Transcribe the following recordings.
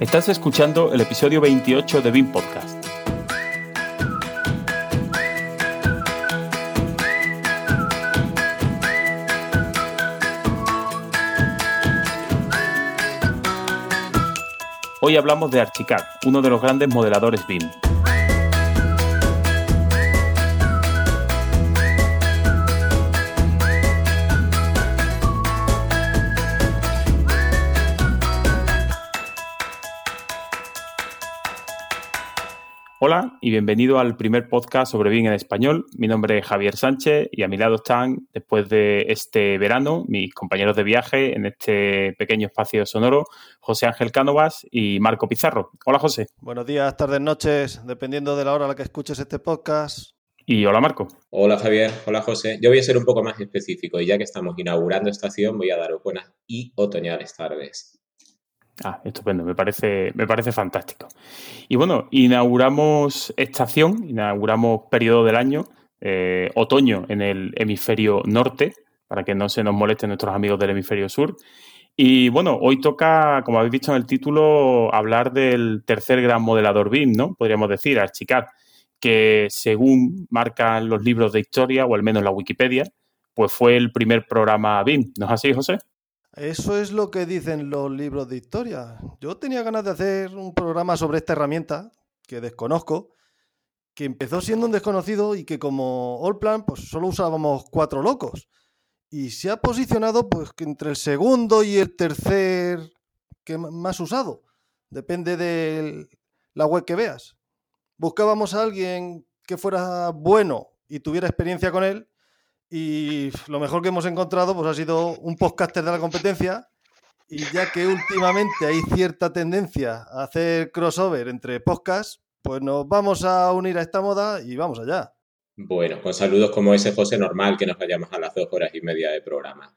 Estás escuchando el episodio 28 de BIM Podcast. Hoy hablamos de Archicad, uno de los grandes modeladores BIM. Hola y bienvenido al primer podcast sobre BIM en español. Mi nombre es Javier Sánchez y a mi lado están, después de este verano, mis compañeros de viaje en este pequeño espacio sonoro, José Ángel Cánovas y Marco Pizarro. Hola José. Buenos días, tardes, noches, dependiendo de la hora a la que escuches este podcast. Y hola Marco. Hola Javier, hola José. Yo voy a ser un poco más específico y ya que estamos inaugurando estación voy a daros buenas y otoñales tardes. Ah, estupendo, me parece, me parece fantástico. Y bueno, inauguramos estación, inauguramos periodo del año, eh, otoño en el hemisferio norte, para que no se nos molesten nuestros amigos del hemisferio sur. Y bueno, hoy toca, como habéis visto en el título, hablar del tercer gran modelador BIM, ¿no? Podríamos decir, Archicad, que según marcan los libros de historia, o al menos la Wikipedia, pues fue el primer programa BIM. ¿No es así, José? Eso es lo que dicen los libros de historia. Yo tenía ganas de hacer un programa sobre esta herramienta que desconozco, que empezó siendo un desconocido y que como Allplan pues solo usábamos cuatro locos. Y se ha posicionado pues entre el segundo y el tercer que más usado. Depende de la web que veas. Buscábamos a alguien que fuera bueno y tuviera experiencia con él y lo mejor que hemos encontrado pues, ha sido un podcaster de la competencia. Y ya que últimamente hay cierta tendencia a hacer crossover entre podcasts, pues nos vamos a unir a esta moda y vamos allá. Bueno, con saludos como ese José normal que nos vayamos a las dos horas y media de programa.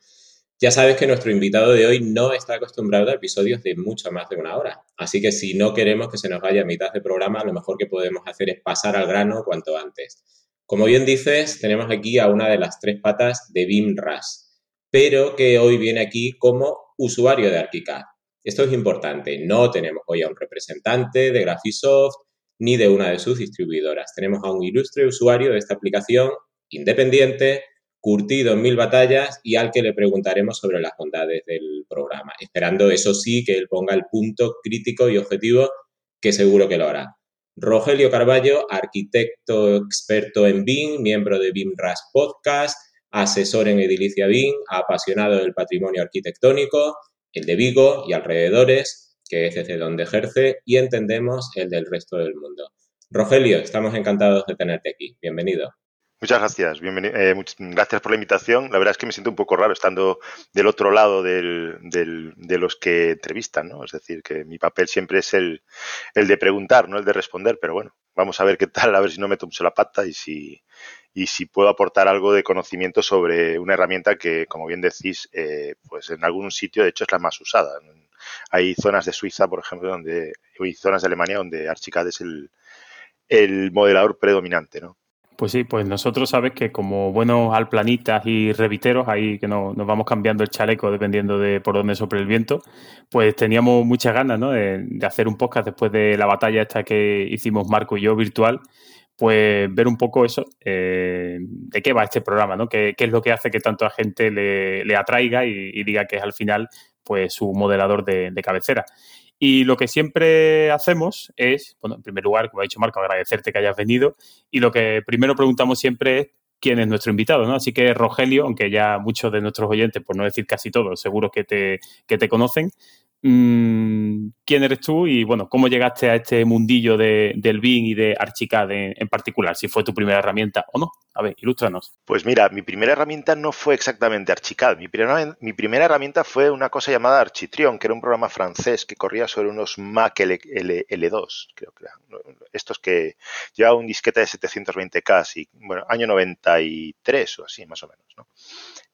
Ya sabes que nuestro invitado de hoy no está acostumbrado a episodios de mucho más de una hora. Así que si no queremos que se nos vaya a mitad de programa, lo mejor que podemos hacer es pasar al grano cuanto antes. Como bien dices, tenemos aquí a una de las tres patas de BIM RAS, pero que hoy viene aquí como usuario de ArchiCAD. Esto es importante, no tenemos hoy a un representante de Graphisoft ni de una de sus distribuidoras. Tenemos a un ilustre usuario de esta aplicación, independiente, curtido en mil batallas y al que le preguntaremos sobre las bondades del programa, esperando eso sí que él ponga el punto crítico y objetivo que seguro que lo hará. Rogelio Carballo, arquitecto experto en BIM, miembro de BIM RAS Podcast, asesor en Edilicia BIM, apasionado del patrimonio arquitectónico, el de Vigo y alrededores, que es desde donde ejerce, y entendemos el del resto del mundo. Rogelio, estamos encantados de tenerte aquí. Bienvenido. Muchas gracias, eh, gracias por la invitación. La verdad es que me siento un poco raro estando del otro lado del, de los que entrevistan, ¿no? Es decir, que mi papel siempre es el, de preguntar, no el de responder, pero bueno, vamos a ver qué tal, a ver si no me tomo la pata y si, y si puedo aportar algo de conocimiento sobre una herramienta que, como bien decís, eh, pues en algún sitio, de hecho, es la más usada. Hay zonas de Suiza, por ejemplo, donde, y zonas de Alemania donde Archicad es el modelador predominante, ¿no? Pues sí, pues nosotros sabes que como buenos alplanitas y reviteros, ahí que nos vamos cambiando el chaleco dependiendo de por dónde sopre el viento, pues teníamos muchas ganas ¿no? de, hacer un podcast después de la batalla esta que hicimos Marco y yo virtual, pues ver un poco eso, eh, de qué va este programa, ¿no? ¿Qué, es lo que hace que tanto a gente le, atraiga y, diga que es al final pues su modelador de cabecera. Y lo que siempre hacemos es, bueno, en primer lugar, como ha dicho Marco, agradecerte que hayas venido. Y lo que primero preguntamos siempre es quién es nuestro invitado, ¿no? Así que Rogelio, aunque ya muchos de nuestros oyentes, por no decir casi todos, seguro que te, que te conocen, Mm, quién eres tú y, bueno, cómo llegaste a este mundillo de, del BIM y de Archicad en, particular, si fue tu primera herramienta o no. A ver, ilústranos. Pues mira, mi primera herramienta no fue exactamente Archicad. Mi primera, mi primera herramienta fue una cosa llamada Architrion, que era un programa francés que corría sobre unos Mac L, 2 creo que eran. Estos que llevaba un disquete de 720K, y, bueno, año 93 o así, más o menos, ¿no?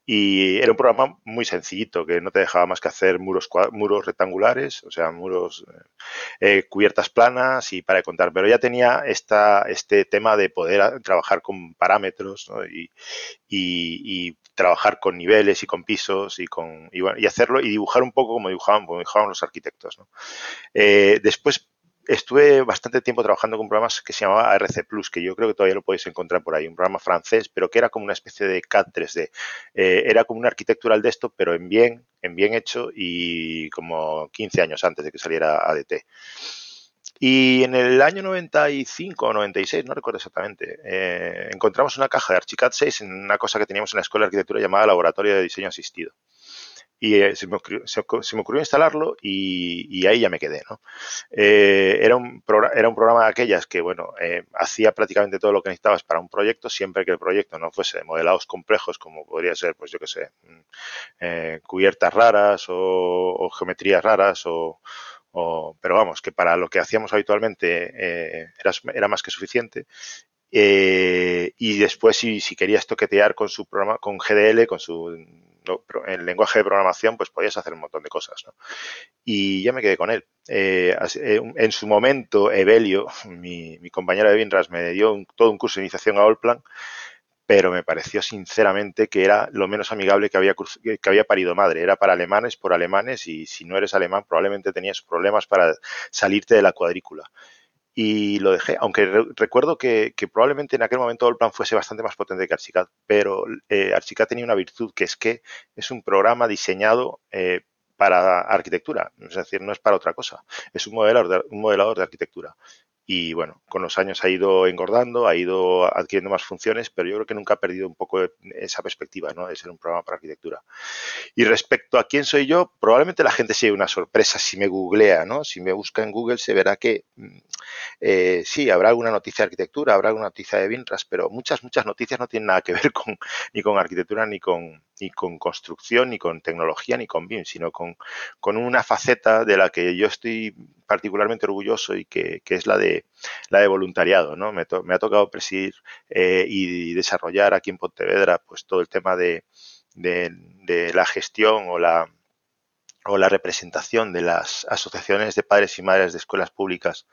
Y era un programa muy sencillito, que no te dejaba más que hacer muros, muros rectangulares, o sea, muros, eh, eh, cubiertas planas y para contar. Pero ya tenía esta, este tema de poder trabajar con parámetros y, y, trabajar con niveles y con pisos y, con, y, hacerlo y dibujar un poco como dibujaban, dibujaban los arquitectos. Eh, después estuve bastante tiempo trabajando con programas que se llamaba RC Plus, que yo creo que todavía lo podéis encontrar por ahí, un programa francés, pero que era como una especie de CAD 3D. Eh, era como un arquitectural de esto, pero en bien, en bien hecho y como 15 años antes de que saliera ADT. Y en el año 95 o 96, no recuerdo exactamente, eh, encontramos una caja de Archicad 6 en una cosa que teníamos en la escuela de arquitectura llamada Laboratorio de Diseño Asistido. Y eh, se, me ocurrió, instalarlo y, ahí ya me quedé. ¿no? Eh, era, un era un programa de aquellas que, bueno, hacía prácticamente todo lo que necesitabas para un proyecto, siempre que el proyecto no fuese de modelados complejos, como podría ser, pues yo qué sé, mm, cubiertas raras o geometrías raras o pero vamos, que para lo que hacíamos habitualmente eh, era, más que suficiente. Eh, y después, si, si, querías toquetear con su programa, con GDL, con su el lenguaje de programación, pues podías hacer un montón de cosas. Y ya me quedé con él. Eh, en su momento, Evelio, mi, mi compañero de Binras, me dio todo un curso de iniciación a Allplan pero me pareció sinceramente que era lo menos amigable que había, que había parido madre. Era para alemanes por alemanes y si no eres alemán probablemente tenías problemas para salirte de la cuadrícula. Y lo dejé, aunque recuerdo que, probablemente en aquel momento el plan fuese bastante más potente que Archicad, pero eh, Archicad tenía una virtud que es que es un programa diseñado eh, para arquitectura, es decir, no es para otra cosa, es un modelador un modelador de arquitectura y bueno, con los años ha ido engordando, ha ido adquiriendo más funciones, pero yo creo que nunca ha perdido un poco esa perspectiva, ¿no? De ser un programa para arquitectura. Y respecto a quién soy yo, probablemente la gente sea una sorpresa si me googlea, ¿no? Si me busca en Google se verá que mm, eh, sí, habrá alguna noticia de arquitectura, habrá alguna noticia de Vinras, pero muchas, muchas noticias no tienen nada que ver con, ni con arquitectura, ni con, ni con construcción, ni con tecnología, ni con BIM, sino con, con una faceta de la que yo estoy particularmente orgulloso y que, que es la de, la de voluntariado. ¿no? Me, ha tocado presidir eh, y desarrollar aquí en Pontevedra pues todo el tema de, de la gestión o la, o la representación de las asociaciones de padres y madres de escuelas públicas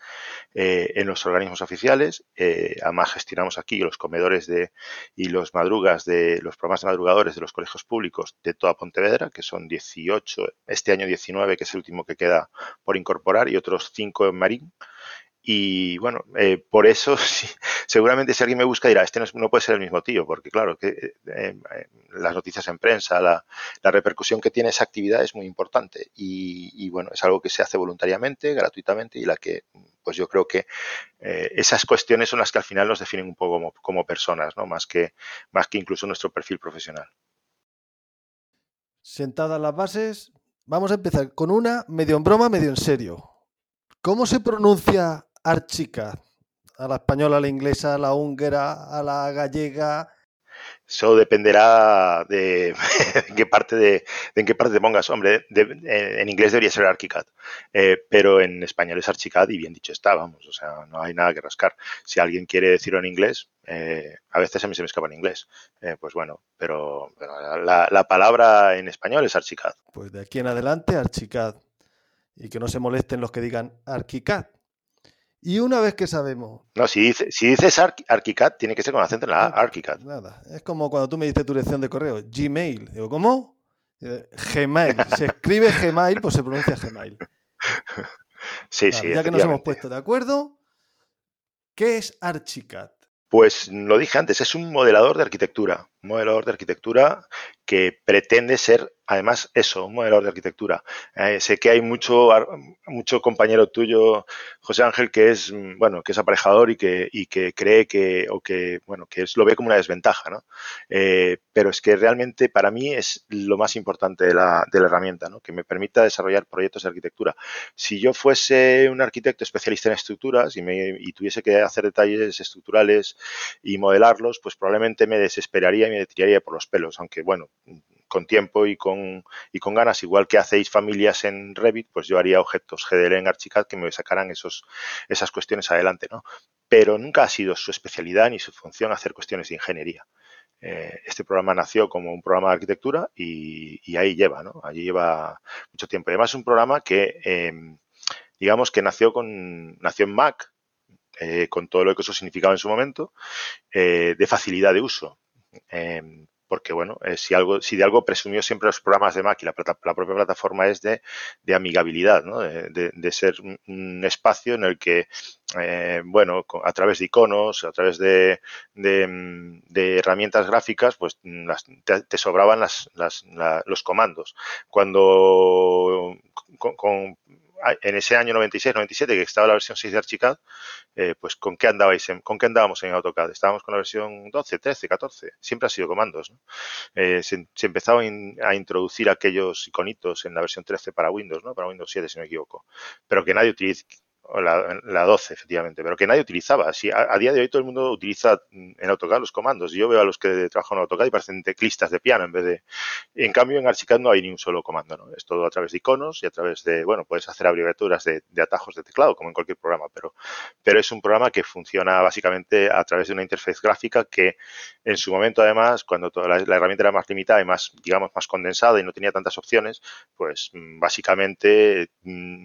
eh, en los organismos oficiales. Eh, además, gestionamos aquí los comedores de, y los madrugas de los programas de madrugadores de los colegios públicos de toda Pontevedra, que son 18, este año 19, que es el último que queda por incorporar, y otros 5 en Marín. Y bueno, eh, por eso seguramente si alguien me busca dirá, este no, puede ser el mismo tío, porque claro, que eh, eh, las noticias en prensa, la, repercusión que tiene esa actividad es muy importante y, bueno, es algo que se hace voluntariamente, gratuitamente y la que pues yo creo que esas cuestiones son las que al final nos definen un poco como, como, personas, ¿no? Más que, más que incluso nuestro perfil profesional. Sentadas las bases, vamos a empezar con una medio en broma, medio en serio. ¿Cómo se pronuncia Archicad? A la española, a la inglesa, a la húngara, a la gallega. Eso dependerá de, en qué parte de, en qué parte te pongas. Hombre, en inglés debería ser Archicad, eh, pero en español es Archicad y bien dicho está, vamos, o sea, no hay nada que rascar. Si alguien quiere decirlo en inglés, eh, a veces a mí se me escapa en inglés, eh, pues bueno, pero, la, la, palabra en español es Archicad. Pues de aquí en adelante Archicad y que no se molesten los que digan ArchiCAD. Y una vez que sabemos. No, si, si dices ArchiCAD, tiene que ser con acento en la ArchiCAD. Nada. Es como cuando tú me dices tu dirección de correo, Gmail. Digo, ¿cómo? Eh, Gmail. Se escribe Gmail, pues se pronuncia Gmail. Sí, sí. Ya que nos hemos puesto de acuerdo, ¿qué es ArchiCAD? Pues lo dije antes, es un modelador de arquitectura. Un modelador de arquitectura que pretende ser además eso, un modelador de arquitectura. Eh, sé que hay mucho, mucho compañero tuyo, José Ángel, que es, mm, bueno, que es aparejador y que, y que cree que, o que, bueno, que es, lo ve como una desventaja, ¿no? Eh, pero es que realmente para mí es lo más importante de la, de la herramienta, ¿no? Que me permita desarrollar proyectos de arquitectura. Si yo fuese un arquitecto especialista en estructuras y, me, y tuviese que hacer detalles estructurales y modelarlos, pues probablemente me desesperaría y me tiraría por los pelos, aunque bueno, con tiempo y con, y con ganas, igual que hacéis familias en Revit, pues yo haría objetos GDL en Archicad que me sacaran esos, esas cuestiones adelante, ¿no? Pero nunca ha sido su especialidad ni su función hacer cuestiones de ingeniería. Eh, este programa nació como un programa de arquitectura y, ahí lleva, ¿no? Allí lleva mucho tiempo. además es un programa que, em, digamos que nació, con, nació en Mac, eh, con todo lo que eso significaba en su momento, eh, de facilidad de uso. Em, porque bueno, eh, si algo, si de algo presumió siempre los programas de Mac la, propia plataforma es de, de amigabilidad, ¿no? de, de, ser un, espacio en el que, eh, bueno, a través de iconos, a través de, de herramientas gráficas, pues las, te, sobraban las, las, los comandos. Cuando con en ese año 96, 97, que estaba la versión 6 de Archicad, eh, pues ¿con qué andabais con qué andábamos en AutoCAD? Estábamos con la versión 12, 13, 14. Siempre ha sido comandos. Eh, se, se, empezaba a introducir aquellos iconitos en la versión 13 para Windows, ¿no? Para Windows 7, si no me equivoco. Pero que nadie utiliza, la, la 12, efectivamente, pero que nadie utilizaba. a, día de hoy todo el mundo utiliza en AutoCAD los comandos. Yo veo a los que trabajan en AutoCAD y parecen teclistas de piano en vez de... En cambio, en Archicad no hay ni un solo comando, ¿no? Es todo a través de iconos y a través de, bueno, puedes hacer abreviaturas de, atajos de teclado, como en cualquier programa, pero, pero es un programa que funciona básicamente a través de una interfaz gráfica que en su momento, además, cuando toda la, herramienta era más limitada y más, digamos, más condensada y no tenía tantas opciones, pues mm, básicamente mm,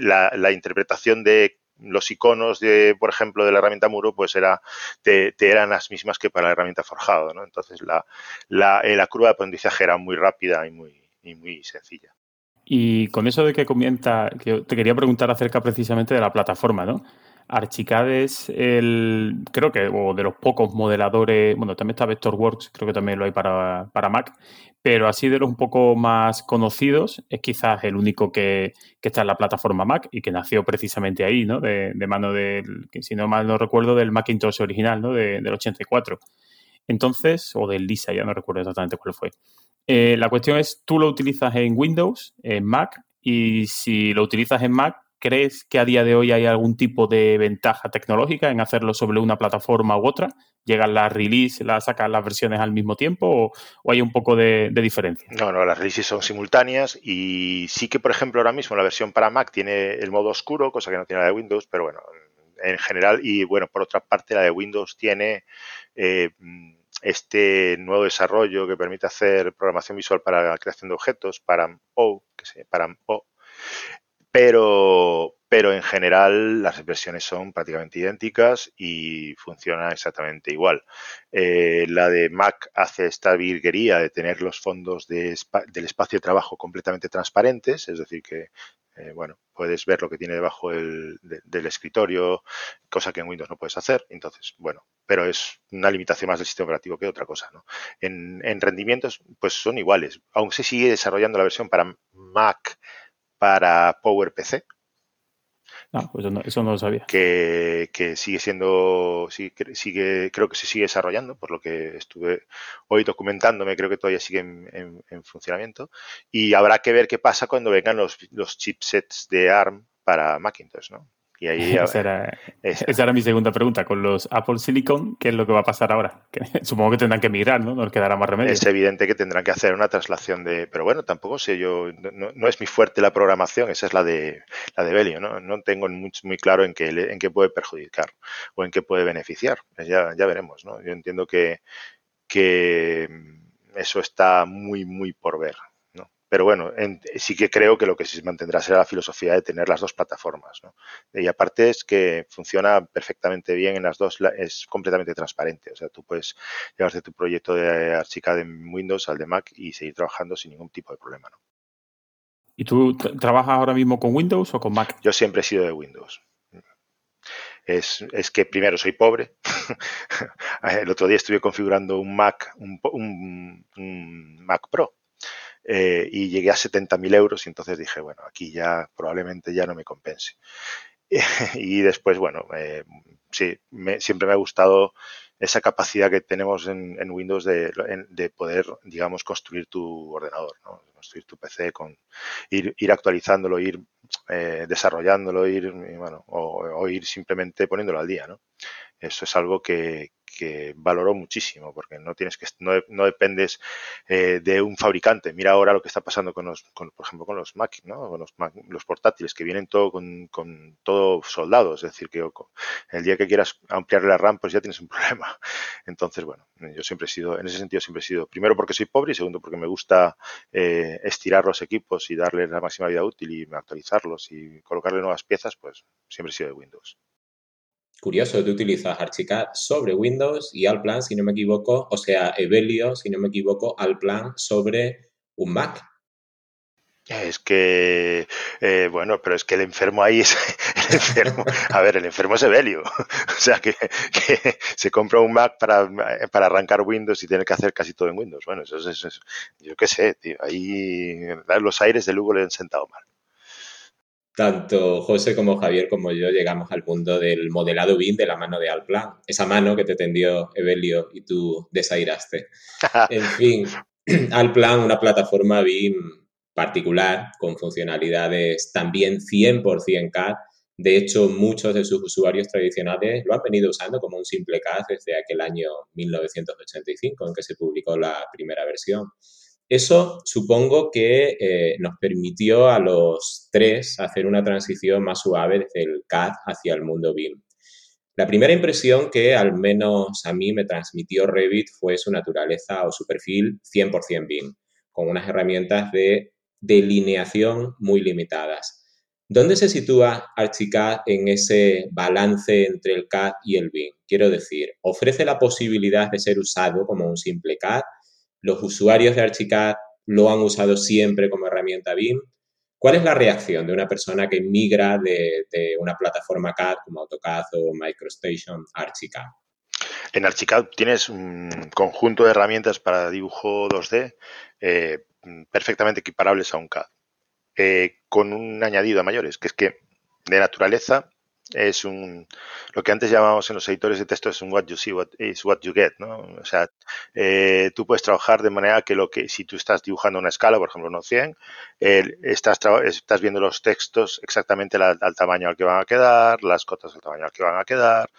la, la interpretación de los iconos de, por ejemplo, de la herramienta Muro, pues era, te, eran las mismas que para la herramienta Forjado, ¿no? Entonces la, la, eh, la curva de aprendizaje era muy rápida y muy, y muy sencilla. Y con eso de que comienza, que te quería preguntar acerca precisamente de la plataforma, ¿no? Archicad es el, creo que, o de los pocos modeladores, bueno, también está Vectorworks, creo que también lo hay para, para Mac, pero así de los un poco más conocidos, es quizás el único que, que, está en la plataforma Mac y que nació precisamente ahí, ¿no? De, mano del, si no mal no recuerdo, del Macintosh original, ¿no? De, del 84. Entonces, o del Lisa, ya no recuerdo exactamente cuál fue. Eh, la cuestión es, tú lo utilizas en Windows, en Mac, y si lo utilizas en Mac, ¿Crees que a día de hoy hay algún tipo de ventaja tecnológica en hacerlo sobre una plataforma u otra? ¿Llegan las release, las sacan las versiones al mismo tiempo o, hay un poco de, diferencia? No, no, las releases son simultáneas y sí que, por ejemplo, ahora mismo la versión para Mac tiene el modo oscuro, cosa que no tiene la de Windows, pero bueno, en general, y bueno, por otra parte, la de Windows tiene eh, este nuevo desarrollo que permite hacer programación visual para la creación de objetos, para que se, para O, pero, pero en general las versiones son prácticamente idénticas y funcionan exactamente igual. Eh, la de Mac hace esta virguería de tener los fondos de, del espacio de trabajo completamente transparentes, es decir, que eh, bueno, puedes ver lo que tiene debajo del, escritorio, cosa que en Windows no puedes hacer. Entonces, bueno, pero es una limitación más del sistema operativo que otra cosa. ¿no? En, en rendimientos, pues son iguales. Aún se sigue desarrollando la versión para Mac para PowerPC. No, pues eso no, lo sabía. Que, sigue siendo, sigue, sigue, creo que se sigue desarrollando, por lo que estuve hoy documentándome, creo que todavía sigue en, en funcionamiento. Y habrá que ver qué pasa cuando vengan los, los chipsets de ARM para Macintosh, ¿no? Y ahí, esa, era, esa, era, mi segunda pregunta. Con los Apple Silicon, ¿qué es lo que va a pasar ahora? supongo que tendrán que migrar, ¿no? No quedará más remedio. Es evidente que tendrán que hacer una traslación de. Pero bueno, tampoco sé yo. No, es mi fuerte la programación, esa es la de la de Belio, ¿no? No tengo muy, muy claro en qué, en qué puede perjudicar o en qué puede beneficiar. Pues ya, ya veremos, ¿no? Yo entiendo que, que eso está muy, muy por ver. Pero bueno, sí que creo que lo que se mantendrá será la filosofía de tener las dos plataformas. ¿no? Y aparte es que funciona perfectamente bien en las dos, es completamente transparente. O sea, tú puedes llevarte tu proyecto de Archicad en Windows al de Mac y seguir trabajando sin ningún tipo de problema. ¿no? ¿Y tú trabajas ahora mismo con Windows o con Mac? Yo siempre he sido de Windows. Es, es, que primero soy pobre. El otro día estuve configurando un Mac, un, un, un Mac Pro eh, y llegué a 70.000 euros y entonces dije, bueno, aquí ya probablemente ya no me compense. y después, bueno, sí, me, siempre me ha gustado esa capacidad que tenemos en, Windows de, de, poder, digamos, construir tu ordenador, ¿no? construir tu PC, con ir, ir actualizándolo, ir eh, desarrollándolo, ir, bueno, o, o, ir simplemente poniéndolo al día, ¿no? Eso es algo que, que valoró muchísimo, porque no tienes que no, no dependes eh, de un fabricante. Mira ahora lo que está pasando con los, con, por ejemplo, con los Mac, ¿no? Con los, los portátiles que vienen todo con, con todo soldado, es decir, que el día que quieras ampliar la RAM, pues ya tienes un problema. Entonces, bueno, yo siempre he sido, en ese sentido siempre he sido, primero porque soy pobre y segundo porque me gusta eh, estirar los equipos y darles la máxima vida útil y actualizarlos y colocarle nuevas piezas, pues siempre he sido de Windows. Curioso, tú utilizas Archicad sobre Windows y Alplan, si no me equivoco, o sea, Evelio, si no me equivoco, Alplan sobre un Mac. Es que, eh, bueno, pero es que el enfermo ahí es el enfermo. A ver, el enfermo es Evelio. O sea, que, se compra un Mac para, para, arrancar Windows y tiene que hacer casi todo en Windows. Bueno, eso es, yo qué sé, tío. Ahí los aires de Lugo le han sentado mal. Tanto José como Javier como yo llegamos al mundo del modelado BIM de la mano de Alplan. Esa mano que te tendió Evelio y tú desairaste. En fin, Alplan, una plataforma BIM particular con funcionalidades también 100% CAD. De hecho, muchos de sus usuarios tradicionales lo han venido usando como un simple CAD desde aquel año 1985 en que se publicó la primera versión. Eso supongo que eh, nos permitió a los tres hacer una transición más suave desde el CAD hacia el mundo BIM. La primera impresión que al menos a mí me transmitió Revit fue su naturaleza o su perfil 100% BIM, con unas herramientas de delineación muy limitadas. ¿Dónde se sitúa Archicad en ese balance entre el CAD y el BIM? Quiero decir, ¿ofrece la posibilidad de ser usado como un simple CAD? ¿Los usuarios de Archicad lo han usado siempre como herramienta BIM? ¿Cuál es la reacción de una persona que migra de, una plataforma CAD como AutoCAD o MicroStation a Archicad? En Archicad tienes un conjunto de herramientas para dibujo 2D eh, perfectamente equiparables a un CAD, eh, con un añadido a mayores, que es que de naturaleza es un lo que antes llamábamos en los editores de texto es un what you see what is what you get no o sea eh, tú puedes trabajar de manera que lo que si tú estás dibujando una escala por ejemplo no 100 estás estás viendo los textos exactamente al, tamaño al que van a quedar las cotas al tamaño al que van a quedar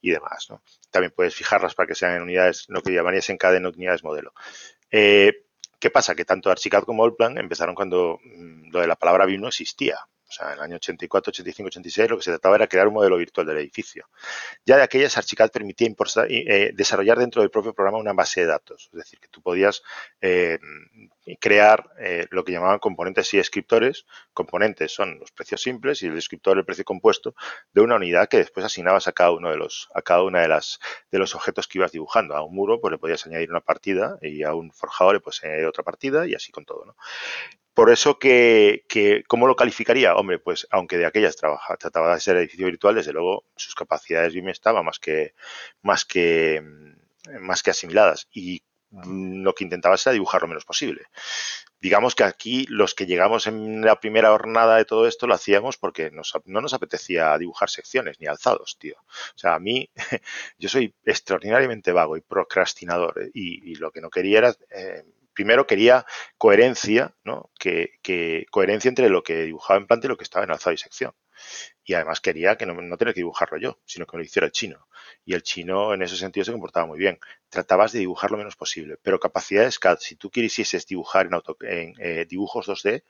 y demás no también puedes fijarlas para que sean en unidades lo que llamarías en cada unidades modelo eh, ¿Qué pasa? Que tanto Archicad como Allplan empezaron cuando mm, lo de la palabra BIM no existía. O sea, en el año 84, 85, 86 lo que se trataba era crear un modelo virtual del edificio. Ya de aquellas, Archicad permitía eh, desarrollar dentro del propio programa una base de datos. Es decir, que tú podías eh, crear eh, lo que llamaban componentes y descriptores. Componentes son los precios simples y el descriptor el precio compuesto de una unidad que después asignabas a cada uno de los, a cada una de las de los objetos que ibas dibujando. A un muro, pues le podías añadir una partida y a un forjador le puedes añadir otra partida y así con todo, ¿no? Por eso que, ¿cómo lo calificaría? Hombre, pues aunque de aquellas trabaja, trataba de ser edificio virtual, desde luego sus capacidades BIM estaban más que, más que, más que asimiladas. Y lo que intentaba era dibujar lo menos posible. Digamos que aquí los que llegamos en la primera jornada de todo esto lo hacíamos porque no nos apetecía dibujar secciones ni alzados, tío. O sea, a mí, yo soy extraordinariamente vago y procrastinador ¿eh? y, lo que no quería era... Eh, primero quería coherencia, ¿no? Que, que, coherencia entre lo que dibujaba en planta y lo que estaba en alzado y sección y además quería que no, no tener que dibujarlo yo, sino que lo hiciera el chino. Y el chino en ese sentido se comportaba muy bien. Tratabas de dibujar lo menos posible, pero capacidades CAD, si tú quisieses dibujar en, auto, en eh, dibujos 2D,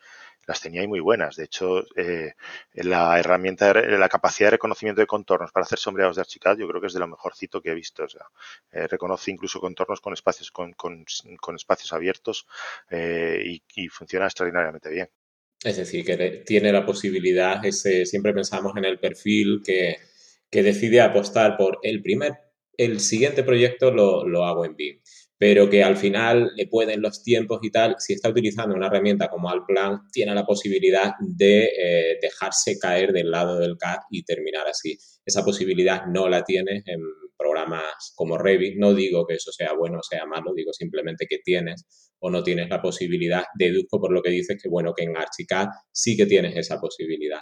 las tenía ahí muy buenas. De hecho, eh, la herramienta, la capacidad de reconocimiento de contornos para hacer sombreados de Archicad, yo creo que es de lo mejorcito que he visto. O sea, eh, reconoce incluso contornos con espacios, con, con, espacios abiertos y funciona extraordinariamente bien. Es decir, que tiene la posibilidad, ese, siempre pensamos en el perfil que, que decide apostar por el primer, el siguiente proyecto lo, lo hago en BIM pero que al final le pueden los tiempos y tal, si está utilizando una herramienta como Alplan, tiene la posibilidad de eh, dejarse caer del lado del CAD y terminar así. Esa posibilidad no la tienes en programas como Revit. No digo que eso sea bueno o sea malo, digo simplemente que tienes o no tienes la posibilidad. Deduzco por lo que dices que bueno, que en Archicad sí que tienes esa posibilidad.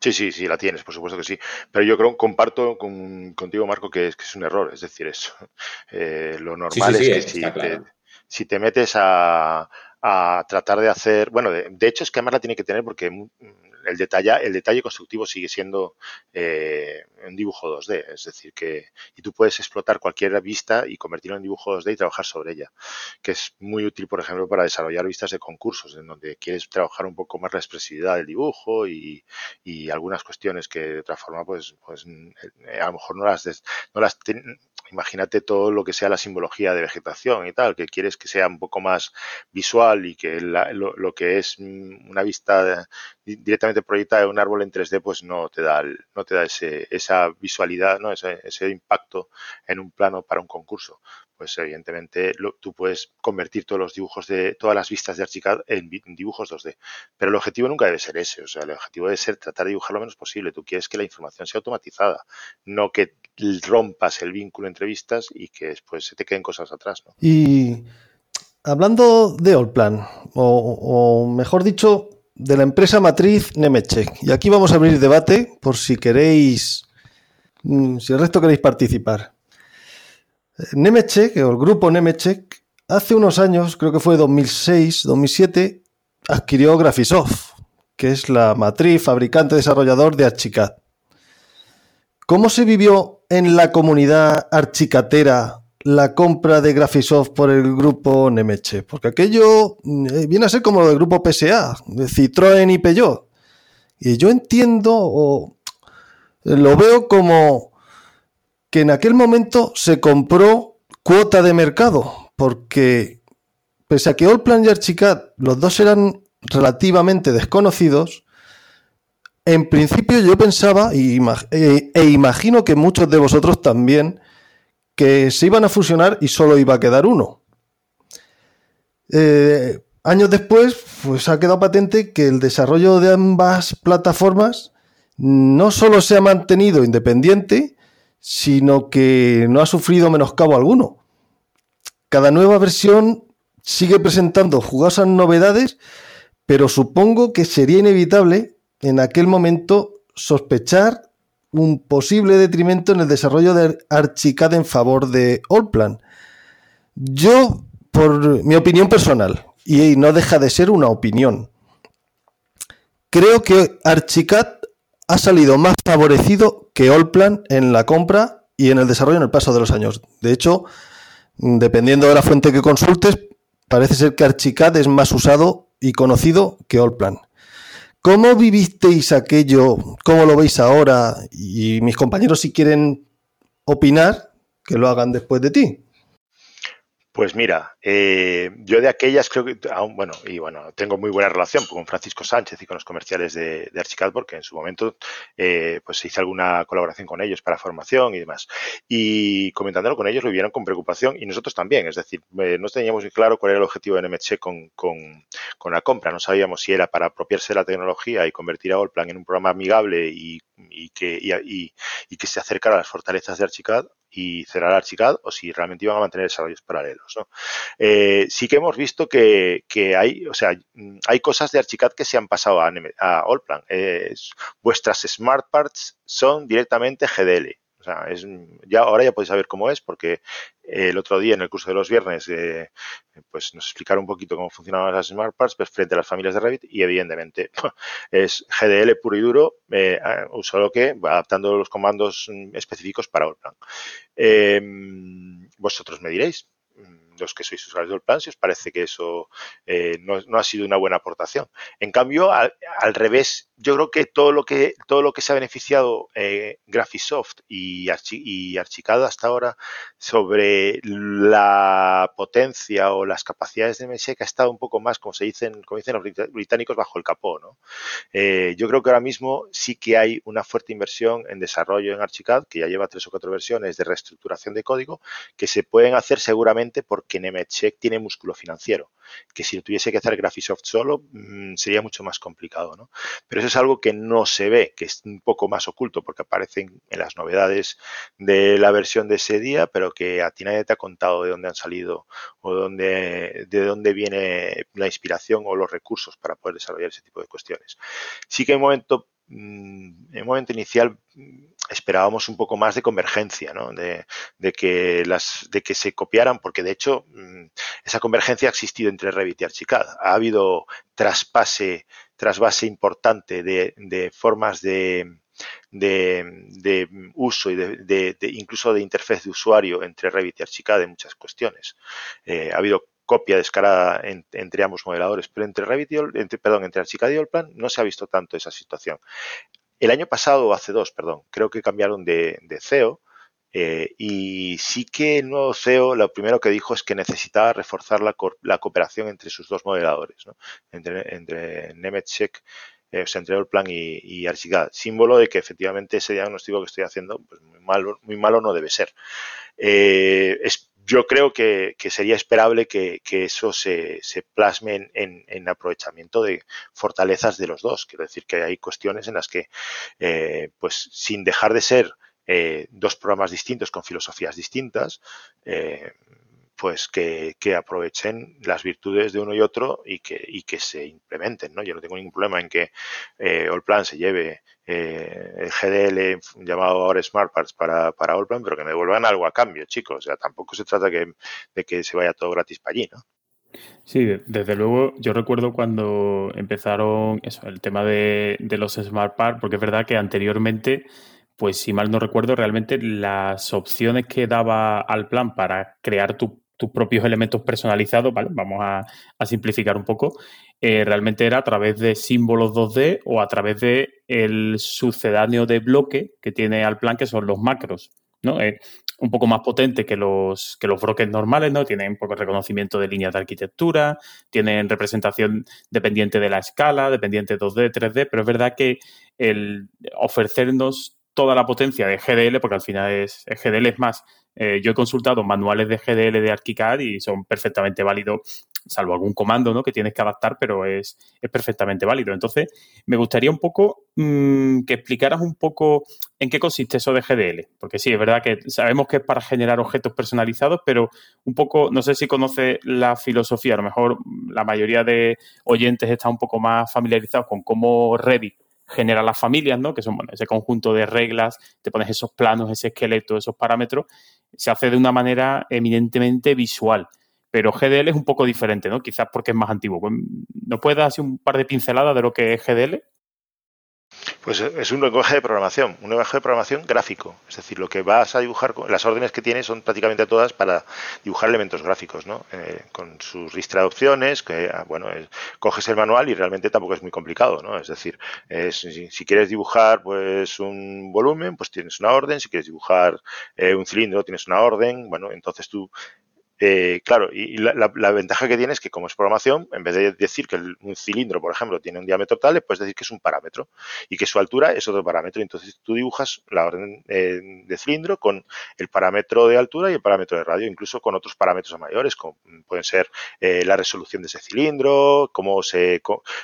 Sí, sí, sí, la tienes, por supuesto que sí. Pero yo creo, comparto con, contigo, Marco, que es, que es un error. Es decir, eso. Eh, lo normal es que si, te, si te metes a, a tratar de hacer, bueno, de, de, hecho es que además la tiene que tener porque el detalle, el detalle constructivo sigue siendo eh, un dibujo 2D, es decir, que y tú puedes explotar cualquier vista y convertirlo en dibujo 2D y trabajar sobre ella, que es muy útil, por ejemplo, para desarrollar vistas de concursos, en donde quieres trabajar un poco más la expresividad del dibujo y, y algunas cuestiones que de otra forma, pues, pues eh, a lo mejor no las, no las imagínate todo lo que sea la simbología de vegetación y tal, que quieres que sea un poco más visual y que lo, lo, que es una vista directamente proyectada en un árbol en 3D, pues no te da, no te da ese, esa visualidad, ¿no? ese, ese impacto en un plano para un concurso pues evidentemente tú puedes convertir todos los dibujos de todas las vistas de Archicad en, dibujos 2D. Pero el objetivo nunca debe ser ese, o sea, el objetivo debe ser tratar de dibujar lo menos posible. Tú quieres que la información sea automatizada, no que rompas el vínculo entre vistas y que después se te queden cosas atrás. Y hablando de Allplan, o, o mejor dicho, de la empresa matriz Nemetschek, y aquí vamos a abrir debate por si queréis, mm, si el resto queréis participar. Nemetschek, o el grupo Nemetschek, hace unos años, creo que fue 2006, 2007, adquirió Graphisoft, que es la matriz fabricante desarrollador de Archicad. ¿Cómo se vivió en la comunidad archicatera la compra de Graphisoft por el grupo Nemetschek? Porque aquello eh, viene a ser como lo del grupo PSA, de Citroën y Peugeot. Y yo entiendo o lo veo como que en aquel momento se compró cuota de mercado, porque pese a que Allplan y Archicad, los dos eran relativamente desconocidos, en principio yo pensaba, e, e, imagino que muchos de vosotros también, se iban a fusionar y solo iba a quedar uno. Eh, años después, pues ha quedado patente que el desarrollo de ambas plataformas no solo se ha mantenido independiente, sino que no ha sufrido menoscabo alguno. Cada nueva versión sigue presentando jugosas novedades, pero supongo que sería inevitable en aquel momento sospechar un posible detrimento en el desarrollo de Archicad en favor de Allplan. Yo, por mi opinión personal, y no deja de ser una opinión, creo que Archicad ha salido más favorecido que Allplan en la compra y en el desarrollo en el paso de los años. De hecho, dependiendo de la fuente que consultes, parece ser que Archicad es más usado y conocido que Allplan. ¿Cómo vivisteis aquello? ¿Cómo lo veis ahora? Y mis compañeros, si quieren opinar, que lo hagan después de ti. Pues mira, eh, yo de aquellas creo que, aún, bueno, y bueno, tengo muy buena relación con Francisco Sánchez y con los comerciales de, de Archicad porque en su momento eh, pues hice alguna colaboración con ellos para formación y demás. Y comentándolo con ellos lo vieron con preocupación y nosotros también, es decir, eh, no teníamos muy claro cuál era el objetivo de NMC con, con, con, la compra, no sabíamos si era para apropiarse de la tecnología y convertir a Allplan en un programa amigable y, y que, y, y que se acercara a las fortalezas de Archicad y cerrar Archicad o si realmente iban a mantener desarrollos paralelos. ¿no? Eh, sí que hemos visto que, que, hay, o sea, hay cosas de Archicad que se han pasado a, a Allplan. Eh, vuestras Smart Parts son directamente GDL. O sea, es, ya, ahora ya podéis saber cómo es, porque el otro día en el curso de los viernes eh, pues nos explicaron un poquito cómo funcionaban las Smart Parts pues, frente a las familias de Revit y evidentemente es GDL puro y duro, eh, solo que adaptando los comandos específicos para Allplan. Eh, vosotros me diréis, los que sois usuarios del plan, si os parece que eso eh, no, ha sido una buena aportación. En cambio, al, al, revés, yo creo que todo lo que, todo lo que se ha beneficiado eh, Graphisoft y, Archi, y Archicad hasta ahora sobre la potencia o las capacidades de MSE que ha estado un poco más, como se dicen, como dicen los británicos, bajo el capó. ¿no? Eh, yo creo que ahora mismo sí que hay una fuerte inversión en desarrollo en Archicad, que ya lleva tres o cuatro versiones de reestructuración de código, que se pueden hacer seguramente porque Nemetschek tiene músculo financiero, que si lo tuviese que hacer Graphisoft solo mmm, sería mucho más complicado. ¿no? Pero eso es algo que no se ve, que es un poco más oculto porque aparecen en las novedades de la versión de ese día, pero que a ti nadie te ha contado de dónde han salido o de dónde viene la inspiración o los recursos para poder desarrollar ese tipo de cuestiones. Sí que en un momento en un momento inicial esperábamos un poco más de convergencia, ¿no? de, que las, de que se copiaran, porque de hecho esa convergencia ha existido entre Revit y Archicad. Ha habido traspase, trasvase importante de, formas de, uso y de, incluso de interfaz de usuario entre Revit y Archicad en muchas cuestiones. Eh, ha habido copia descarada en, entre ambos modeladores, pero entre Revit perdón, entre Archicad y Allplan no se ha visto tanto esa situación. El año pasado, hace dos, perdón, creo que cambiaron de, CEO eh, y sí que el nuevo CEO lo primero que dijo es que necesitaba reforzar la, la cooperación entre sus dos modeladores, ¿no? entre, entre Nemetschek eh, entre el plan y, y Archicad, símbolo de que efectivamente ese diagnóstico que estoy haciendo pues muy malo, muy malo no debe ser. Eh, es, yo creo que, que sería esperable que, que eso se, se plasme en, en, aprovechamiento de fortalezas de los dos. Quiero decir que hay cuestiones en las que, eh, pues sin dejar de ser eh, dos programas distintos con filosofías distintas, eh, pues que, que, aprovechen las virtudes de uno y otro y que, y que se implementen. ¿no? Yo no tengo ningún problema en que eh, Allplan se lleve eh, el GDL llamado ahora Smart Parts para, para Allplan, pero que me devuelvan algo a cambio, chicos. O sea, tampoco se trata que, de que se vaya todo gratis para allí, ¿no? Sí, desde luego yo recuerdo cuando empezaron eso, el tema de, de los Smart Parts, porque es verdad que anteriormente pues si mal no recuerdo, realmente las opciones que daba al plan para crear tu tus propios elementos personalizados, ¿vale? Vamos a, simplificar un poco. Eh, realmente era a través de símbolos 2D o a través de el sucedáneo de bloque que tiene al plan, que son los macros, ¿no? Un poco más potente que los, que los bloques normales, ¿no? Tienen un poco reconocimiento de líneas de arquitectura, tienen representación dependiente de la escala, dependiente 2D, 3D, pero es verdad que el ofrecernos toda la potencia de GDL, porque al final es, GDL es más eh, yo he consultado manuales de GDL de ArchiCAD y son perfectamente válidos, salvo algún comando ¿no? que tienes que adaptar, pero es, es perfectamente válido. Entonces, me gustaría un poco mmm, que explicaras un poco en qué consiste eso de GDL, porque sí, es verdad que sabemos que es para generar objetos personalizados, pero un poco, no sé si conoce la filosofía, a lo mejor la mayoría de oyentes está un poco más familiarizados con cómo Revit genera las familias, ¿no? Que son bueno, ese conjunto de reglas, te pones esos planos, ese esqueleto, esos parámetros, se hace de una manera eminentemente visual. Pero GDL es un poco diferente, ¿no? Quizás porque es más antiguo. ¿Nos puedes dar así un par de pinceladas de lo que es GDL? Pues es un lenguaje de programación, un lenguaje de programación gráfico. Es decir, lo que vas a dibujar, las órdenes que tienes son prácticamente todas para dibujar elementos gráficos, ¿no? Eh, con sus lista de opciones, que, ah, bueno, es, coges el manual y realmente tampoco es muy complicado, ¿no? Es decir, si, si, quieres dibujar pues un volumen, pues tienes una orden, si quieres dibujar eh, un cilindro, tienes una orden, bueno, entonces tú eh, claro, y, la, ventaja que tiene es que como es programación, en vez de decir que un cilindro, por ejemplo, tiene un diámetro tal, le puedes decir que es un parámetro y que su altura es otro parámetro. Entonces tú dibujas la orden eh, de cilindro con el parámetro de altura y el parámetro de radio, incluso con otros parámetros mayores, como pueden ser eh, la resolución de ese cilindro, cómo se,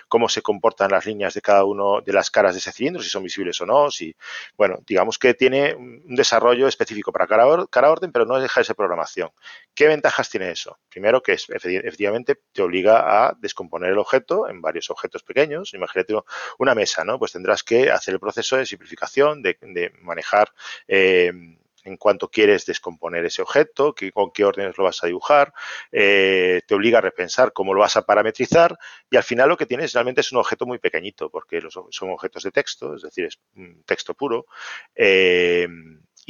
cómo se comportan las líneas de cada uno de las caras de ese cilindro, si son visibles o no. Si, bueno, digamos que tiene un desarrollo específico para cada, cada orden, pero no deja de ser programación. ¿Qué ventaja ventajas tiene eso? Primero, que es, efectivamente te obliga a descomponer el objeto en varios objetos pequeños. Imagínate una mesa, ¿no? Pues tendrás que hacer el proceso de simplificación, de, de manejar eh, en cuanto quieres descomponer ese objeto, que, con qué órdenes lo vas a dibujar, eh, te obliga a repensar cómo lo vas a parametrizar y al final lo que tienes realmente es un objeto muy pequeñito porque los, son objetos de texto, es decir, es texto puro. Eh,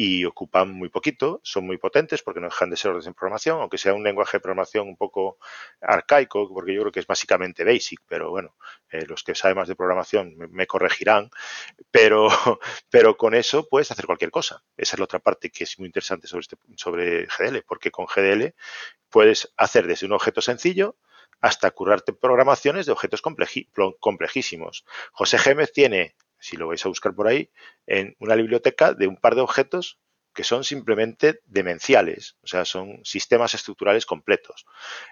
y ocupan muy poquito, son muy potentes porque no dejan de ser órdenes de programación, aunque sea un lenguaje de programación un poco arcaico, porque yo creo que es básicamente basic, pero bueno, eh, los que saben más de programación me, corregirán, pero, pero con eso puedes hacer cualquier cosa. Esa es la otra parte que es muy interesante sobre, este, sobre GDL, porque con GDL puedes hacer desde un objeto sencillo hasta currarte programaciones de objetos complejísimos. José Gémez tiene si lo vais a buscar por ahí, en una biblioteca de un par de objetos que son simplemente demenciales, o sea, son sistemas estructurales completos,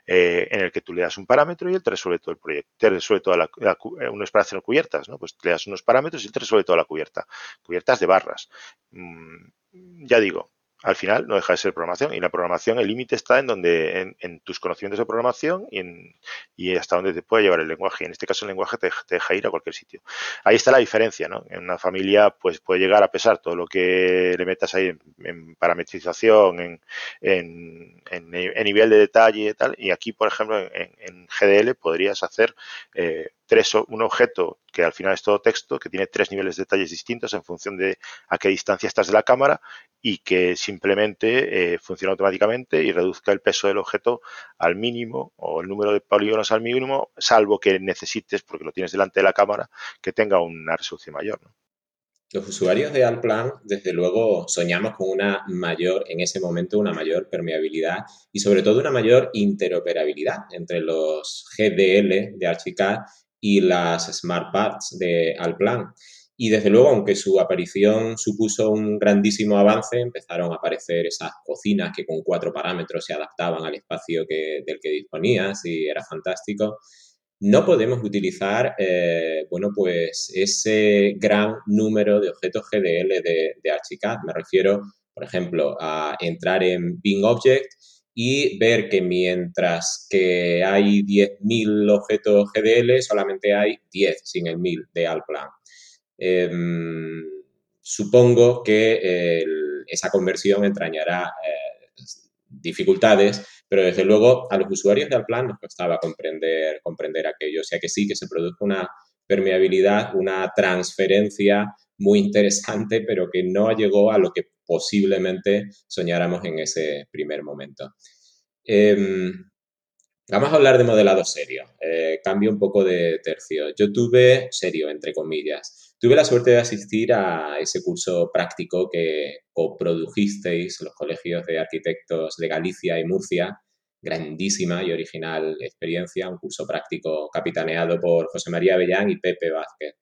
eh, en el que tú le das un parámetro y él te resuelve todo el proyecto, te resuelve toda la, la eh, uno es para cubiertas, ¿no? Pues le das unos parámetros y él te resuelve toda la cubierta, cubiertas de barras. Mm, ya digo, al final no deja de ser programación y la programación, el límite está en donde en, en, tus conocimientos de programación y, en, y, hasta donde te puede llevar el lenguaje. En este caso el lenguaje te, deja ir a cualquier sitio. Ahí está la diferencia, ¿no? En una familia pues puede llegar a pesar todo lo que le metas ahí en, en parametrización, en, en, nivel de detalle y tal. Y aquí, por ejemplo, en, GDL podrías hacer eh, tres, un objeto que al final es todo texto, que tiene tres niveles de detalles distintos en función de a qué distancia estás de la cámara y que simplemente eh, funciona automáticamente y reduzca el peso del objeto al mínimo o el número de polígonos al mínimo, salvo que necesites, porque lo tienes delante de la cámara, que tenga una resolución mayor. Los usuarios de Alplan, desde luego, soñamos con una mayor, en ese momento, una mayor permeabilidad y sobre todo una mayor interoperabilidad entre los GDL de Archicad y las Smart Pads de Alplan. Y desde luego, aunque su aparición supuso un grandísimo avance, empezaron a aparecer esas cocinas que con cuatro parámetros se adaptaban al espacio que, del que disponías y era fantástico. No podemos utilizar, eh, bueno, pues ese gran número de objetos GDL de, de Archicad. Me refiero, por ejemplo, a entrar en Bing Object y ver que mientras que hay 10.000 objetos GDL, solamente hay 10 sin el 1000 de Alplan. Em, supongo que esa conversión entrañará eh, dificultades, pero desde luego a los usuarios de Alplan nos costaba comprender, comprender aquello. O sea que sí que se produjo una permeabilidad, una transferencia muy interesante, pero que no llegó a lo que posiblemente soñáramos en ese primer momento. Em, vamos a hablar de modelado serio. Eh, cambio un poco de tercio. Yo tuve, serio, entre comillas, tuve la suerte de asistir a ese curso práctico que coprodujisteis los colegios de arquitectos de Galicia y Murcia. Grandísima y original experiencia, un curso práctico capitaneado por José María Avellán y Pepe Vázquez,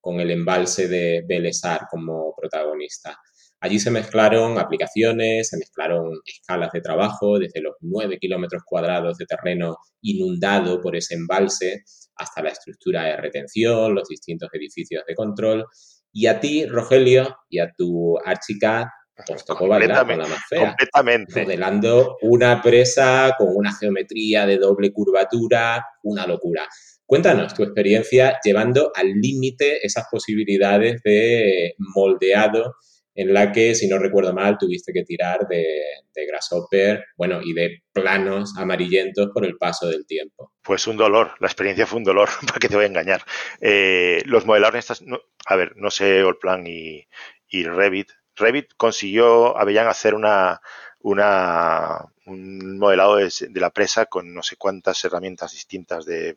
con el embalse de Belesar como protagonista. Allí se mezclaron aplicaciones, se mezclaron escalas de trabajo, desde los 9 kilómetros cuadrados de terreno inundado por ese embalse hasta la estructura de retención, los distintos edificios de control. Y a ti, Rogelio, y a tu Archicad, os tocó bailar con la más fea. Completamente. Modelando una presa con una geometría de doble curvatura, una locura. Cuéntanos tu experiencia llevando al límite esas posibilidades de moldeado en la que, si no recuerdo mal, tuviste que tirar de, grasshopper, bueno, y de planos amarillentos por el paso del tiempo. Pues un dolor, la experiencia fue un dolor, para que te voy a engañar. Eh, los modeladores, estas, a ver, no sé, Allplan y, y Revit. Revit consiguió, Avellán, hacer una, un modelado de, la presa con no sé cuántas herramientas distintas de,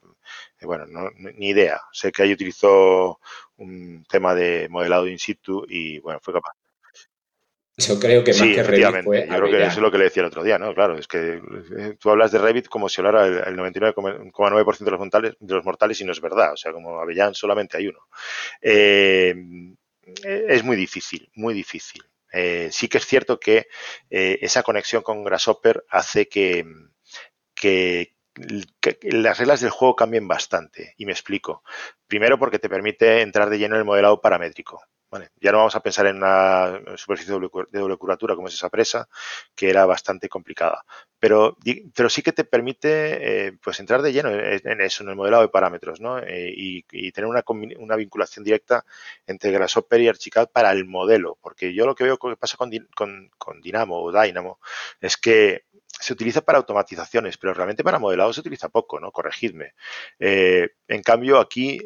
bueno, ni idea. Sé que ahí utilizó un tema de modelado in situ y bueno, fue capaz. Yo creo que más que Revit fue Yo creo que eso es lo que le decía el otro día, ¿no? Claro, es que eh, tú hablas de Revit como si hablara el 99,9% de los, mortales, de los mortales y no es verdad. O sea, como Avellán solamente hay uno. Eh, es muy difícil, muy difícil. Eh, sí que es cierto que esa conexión con Grasshopper hace que, que, las reglas del juego cambien bastante. Y me explico. Primero porque te permite entrar de lleno en el modelado paramétrico. Ya no vamos a pensar en una superficie de doble curvatura como es esa presa, que era bastante complicada. Pero, pero sí que te permite eh, pues entrar de lleno en eso, en el modelado de parámetros, ¿no? Eh, y, tener una, una, vinculación directa entre Grasshopper y Archicad para el modelo. Porque yo lo que veo que pasa con, con, con Dynamo o Dynamo es que se utiliza para automatizaciones, pero realmente para modelado se utiliza poco, ¿no? Corregidme. Eh, en cambio, aquí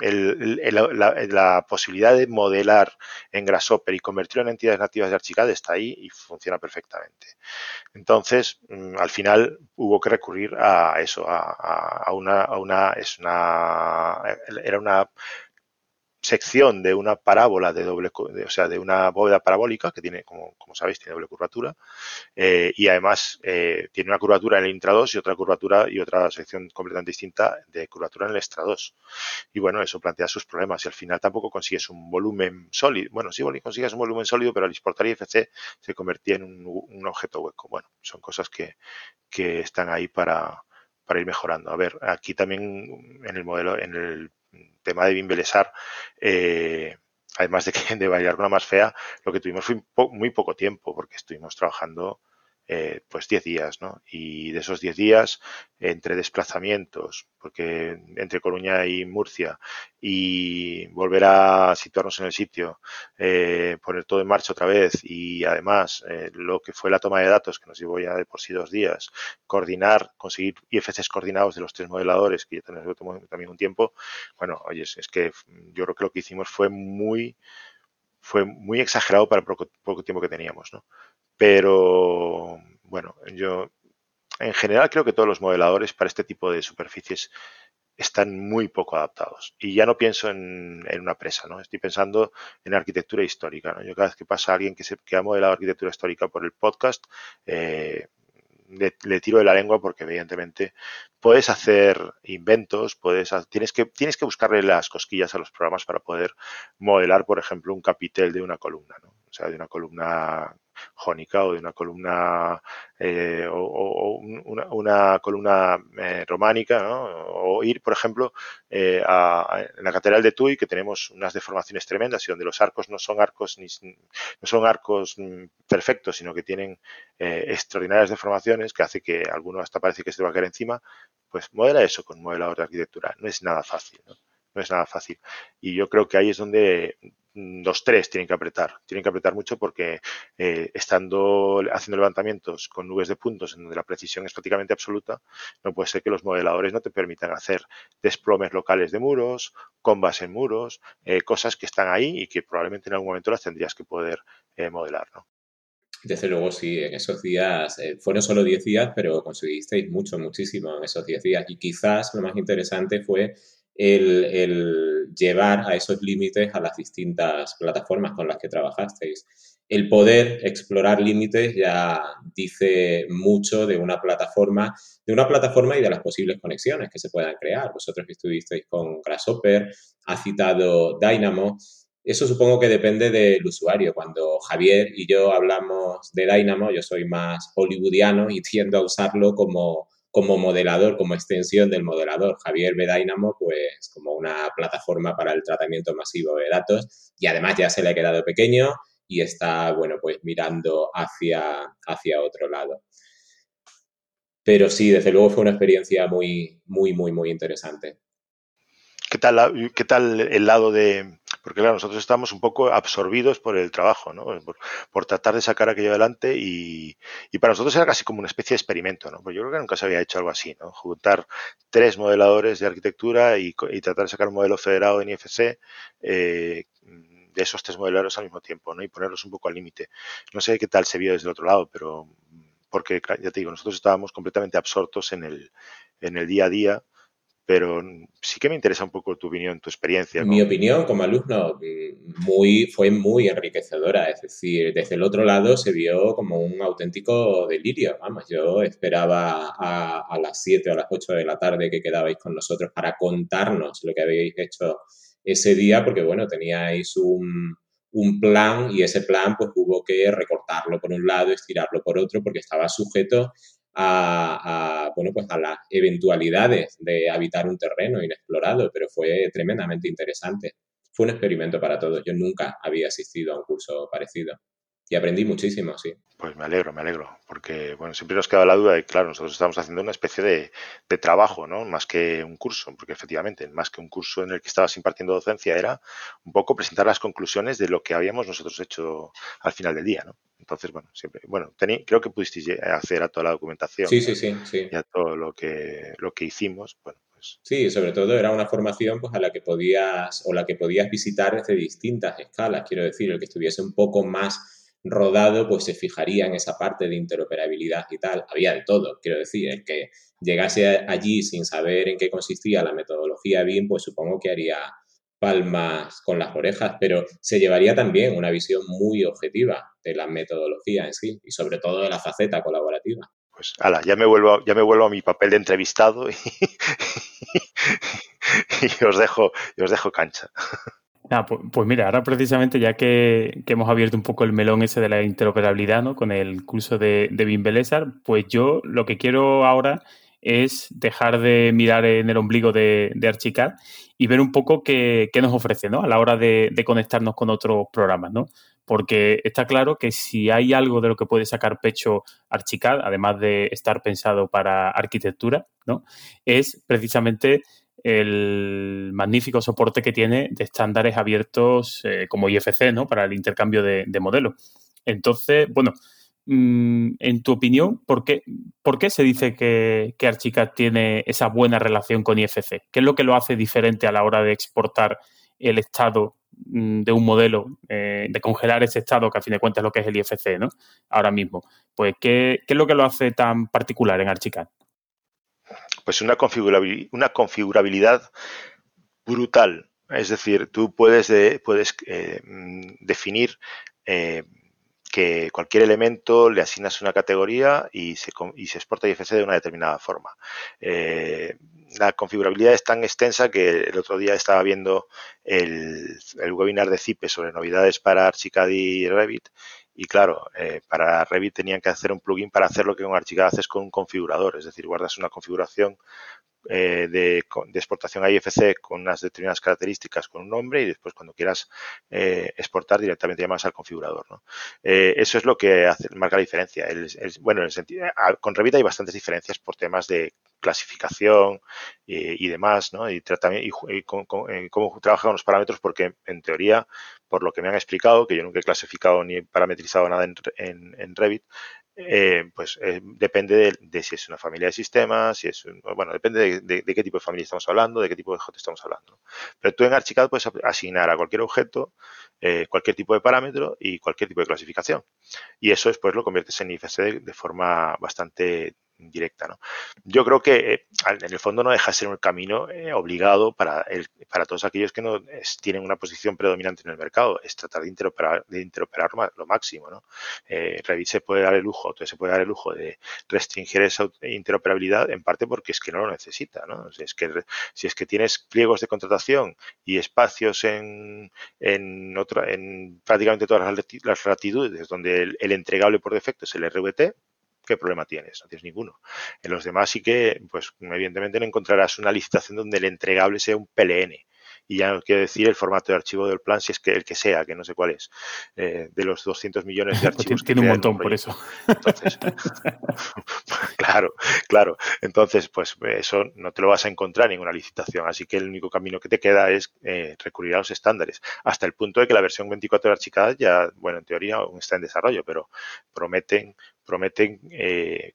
la, posibilidad de modelar en Grasshopper y convertirlo en entidades nativas de Archicad está ahí y funciona perfectamente. Entonces, mm, al final hubo que recurrir a eso, a, una, a una, es una, era una sección de una parábola de doble, o sea, de una bóveda parabólica que tiene, como, como sabéis, tiene doble curvatura eh, y además eh, tiene una curvatura en el intra 2 y otra curvatura y otra sección completamente distinta de curvatura en el extra 2. Y bueno, eso plantea sus problemas y al final tampoco consigues un volumen sólido. Bueno, sí consigues un volumen sólido, pero al exportar IFC se convertía en un, objeto hueco. Bueno, son cosas que, que están ahí para ir mejorando. A ver, aquí también en el modelo, en el tema de Bimbelesar, eh, además de que de bailar una más fea, lo que tuvimos fue muy poco tiempo, porque estuvimos trabajando eh, pues 10 días, ¿no? Y de esos 10 días, entre desplazamientos, porque entre Coruña y Murcia, y volver a situarnos en el sitio, eh, poner todo en marcha otra vez, y además eh, lo que fue la toma de datos, que nos llevó ya de por sí dos días, coordinar, conseguir IFCs coordinados de los tres modeladores, que ya tomó también un tiempo, bueno, oye, es que yo creo que lo que hicimos fue muy fue muy exagerado para el poco, poco tiempo que teníamos, ¿no? Pero bueno, yo en general creo que todos los modeladores para este tipo de superficies están muy poco adaptados. Y ya no pienso en, una presa, ¿no? Estoy pensando en arquitectura histórica. Yo cada vez que pasa alguien que, se, que ha modelado arquitectura histórica por el podcast, eh, le, tiro de la lengua porque evidentemente puedes hacer inventos, puedes, tienes, que, tienes que buscarle las cosquillas a los programas para poder modelar, por ejemplo, un capitel de una columna, ¿no? o sea, de una columna jónica o de una columna eh, o, una, columna eh, románica, o ir, por ejemplo, eh, a, la catedral de Tuy, que tenemos unas deformaciones tremendas y donde los arcos no son arcos ni, no son arcos mm, perfectos, sino que tienen extraordinarias deformaciones que hace que alguno hasta parece que se va a caer encima, pues modela eso con modelador de arquitectura. No es nada fácil, no es nada fácil. Y yo creo que ahí es donde los tres tienen que apretar, tienen que apretar mucho porque eh, estando haciendo levantamientos con nubes de puntos en donde la precisión es prácticamente absoluta, no puede ser que los modeladores no te permitan hacer desplomes locales de muros, combas en muros, eh, cosas que están ahí y que probablemente en algún momento las tendrías que poder eh, modelar, ¿no? Desde luego, sí, en esos días, fueron solo 10 días, pero conseguisteis mucho, muchísimo en esos 10 días. Y quizás lo más interesante fue el, llevar a esos límites a las distintas plataformas con las que trabajasteis. El poder explorar límites ya dice mucho de una plataforma, de una plataforma y de las posibles conexiones que se puedan crear. Vosotros que estuvisteis con Grasshopper, ha citado Dynamo. Eso supongo que depende del usuario. Cuando Javier y yo hablamos de Dynamo, yo soy más hollywoodiano y tiendo a usarlo como como modelador, como extensión del modelador. Javier ve Dynamo pues como una plataforma para el tratamiento masivo de datos y además ya se le ha quedado pequeño y está, bueno, pues mirando hacia, hacia otro lado. Pero sí, desde luego fue una experiencia muy, muy, muy, muy interesante. ¿Qué tal, ¿Qué tal el lado de, porque claro, nosotros estamos un poco absorbidos por el trabajo, ¿no? Por, tratar de sacar aquello adelante y, para nosotros era casi como una especie de experimento, ¿no? Pues yo creo que nunca se había hecho algo así, ¿no? Juntar tres modeladores de arquitectura y, tratar de sacar un modelo federado en IFC eh, de esos tres modeladores al mismo tiempo, ¿no? Y ponerlos un poco al límite. No sé qué tal se vio desde el otro lado, pero porque ya te digo, nosotros estábamos completamente absortos en el, en el día a día pero sí que me interesa un poco tu opinión, tu experiencia. Mi opinión como alumno mm, muy, fue muy enriquecedora, es decir, desde el otro lado se vio como un auténtico delirio. Vamos, yo esperaba a, las 7 o a las 8 de la tarde que quedabais con nosotros para contarnos lo que habéis hecho ese día, porque bueno, teníais un, un plan y ese plan pues hubo que recortarlo por un lado, estirarlo por otro, porque estaba sujeto a, bueno, pues a las eventualidades de habitar un terreno inexplorado, pero fue tremendamente interesante. Fue un experimento para todos. Yo nunca había asistido a un curso parecido y aprendí muchísimo, sí. Pues me alegro, me alegro, porque bueno, siempre nos queda la duda de, claro, nosotros estamos haciendo una especie de, de, trabajo, ¿no? Más que un curso, porque efectivamente, más que un curso en el que estabas impartiendo docencia, era un poco presentar las conclusiones de lo que habíamos nosotros hecho al final del día, ¿no? Entonces, bueno, siempre, bueno, creo que pudisteis hacer a toda la documentación. Sí, sí, sí, sí. Y a todo lo que, lo que hicimos, bueno, pues. Sí, sobre todo era una formación pues a la que podías, o la que podías visitar desde distintas escalas, quiero decir, el que estuviese un poco más rodado, pues se fijaría en esa parte de interoperabilidad y tal. Había de todo, quiero decir, el que llegase allí sin saber en qué consistía la metodología BIM, pues supongo que haría palmas con las orejas, pero se llevaría también una visión muy objetiva de la metodología en sí y sobre todo de la faceta colaborativa. Pues, ala, ya me vuelvo, ya me vuelvo a mi papel de entrevistado y, os dejo, y os dejo cancha. Ah, pues, mira, ahora precisamente ya que, hemos abierto un poco el melón ese de la interoperabilidad, ¿no? Con el curso de, de BIM pues yo lo que quiero ahora es dejar de mirar en el ombligo de, de Archicad y ver un poco qué, nos ofrece, ¿no? A la hora de, conectarnos con otros programas, ¿no? Porque está claro que si hay algo de lo que puede sacar pecho Archicad, además de estar pensado para arquitectura, ¿no? Es precisamente el magnífico soporte que tiene de estándares abiertos eh, como IFC, ¿no? Para el intercambio de, modelos. Entonces, bueno, mm, en tu opinión, ¿por qué, por qué se dice que, que, Archicad tiene esa buena relación con IFC? ¿Qué es lo que lo hace diferente a la hora de exportar el estado mm, de un modelo, eh, de congelar ese estado, que a fin de cuentas es lo que es el IFC, ¿no? Ahora mismo. Pues, ¿qué, qué es lo que lo hace tan particular en Archicad? Pues una configurabilidad, una configurabilidad brutal. Es decir, tú puedes, puedes eh, definir eh, que cualquier elemento le asignas una categoría y se, y se exporta IFC de una determinada forma. Eh, la configurabilidad es tan extensa que el otro día estaba viendo el, webinar de CIPE sobre novedades para Archicad y Revit y claro, eh, para Revit tenían que hacer un plugin para hacer lo que con Archicad haces con un configurador, es decir, guardas una configuración eh, de, exportación a IFC con unas determinadas características con un nombre y después cuando quieras eh, exportar directamente llamas al configurador. eso es lo que hace, marca la diferencia. bueno, en el sentido, con Revit hay bastantes diferencias por temas de clasificación y, demás, ¿no? Y, y, cómo trabaja con los parámetros, porque en teoría, por lo que me han explicado, que yo nunca he clasificado ni parametrizado nada en, en, Revit, eh, pues eh, depende de, si es una familia de sistemas, si es bueno, depende de, qué tipo de familia estamos hablando, de qué tipo de objeto estamos hablando. Pero tú en Archicad puedes asignar a cualquier objeto eh, cualquier tipo de parámetro y cualquier tipo de clasificación. Y eso después lo conviertes en IFC de forma bastante directa. ¿no? Yo creo que eh, en el fondo no deja de ser un camino eh, obligado para, el, para todos aquellos que no tienen una posición predominante en el mercado, es tratar de interoperar, de interoperar lo máximo. ¿no? Eh, Revit se puede dar el lujo, se puede dar el lujo de restringir esa interoperabilidad en parte porque es que no lo necesita. ¿no? Si, es que, si es que tienes pliegos de contratación y espacios en, en, otra, en prácticamente todas las latitudes donde el, el entregable por defecto es el RVT, ¿qué problema tienes? No tienes ninguno. En los demás sí que, pues evidentemente no encontrarás una licitación donde el entregable sea un PLN. Y ya no quiero decir el formato de archivo del plan, si es que el que sea, que no sé cuál es, eh, de los 200 millones de archivos. Tiene un montón por eso. Entonces, claro, claro. Entonces, pues eso no te lo vas a encontrar en ninguna licitación. Así que el único camino que te queda es eh, recurrir a los estándares. Hasta el punto de que la versión 24 de Archicad ya, bueno, en teoría aún está en desarrollo, pero prometen prometen eh,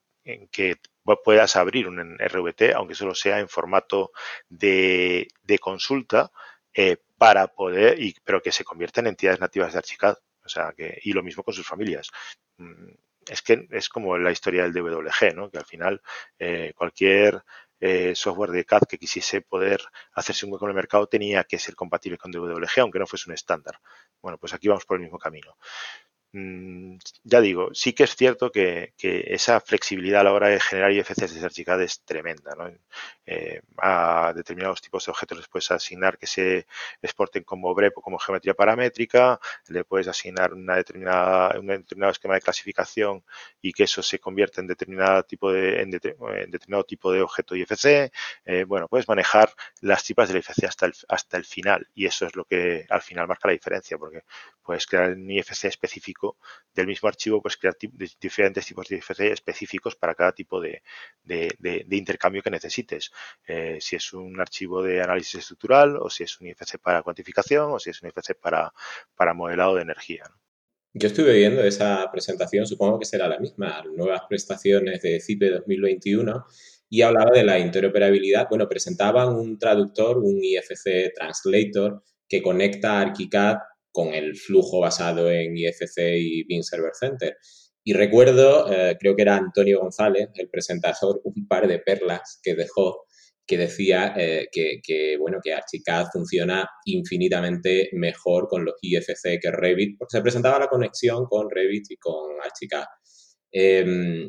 que puedas abrir un RVT, aunque solo sea en formato de, consulta, eh, para poder, pero que se convierta en entidades nativas de Archicad. O sea, que, y lo mismo con sus familias. Mm, es que es como la historia del DWG, ¿no? que al final eh, cualquier software de CAD que quisiese poder hacerse un hueco en el mercado tenía que ser compatible con DWG, aunque no fuese un estándar. Bueno, pues aquí vamos por el mismo camino. Mm, ya digo, sí que es cierto que, esa flexibilidad a la hora de generar IFCs de Archicad es tremenda. ¿no? Eh, a determinados tipos de objetos les puedes asignar que se exporten como BREP o como geometría paramétrica, le puedes asignar una determinada, un determinado esquema de clasificación y que eso se convierta en determinado tipo de, en, determinado tipo de objeto IFC. Eh, bueno, puedes manejar las tipas del IFC hasta el, hasta el final y eso es lo que al final marca la diferencia porque puedes crear un IFC específico del mismo archivo, puedes crear diferentes tipos de IFC específicos para cada tipo de, intercambio que necesites. Eh, si es un archivo de análisis estructural o si es un IFC para cuantificación o si es un IFC para, para modelado de energía. Yo estuve viendo esa presentación, supongo que será la misma, nuevas prestaciones de CIPE 2021 y hablaba de la interoperabilidad. Bueno, presentaban un traductor, un IFC Translator, que conecta ArchiCAD con el flujo basado en IFC y BIM Server Center. Y recuerdo, eh, creo que era Antonio González, el presentador, un par de perlas que dejó que decía eh, que, bueno, que Archicad funciona infinitamente mejor con los IFC que Revit, porque se presentaba la conexión con Revit y con Archicad. Eh,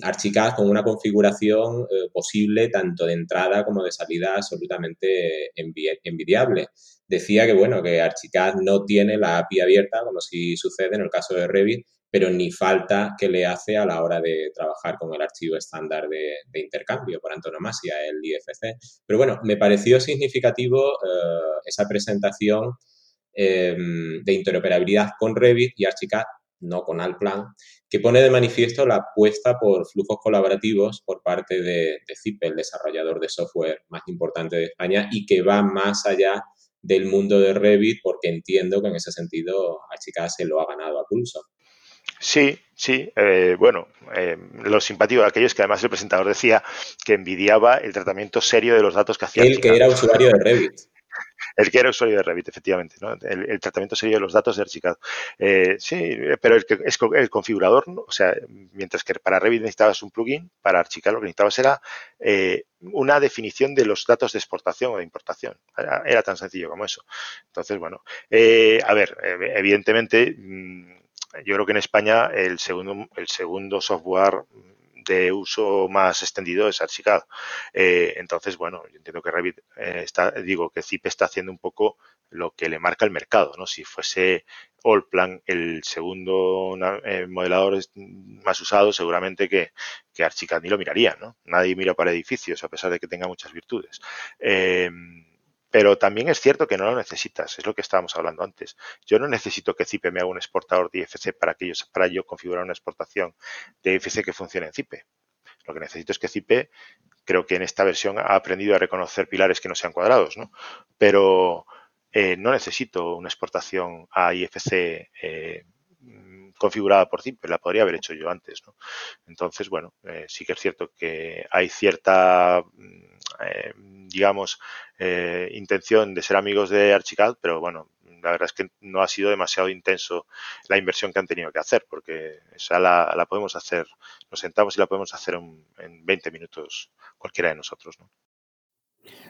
con una configuración eh, posible tanto de entrada como de salida absolutamente envidiable decía que, bueno, que Archicad no tiene la API abierta, como si sucede en el caso de Revit, pero ni falta que le hace a la hora de trabajar con el archivo estándar de, intercambio por antonomasia, el IFC. Pero bueno, me pareció significativo eh, esa presentación em, de interoperabilidad con Revit y Archicad, no con Alplan, que pone de manifiesto la apuesta por flujos colaborativos por parte de, de el desarrollador de software más importante de España, y que va más allá del mundo de Revit porque entiendo que en ese sentido Archicad se lo ha ganado a pulso. Sí, sí. Eh, bueno, eh, lo simpático de aquello es que además el presentador decía que envidiaba el tratamiento serio de los datos que hacía. El que era usuario de Revit. El que era usuario de Revit, efectivamente, ¿no? el, tratamiento sería los datos de Archicad. Eh, sí, pero el, es el configurador, o sea, mientras que para Revit necesitabas un plugin, para Archicad lo que necesitabas era eh, una definición de los datos de exportación o de importación. Era, tan sencillo como eso. Entonces, bueno, eh, a ver, evidentemente mm, yo creo que en España el segundo, el segundo software de uso más extendido es Archicad. Eh, entonces, bueno, yo entiendo que Revit eh, está, digo que ZIP está haciendo un poco lo que le marca el mercado, ¿no? Si fuese Allplan el segundo eh, modelador más usado, seguramente que, que Archicad ni lo miraría, ¿no? Nadie mira para edificios, a pesar de que tenga muchas virtudes. Pero también es cierto que no lo necesitas, es lo que estábamos hablando antes. Yo no necesito que ZIP me haga un exportador de IFC para que yo, para yo configurar una exportación de IFC que funcione en ZIP. Lo que necesito es que ZIP, creo que en esta versión ha aprendido a reconocer pilares que no sean cuadrados, ¿no? Pero, eh, no necesito una exportación a IFC eh, configurada por ZIP, la podría haber hecho yo antes. ¿no? Entonces, bueno, eh, sí que es cierto que hay cierta, mm, digamos, intención de ser amigos de Archicad, pero bueno, la verdad es que no ha sido demasiado intenso la inversión que han tenido que hacer, porque esa la, podemos hacer, nos sentamos y la podemos hacer en, en 20 minutos cualquiera de nosotros. ¿no?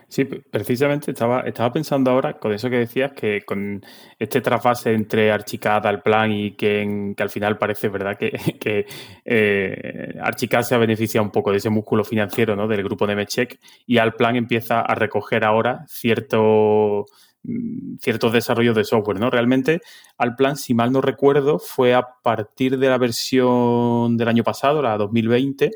Sí, precisamente estaba, estaba pensando ahora con eso que decías, que con este trasvase entre Archicad al plan y que, al final parece verdad que, que eh, Archicad se ha beneficiado un poco de ese músculo financiero ¿no? del grupo de Mechec y al plan empieza a recoger ahora cierto, mm, ciertos desarrollos de software. ¿no? Realmente al plan, si mal no recuerdo, fue a partir de la versión del año pasado, la 2020,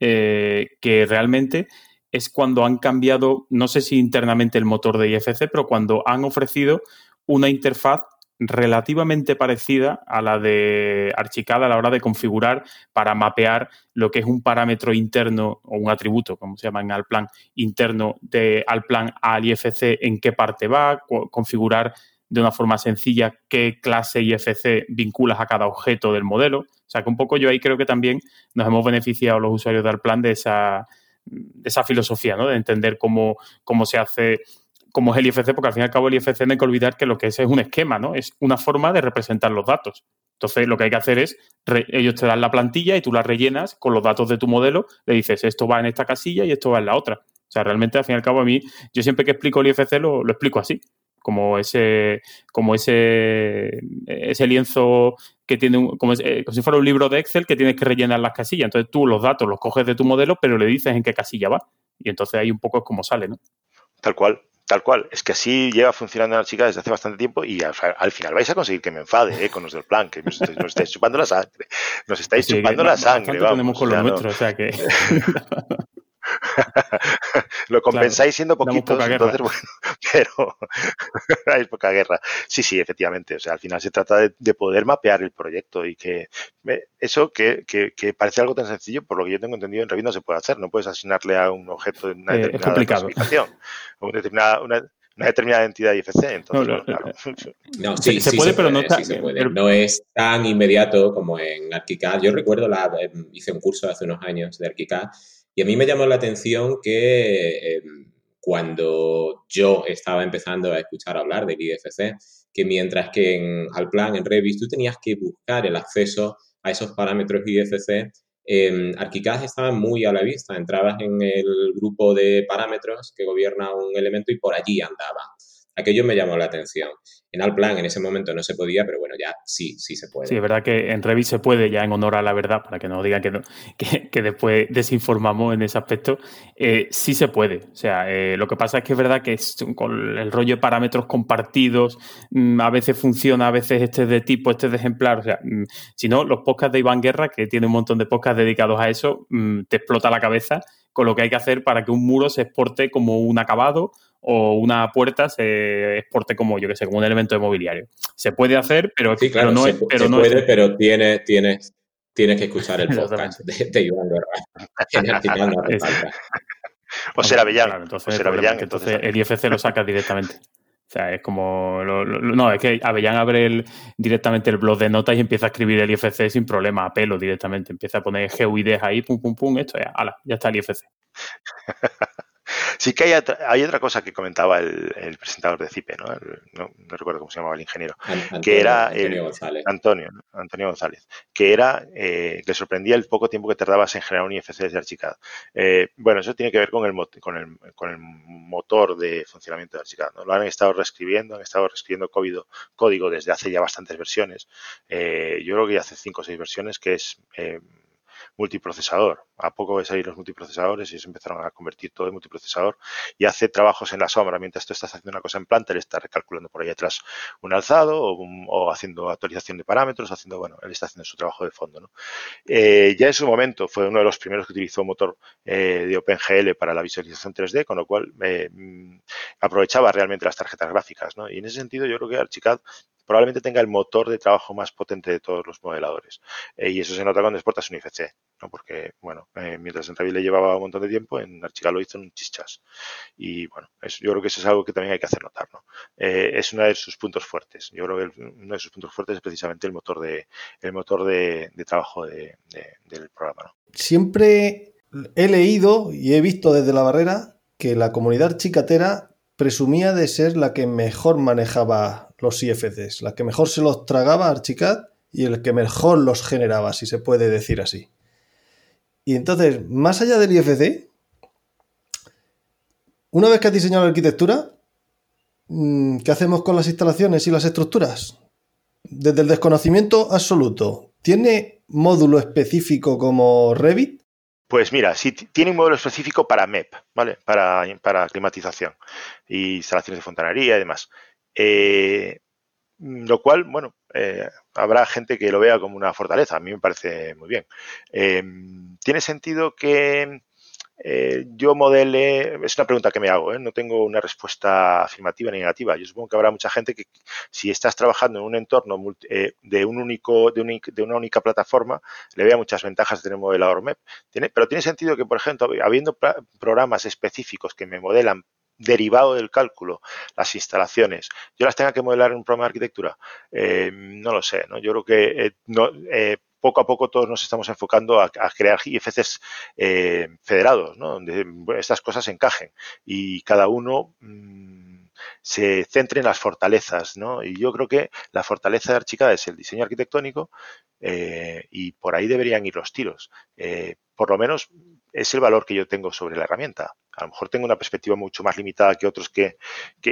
eh, que realmente es cuando han cambiado, no sé si internamente el motor de IFC, pero cuando han ofrecido una interfaz relativamente parecida a la de Archicad a la hora de configurar para mapear lo que es un parámetro interno o un atributo, como se llama en Alplan, interno de Alplan al IFC, en qué parte va, configurar de una forma sencilla qué clase IFC vinculas a cada objeto del modelo. O sea que un poco yo ahí creo que también nos hemos beneficiado los usuarios de Alplan de esa, esa filosofía, ¿no? De entender cómo, cómo se hace, cómo es el IFC, porque al fin y al cabo el IFC no hay que olvidar que lo que es es un esquema, ¿no? Es una forma de representar los datos. Entonces, lo que hay que hacer es, ellos te dan la plantilla y tú la rellenas con los datos de tu modelo, le dices, esto va en esta casilla y esto va en la otra. O sea, realmente, al fin y al cabo, a mí, yo siempre que explico el IFC lo, lo explico así como ese, como ese, ese lienzo que tiene, un, como, eh, como, si fuera un libro de Excel que tienes que rellenar las casillas. Entonces tú los datos los coges de tu modelo, pero le dices en qué casilla va. Y entonces ahí un poco es como sale, ¿no? Tal cual, tal cual. Es que así lleva funcionando la chica desde hace bastante tiempo y al, final vais a conseguir que me enfade ¿eh? con los del plan, que nos, estáis chupando la sangre. Nos estáis chupando la sangre. Vamos, tenemos con lo nuestro, o sea que... lo compensáis siendo poquitos, entonces bueno, pero hay poca guerra. Sí, sí, efectivamente. O sea, al final se trata de, poder mapear el proyecto y que eso que, que, parece algo tan sencillo, por lo que yo tengo entendido, en Revit no se puede hacer. No puedes asignarle a un objeto una eh, determinada clasificación, una determinada, una, determinada entidad IFC. Entonces, no, claro. no sí, se, puede, pero no se puede. No es tan inmediato como en ArchiCAD. Yo recuerdo, la, em, hice un curso hace unos años de ArchiCAD y a mí me llamó la atención que em, cuando yo estaba empezando a escuchar hablar del IFC, que mientras que en Alplan, en Revit, tú tenías que buscar el acceso a esos parámetros IFC, eh, ArchiCAD estaba muy a la vista. Entrabas en el grupo de parámetros que gobierna un elemento y por allí andaba aquello me llamó la atención. En Alplan en ese momento no se podía, pero bueno, ya sí, sí se puede. Sí, es verdad que en Revit se puede, ya en honor a la verdad, para que no digan que, que, después desinformamos en ese aspecto, eh, sí se puede. O sea, eh, lo que pasa es que es verdad que con el rollo de parámetros compartidos, mm, a veces funciona, a veces este es de tipo, este es de ejemplar. O sea, mm, si no, los podcasts de Iván Guerra, que tiene un montón de podcasts dedicados a eso, mm, te explota la cabeza con lo que hay que hacer para que un muro se exporte como un acabado o una puerta se exporte como, yo que sé, como un elemento de mobiliario. Se puede hacer, pero, sí, claro, no, se, pero no puede, pero tienes, tienes, tienes que escuchar el podcast de, de Iván O será Avellán. entonces, entonces, el IFC lo saca directamente. O sea, es como. no, es que Avellán abre directamente el blog de notas y empieza a escribir el IFC sin problema, a pelo directamente. Empieza a poner GUIDs ahí, pum, pum, pum, esto ya, ala, ya está el IFC. Sí que hay, hay otra cosa que comentaba el, presentador de CIPE, ¿no? ¿no? recuerdo cómo se llamaba el ingeniero, que era Antonio González. Antonio, Antonio González, que era eh, que sorprendía el poco tiempo que tardabas en generar un IFC desde Archicad. Eh, bueno, eso tiene que ver con el, con el, con el motor de funcionamiento de Archicad. ¿no? Lo han estado reescribiendo, han estado reescribiendo código, código desde hace ya bastantes versiones. Eh, yo creo que ya hace cinco o seis versiones que es eh, multiprocesador. A poco de salir los multiprocesadores y se empezaron a convertir todo en multiprocesador y hace trabajos en la sombra. Mientras tú estás haciendo una cosa en planta, él está recalculando por ahí atrás un alzado o, haciendo actualización de parámetros, haciendo, bueno, él está haciendo su trabajo de fondo. ¿no? Eh, ya en su momento fue uno de los primeros que utilizó motor eh, de OpenGL para la visualización 3D, con lo cual eh, mm, aprovechaba realmente las tarjetas gráficas. ¿no? Y en ese sentido yo creo que Archicad probablemente tenga el motor de trabajo más potente de todos los modeladores. Eh, y eso se nota cuando exportas un IFC, ¿no? porque, bueno, eh, mientras en Revit le llevaba un montón de tiempo, en Archicad lo hizo en un chichas. Y, bueno, yo creo que eso es algo que también hay que hacer notar. ¿no? Eh, es uno de sus puntos fuertes. Yo creo que uno de sus puntos fuertes es precisamente el motor de, el motor de, trabajo del programa. Siempre he leído y he visto desde la barrera que la comunidad chicatera presumía de ser la que mejor manejaba los IFCs, la que mejor se los tragaba Archicad y el que mejor los generaba, si se puede decir así. Y entonces, más allá del IFC, una vez que has diseñado la arquitectura, mm, ¿qué hacemos con las instalaciones y las estructuras? Desde el desconocimiento absoluto, ¿tiene módulo específico como Revit? Pues mira, sí tiene un módulo específico para MEP, ¿vale? Para, para climatización y instalaciones de fontanería y demás. Eh, lo cual, bueno, eh, habrá gente que lo vea como una fortaleza. A mí me parece muy bien. Eh, tiene sentido que eh, yo modele, es una pregunta que me hago, ¿eh? no tengo una respuesta afirmativa ni negativa. Yo supongo que habrá mucha gente que si estás trabajando en un entorno eh, de un único, de, de, una única plataforma, le vea muchas ventajas de tener un modelador MEP. Pero tiene sentido que, por ejemplo, habiendo programas específicos que me modelan derivado del cálculo, las instalaciones, yo las tenga que modelar en un programa de arquitectura, no lo sé, ¿no? Yo creo que no, poco a poco todos nos estamos enfocando a, crear IFCs eh, federados, donde estas cosas encajen y cada uno mm, se centre en las fortalezas. Y yo creo que la fortaleza de Archicad es el diseño arquitectónico eh, y por ahí deberían ir los tiros. Eh, por lo menos es el valor que yo tengo sobre la herramienta. A lo mejor tengo una perspectiva mucho más limitada que otros que,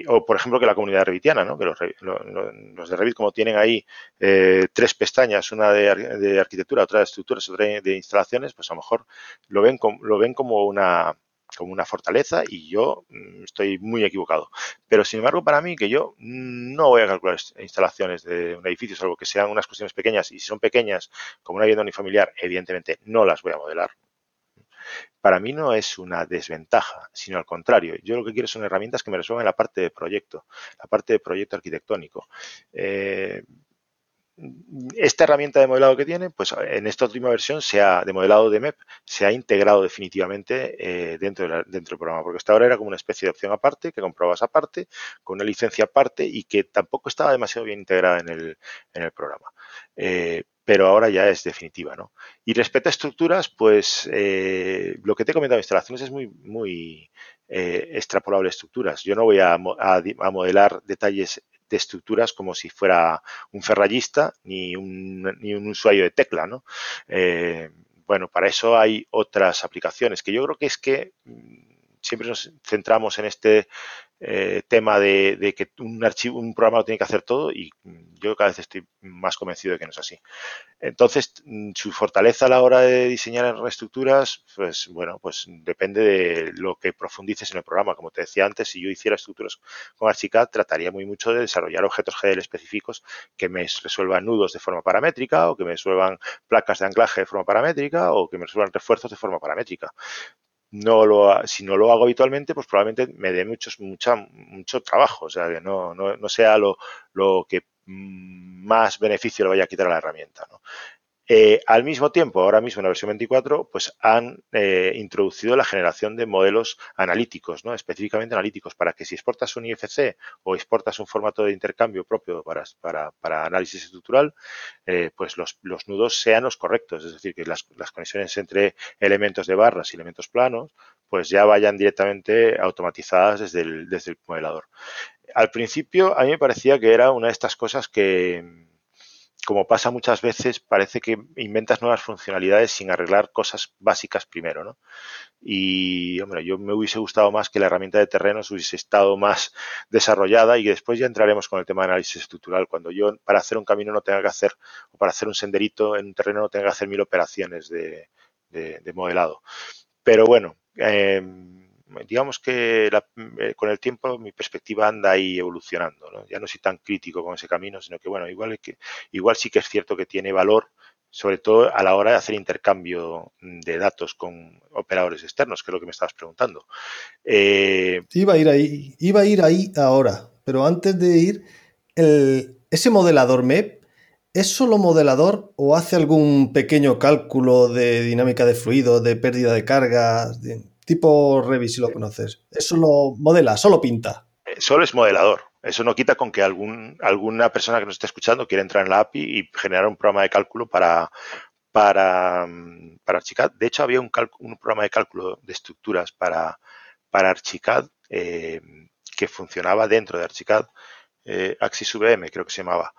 o por ejemplo que la comunidad revitiana, ¿no? que los, de Revit como tienen ahí eh, tres pestañas, una de, arquitectura, otra de estructuras, otra de instalaciones, pues a lo mejor lo ven, lo ven como una como una fortaleza y yo mm, estoy muy equivocado. Pero sin embargo, para mí, que yo no voy a calcular instalaciones de un edificio, salvo que sean unas cuestiones pequeñas, y si son pequeñas, como una vivienda unifamiliar, evidentemente no las voy a modelar. Para mí no es una desventaja, sino al contrario. Yo lo que quiero son herramientas que me resuelvan la parte de proyecto, la parte de proyecto arquitectónico. Eh, esta herramienta de modelado que tiene, pues en esta última versión se ha, de modelado de MEP se ha integrado definitivamente eh, dentro, del programa, porque hasta ahora era como una especie de opción aparte, que comprobas aparte, con una licencia aparte y que tampoco estaba demasiado bien integrada en el, programa. Eh, pero ahora ya es definitiva, ¿no? Y respecto a estructuras, pues eh, lo que te he comentado instalaciones es muy, muy extrapolable a estructuras. Yo no voy a, a modelar detalles de estructuras como si fuera un ferrallista ni un, ni un usuario de tecla, ¿no? Eh, bueno, para eso hay otras aplicaciones que yo creo que es que mm, siempre nos centramos en este eh, tema de, que un archivo, un programa lo tiene que hacer todo y yo cada vez estoy más convencido de que no es así. Entonces, mm, su fortaleza a la hora de diseñar estructuras, pues bueno, pues depende de lo que profundices en el programa. Como te decía antes, si yo hiciera estructuras con Archicad, trataría muy mucho de desarrollar objetos GDL específicos que me resuelvan nudos de forma paramétrica o que me resuelvan placas de anclaje de forma paramétrica o que me resuelvan refuerzos de forma paramétrica no lo, si no lo hago habitualmente, pues probablemente me dé muchos, mucha, mucho trabajo, o sea, que no, no, no sea lo, lo que mm, más beneficio le vaya a quitar a la herramienta. ¿no? Eh, al mismo tiempo, ahora mismo en la versión 24, pues han eh, introducido la generación de modelos analíticos, ¿no? específicamente analíticos, para que si exportas un IFC o exportas un formato de intercambio propio para, para, análisis estructural, eh, pues los, los, nudos sean los correctos, es decir, que las, las conexiones entre elementos de barras y elementos planos pues ya vayan directamente automatizadas desde el, desde el modelador. Al principio a mí me parecía que era una de estas cosas que, como pasa muchas veces, parece que inventas nuevas funcionalidades sin arreglar cosas básicas primero, ¿no? Y, hombre, yo me hubiese gustado más que la herramienta de terrenos hubiese estado más desarrollada y después ya entraremos con el tema de análisis estructural. Cuando yo para hacer un camino no tenga que hacer, o para hacer un senderito en un terreno no tenga que hacer mil operaciones de, de modelado. Pero bueno, eh, digamos que eh, con el tiempo mi perspectiva anda ahí evolucionando. Ya no soy tan crítico con ese camino, sino que bueno, igual, igual sí que es cierto que tiene valor, sobre todo a la hora de hacer intercambio de datos con operadores externos, que es lo que me estabas preguntando. Eh, iba a ir ahí, iba a ir ahí ahora, pero antes de ir, el, ese modelador MEP. ¿Es solo modelador o hace algún pequeño cálculo de dinámica de fluido, de pérdida de cargas? Tipo Revit, si lo conoces. Eso lo modela, solo pinta. Eh, solo es modelador. Eso no quita con que algún, alguna persona que nos esté escuchando quiera entrar en la API y generar un programa de cálculo para, para, para Archicad. De hecho, había un, un programa de cálculo de estructuras para, para Archicad eh, que funcionaba dentro de Archicad. Eh, Axis VM creo que se llamaba.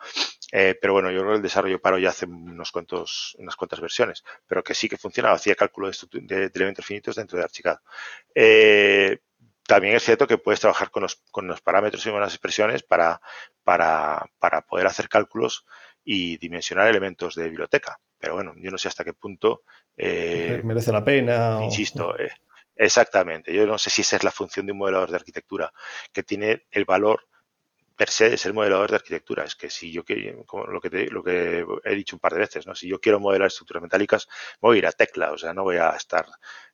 Eh, pero bueno, yo creo que el desarrollo paro ya hace unos cuantos, unas cuantas versiones, pero que sí que funcionaba, hacía cálculo de, elementos finitos dentro de Archicad. Eh, también es cierto que puedes trabajar con los, con los parámetros y con las expresiones para, para, para, poder hacer cálculos y dimensionar elementos de biblioteca. Pero bueno, yo no sé hasta qué punto. Eh, Merece la pena. Insisto, exactamente. Yo no sé si esa es la función de un modelador de arquitectura, que tiene el valor per se ser modelador de arquitectura. Es que si yo quiero, como lo que, lo que he dicho un par de veces, ¿no? si yo quiero modelar estructuras metálicas, voy a ir a tecla, o sea, no voy a estar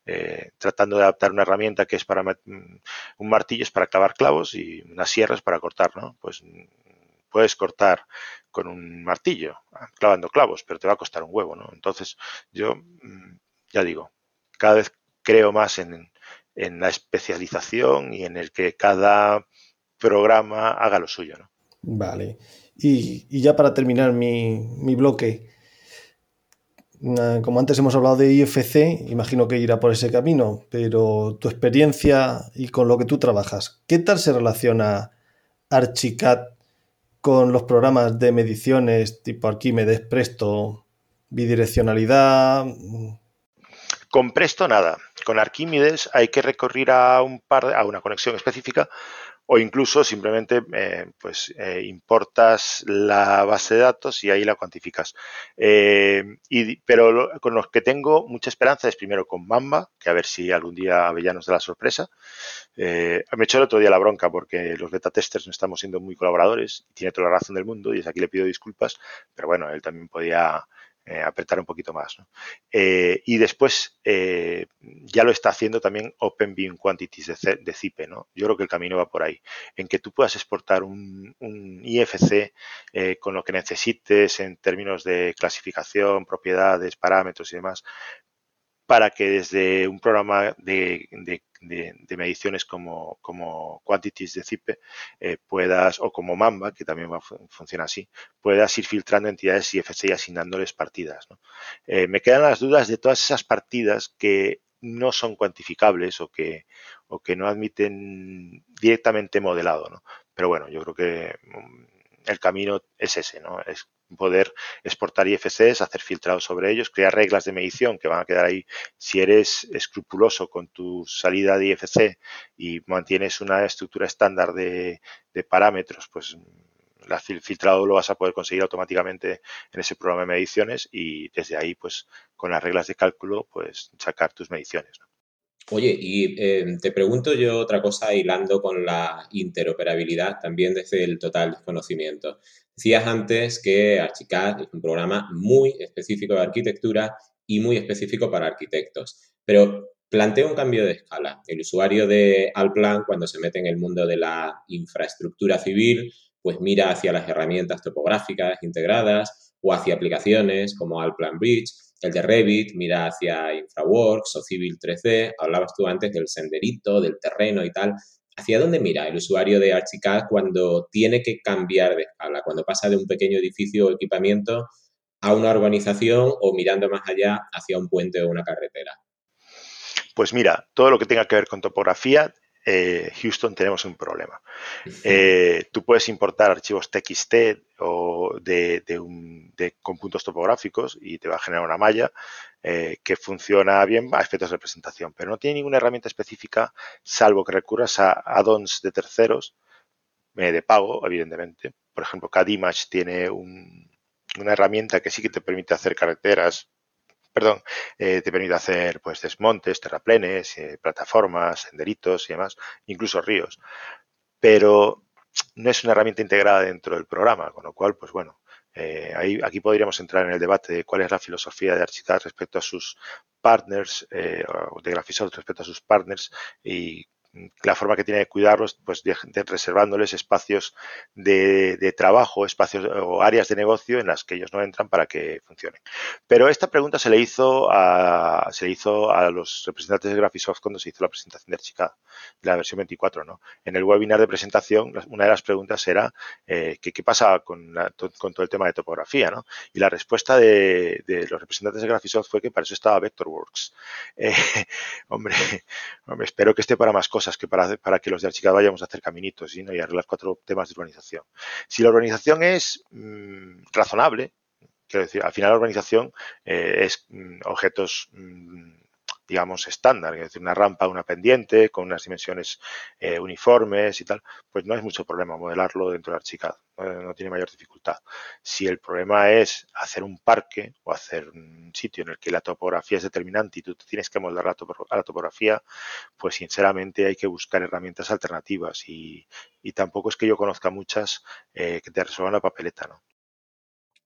eh, tratando de adaptar una herramienta que es para mm, un martillo es para clavar clavos y una sierra es para cortar, ¿no? Pues mm, puedes cortar con un martillo clavando clavos, pero te va a costar un huevo, ¿no? Entonces, yo mm, ya digo, cada vez creo más en, en la especialización y en el que cada programa haga lo suyo. ¿no? Vale. Y, ya para terminar mi, bloque, como antes hemos hablado de IFC, imagino que irá por ese camino, pero tu experiencia y con lo que tú trabajas, ¿qué tal se relaciona Archicad con los programas de mediciones tipo Arquímedes, Presto, bidireccionalidad? Con Presto nada. Con Arquímedes hay que recurrir a un par a una conexión específica o incluso simplemente eh, pues eh, importas la base de datos y ahí la cuantificas. Eh, y, pero con los que tengo mucha esperanza es primero con Mamba, que a ver si algún día Avellanos da la sorpresa. me echó el otro día la bronca porque los beta testers no estamos siendo muy colaboradores tiene toda la razón del mundo y desde aquí le pido disculpas, pero bueno, él también podía eh, apretar un poquito más. Eh, y después eh, ya lo está haciendo también Open Beam Quantities de, Zipe. ¿no? Yo creo que el camino va por ahí, en que tú puedas exportar un, un IFC con lo que necesites en términos de clasificación, propiedades, parámetros y demás, para que desde un programa de, de, mediciones como, como Quantities de Zipe eh, puedas, o como Mamba, que también funciona así, puedas ir filtrando entidades IFC y asignándoles partidas. Eh, me quedan las dudas de todas esas partidas que no son cuantificables o que, o que no admiten directamente modelado. ¿no? Pero bueno, yo creo que mm, el camino es ese, ¿no? Es poder exportar IFCs, hacer filtrados sobre ellos, crear reglas de medición que van a quedar ahí. Si eres escrupuloso con tu salida de IFC y mantienes una estructura estándar de, parámetros, pues el filtrado lo vas a poder conseguir automáticamente en ese programa de mediciones y desde ahí, pues con las reglas de cálculo, pues sacar tus mediciones. Oye, y eh, te pregunto yo otra cosa hilando con la interoperabilidad también desde el total desconocimiento. Decías antes que Archicad es un programa muy específico de arquitectura y muy específico para arquitectos, pero plantea un cambio de escala. El usuario de Alplan, cuando se mete en el mundo de la infraestructura civil, pues mira hacia las herramientas topográficas integradas o hacia aplicaciones como Alplan Bridge. El de Revit mira hacia InfraWorks o Civil 3D. Hablabas tú antes del senderito, del terreno y tal. ¿Hacia dónde mira el usuario de Archicad cuando tiene que cambiar de escala, cuando pasa de un pequeño edificio o equipamiento a una urbanización o mirando más allá hacia un puente o una carretera? Pues mira, todo lo que tenga que ver con topografía, eh, Houston tenemos un problema. Eh, tú puedes importar archivos TXT o de, con puntos topográficos y te va a generar una malla eh, que funciona bien a efectos de representación, pero no tiene ninguna herramienta específica salvo que recurras a add-ons de terceros de pago, evidentemente. Por ejemplo, CAD-Image tiene una herramienta que sí que te permite hacer carreteras perdón, eh, te permite hacer pues desmontes, terraplenes, eh, plataformas, senderitos y demás, incluso ríos. Pero no es una herramienta integrada dentro del programa, con lo cual, pues bueno, eh, ahí, aquí podríamos entrar en el debate de cuál es la filosofía de Archicad respecto a sus partners, o de Graphisoft respecto a sus partners y la forma que tiene de cuidarlos, pues reservándoles espacios de, trabajo, espacios o áreas de negocio en las que ellos no entran para que funcionen. Pero esta pregunta se le hizo a, se le hizo a los representantes de Graphisoft cuando se hizo la presentación de Archicad, la versión 24, ¿no? En el webinar de presentación, una de las preguntas era eh, ¿qué, pasa con, con, todo el tema de topografía, ¿no? Y la respuesta de, los representantes de Graphisoft fue que para eso estaba Vectorworks. Eh, hombre, espero que esté para más cosas que para, que los de Archicad vayamos a hacer caminitos y arreglar cuatro temas de urbanización. Si la urbanización es mm, razonable, quiero decir, al final la urbanización eh, es mm, objetos mm, digamos, estándar, es decir, una rampa, una pendiente, con unas dimensiones eh, uniformes y tal, pues no es mucho problema modelarlo dentro de Archicad, no, tiene mayor dificultad. Si el problema es hacer un parque o hacer un sitio en el que la topografía es determinante y tú tienes que modelar la, la topografía, pues sinceramente hay que buscar herramientas alternativas y, tampoco es que yo conozca muchas eh, que te resuelvan la papeleta, ¿no?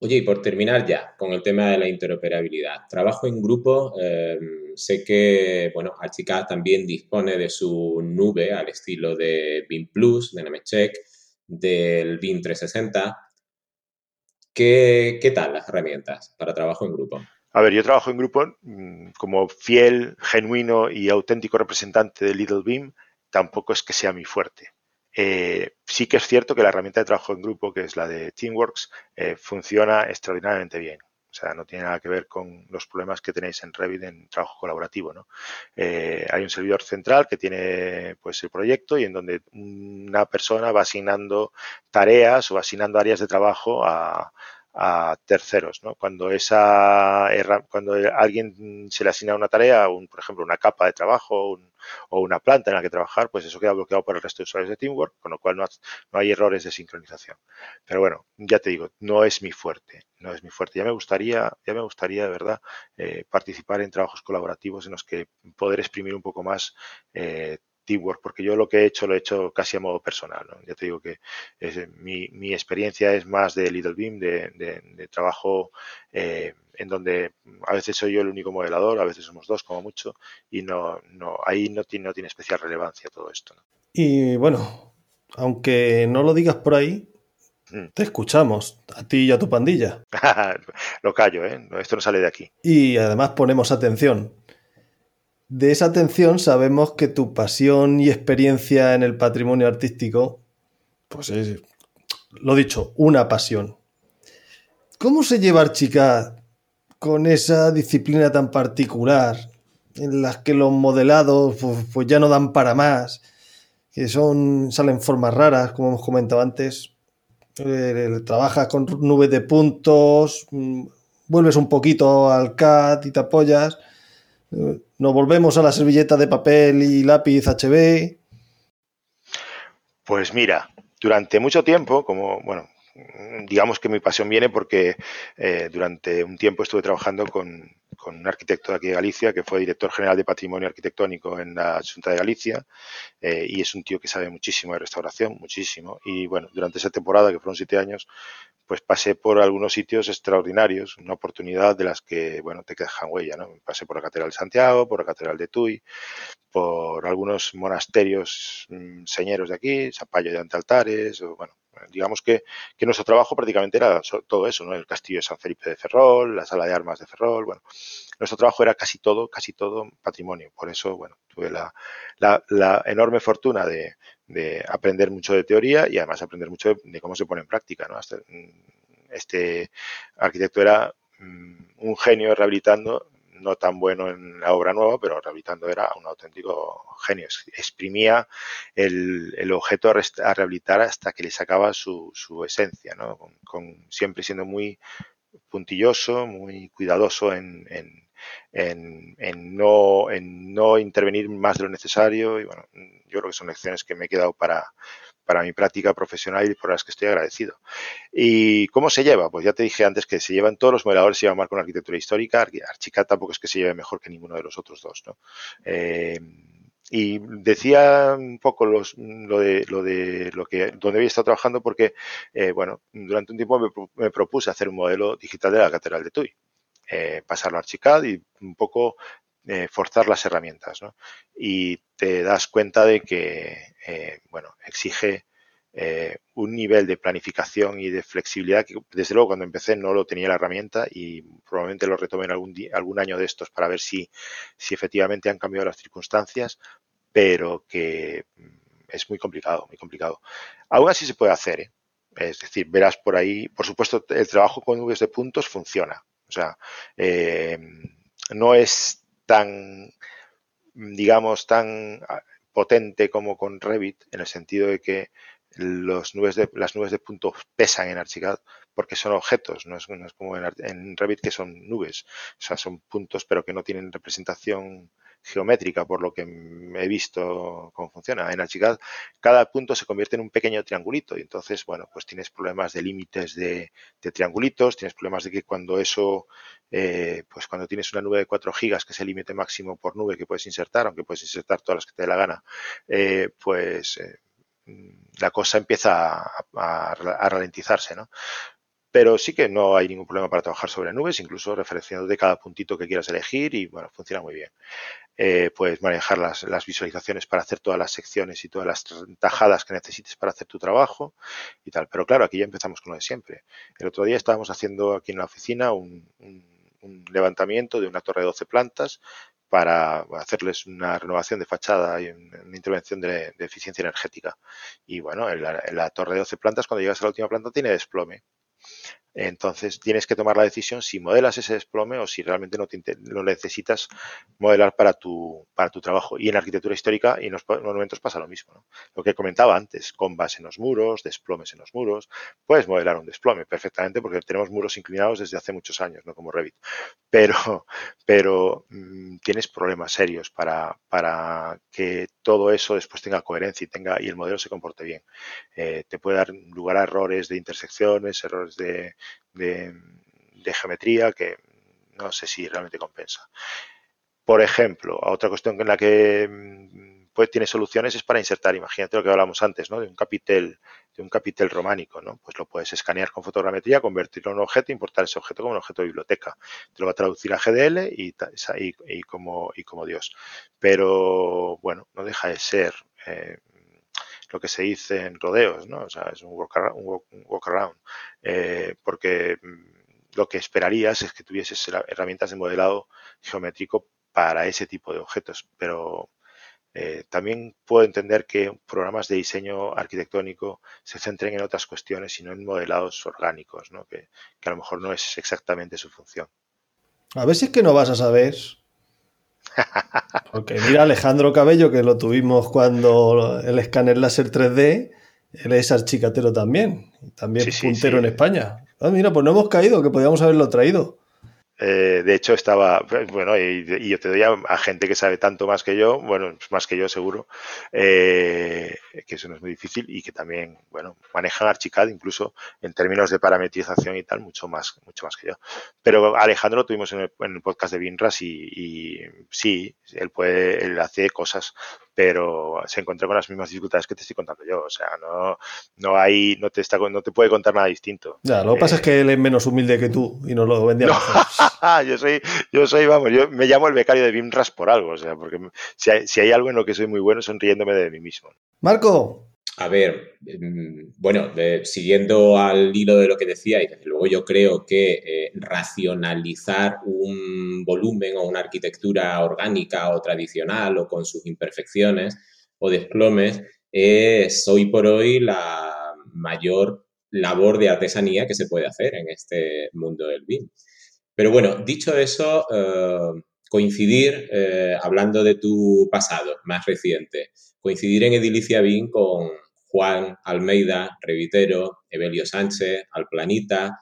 Oye, y por terminar ya con el tema de la interoperabilidad. Trabajo en grupo, em, sé que, bueno, Archicad también dispone de su nube al estilo de BIM Plus, de Nemetschek, del BIM 360. ¿Qué, ¿Qué tal las herramientas para trabajo en grupo? A ver, yo trabajo en grupo mm, como fiel, genuino y auténtico representante de Little BIM, tampoco es que sea mi fuerte. Eh, sí que es cierto que la herramienta de trabajo en grupo, que es la de Teamworks, eh, funciona extraordinariamente bien. O sea, no tiene nada que ver con los problemas que tenéis en Revit en trabajo colaborativo, ¿no? Eh, hay un servidor central que tiene pues el proyecto y en donde una persona va asignando tareas o asignando áreas de trabajo a, a terceros. ¿no? Cuando, esa, cuando alguien se le asigna una tarea, un, por ejemplo, una capa de trabajo o una planta en la que trabajar, pues eso queda bloqueado por el resto de usuarios de Teamwork, con lo cual no, no, hay errores de sincronización. Pero bueno, ya te digo, no es mi fuerte, no es mi fuerte. Ya me gustaría, ya me gustaría de verdad eh, participar en trabajos colaborativos en los que poder exprimir un poco más eh, teamwork, porque yo lo que he hecho lo he hecho casi a modo personal. Ya te digo que mi, experiencia es más de Little Beam, de, trabajo eh, en donde a veces soy yo el único modelador, a veces somos dos como mucho, y no, no ahí no tiene, no tiene especial relevancia todo esto. Y bueno, aunque no lo digas por ahí, mm. te escuchamos, a ti y a tu pandilla. lo callo, ¿eh? Esto no sale de aquí. Y además ponemos atención. De esa atención sabemos que tu pasión y experiencia en el patrimonio artístico, pues es, lo dicho, una pasión. ¿Cómo se lleva Archicad con esa disciplina tan particular en las que los modelados pues, pues, ya no dan para más, que son salen formas raras, como hemos comentado antes? Eh, trabajas con nubes de puntos, mm, vuelves un poquito al CAD y te apoyas nos volvemos a la servilleta de papel y lápiz HB. Pues mira, durante mucho tiempo, como, bueno, digamos que mi pasión viene porque eh, durante un tiempo estuve trabajando con, un arquitecto de aquí de Galicia que fue director general de patrimonio arquitectónico en la Junta de Galicia eh, y es un tío que sabe muchísimo de restauración, muchísimo. Y bueno, durante esa temporada, que fueron siete años, pues pasé por algunos sitios extraordinarios, una oportunidad de las que, bueno, te dejan huella, ¿no? Pasé por la Catedral de Santiago, por la Catedral de Tui, por algunos monasterios mm, señeros de aquí, Zapallo de Antaltares, o, bueno, digamos que, que, nuestro trabajo prácticamente era todo eso, ¿no? El castillo de San Felipe de Ferrol, la sala de armas de Ferrol, bueno, nuestro trabajo era casi todo, casi todo patrimonio. Por eso, bueno, tuve la, la, enorme fortuna de, de, aprender mucho de teoría y además aprender mucho de, cómo se pone en práctica, ¿no? Mm, este arquitecto era mm, un genio rehabilitando no tan bueno en la obra nueva, pero rehabilitando era un auténtico genio. Exprimía el, objeto a, rehabilitar hasta que le sacaba su, su esencia, ¿no? con, siempre siendo muy puntilloso, muy cuidadoso en, en, en, no, en no intervenir más de lo necesario. Y bueno, yo creo que son lecciones que me he quedado para, para mi práctica profesional y por las que estoy agradecido. ¿Y cómo se lleva? Pues ya te dije antes que se llevan todos los modeladores, se llevan mal con arquitectura histórica. Archicad tampoco es que se lleve mejor que ninguno de los otros dos. ¿no? Eh, y decía un poco los, lo de lo de lo que donde había estado trabajando porque eh, bueno durante un tiempo me, propuse hacer un modelo digital de la catedral de Tuy eh, pasarlo a Archicad y un poco eh, forzar las herramientas ¿no? y te das cuenta de que bueno exige un nivel de planificación y de flexibilidad que desde luego cuando empecé no lo tenía la herramienta y probablemente lo retome en algún, algún año de estos para ver si, si efectivamente han cambiado las circunstancias, pero que mm, es muy complicado, muy complicado. Aún así se puede hacer, ¿eh? es decir, verás por ahí, por supuesto, el trabajo con nubes de puntos funciona, o sea, eh, no es tan, digamos, tan ah, potente como con Revit, en el sentido de que los nubes de, las nubes de puntos pesan en Archicad porque son objetos, no es, como en, en, Revit que son nubes, o sea, son puntos pero que no tienen representación geométrica, por lo que he visto cómo funciona. En Archicad cada punto se convierte en un pequeño triangulito y entonces, bueno, pues tienes problemas de límites de, triangulitos, tienes problemas de que cuando eso, eh, pues cuando tienes una nube de 4 gigas, que es el límite máximo por nube que puedes insertar, aunque puedes insertar todas las que te dé la gana, eh, pues... Eh, la cosa empieza a, ralentizarse, ¿no? pero sí que no hay ningún problema para trabajar sobre nubes, incluso referenciando de cada puntito que quieras elegir y bueno, funciona muy bien. Eh, puedes manejar las, visualizaciones para hacer todas las secciones y todas las tajadas que necesites para hacer tu trabajo y tal. Pero claro, aquí ya empezamos con lo de siempre. El otro día estábamos haciendo aquí en la oficina un, levantamiento de una torre de 12 plantas para hacerles una renovación de fachada y una intervención de, eficiencia energética. Y bueno, la, la, torre de 12 plantas, cuando llegas a la última planta, tiene desplome. Entonces tienes que tomar la decisión si modelas ese desplome o si realmente no lo necesitas modelar para tu, para tu trabajo. Y en arquitectura histórica y en los monumentos pasa lo mismo. Lo que comentaba antes, combas en los muros, desplomes en los muros. Puedes modelar un desplome perfectamente porque tenemos muros inclinados desde hace muchos años, no como Revit. Pero, pero mm, tienes problemas serios para, para que todo eso después tenga coherencia y, tenga, y el modelo se comporte bien. Eh, te puede dar lugar a errores de intersecciones, errores de de, geometría que no sé si realmente compensa. Por ejemplo, otra cuestión en la que pues, tiene soluciones es para insertar, imagínate lo que hablamos antes, ¿no? De un capitel, un capitel románico, ¿no? Pues lo puedes escanear con fotogrametría, convertirlo en un objeto, importar ese objeto como un objeto de biblioteca. Te lo va a traducir a GDL y, y, como, y como Dios. Pero bueno, no deja de ser eh, lo que se dice en rodeos, ¿no? O sea, es un walk-around, eh, porque mm, lo que esperarías es que tuvieses herramientas de modelado geométrico para ese tipo de objetos, pero eh, también puedo entender que programas de diseño arquitectónico se centren en otras cuestiones y no en modelados orgánicos, ¿no? que, que a lo mejor no es exactamente su función. A ver si es que no vas a saber porque mira, Alejandro Cabello, que lo tuvimos cuando el escáner láser 3D, él es archicatero también, también puntero en España. Ah, mira, pues no hemos caído, que podíamos haberlo traído. Eh, de hecho, estaba, bueno, y, yo te doy a, gente que sabe tanto más que yo, bueno, más que yo seguro, eh, que eso no es muy difícil y que también, bueno, manejan Archicad incluso en términos de parametrización y tal, mucho más, mucho más que yo. Pero Alejandro lo tuvimos en el, podcast de Binras y, y, sí, él puede, él hace cosas pero se encontró con las mismas dificultades que te estoy contando yo. O sea, no, no hay, no te está, no te puede contar nada distinto. Ya, lo que pasa es que él es menos humilde que tú y nos lo vendía yo soy, yo soy, vamos, yo me llamo el becario de Bimras por algo, o sea, porque si hay, si hay algo en lo que soy muy bueno, sonriéndome de mí mismo. Marco, a ver, em, bueno, siguiendo al hilo de lo que decía, y desde luego yo creo que eh, racionalizar un volumen o una arquitectura orgánica o tradicional o con sus imperfecciones o desplomes es hoy por hoy la mayor labor de artesanía que se puede hacer en este mundo del BIM. Pero bueno, dicho eso, eh, coincidir, eh, hablando de tu pasado más reciente, coincidir en Edilicia Bin con Juan Almeida, Revitero, Evelio Sánchez, Alplanita,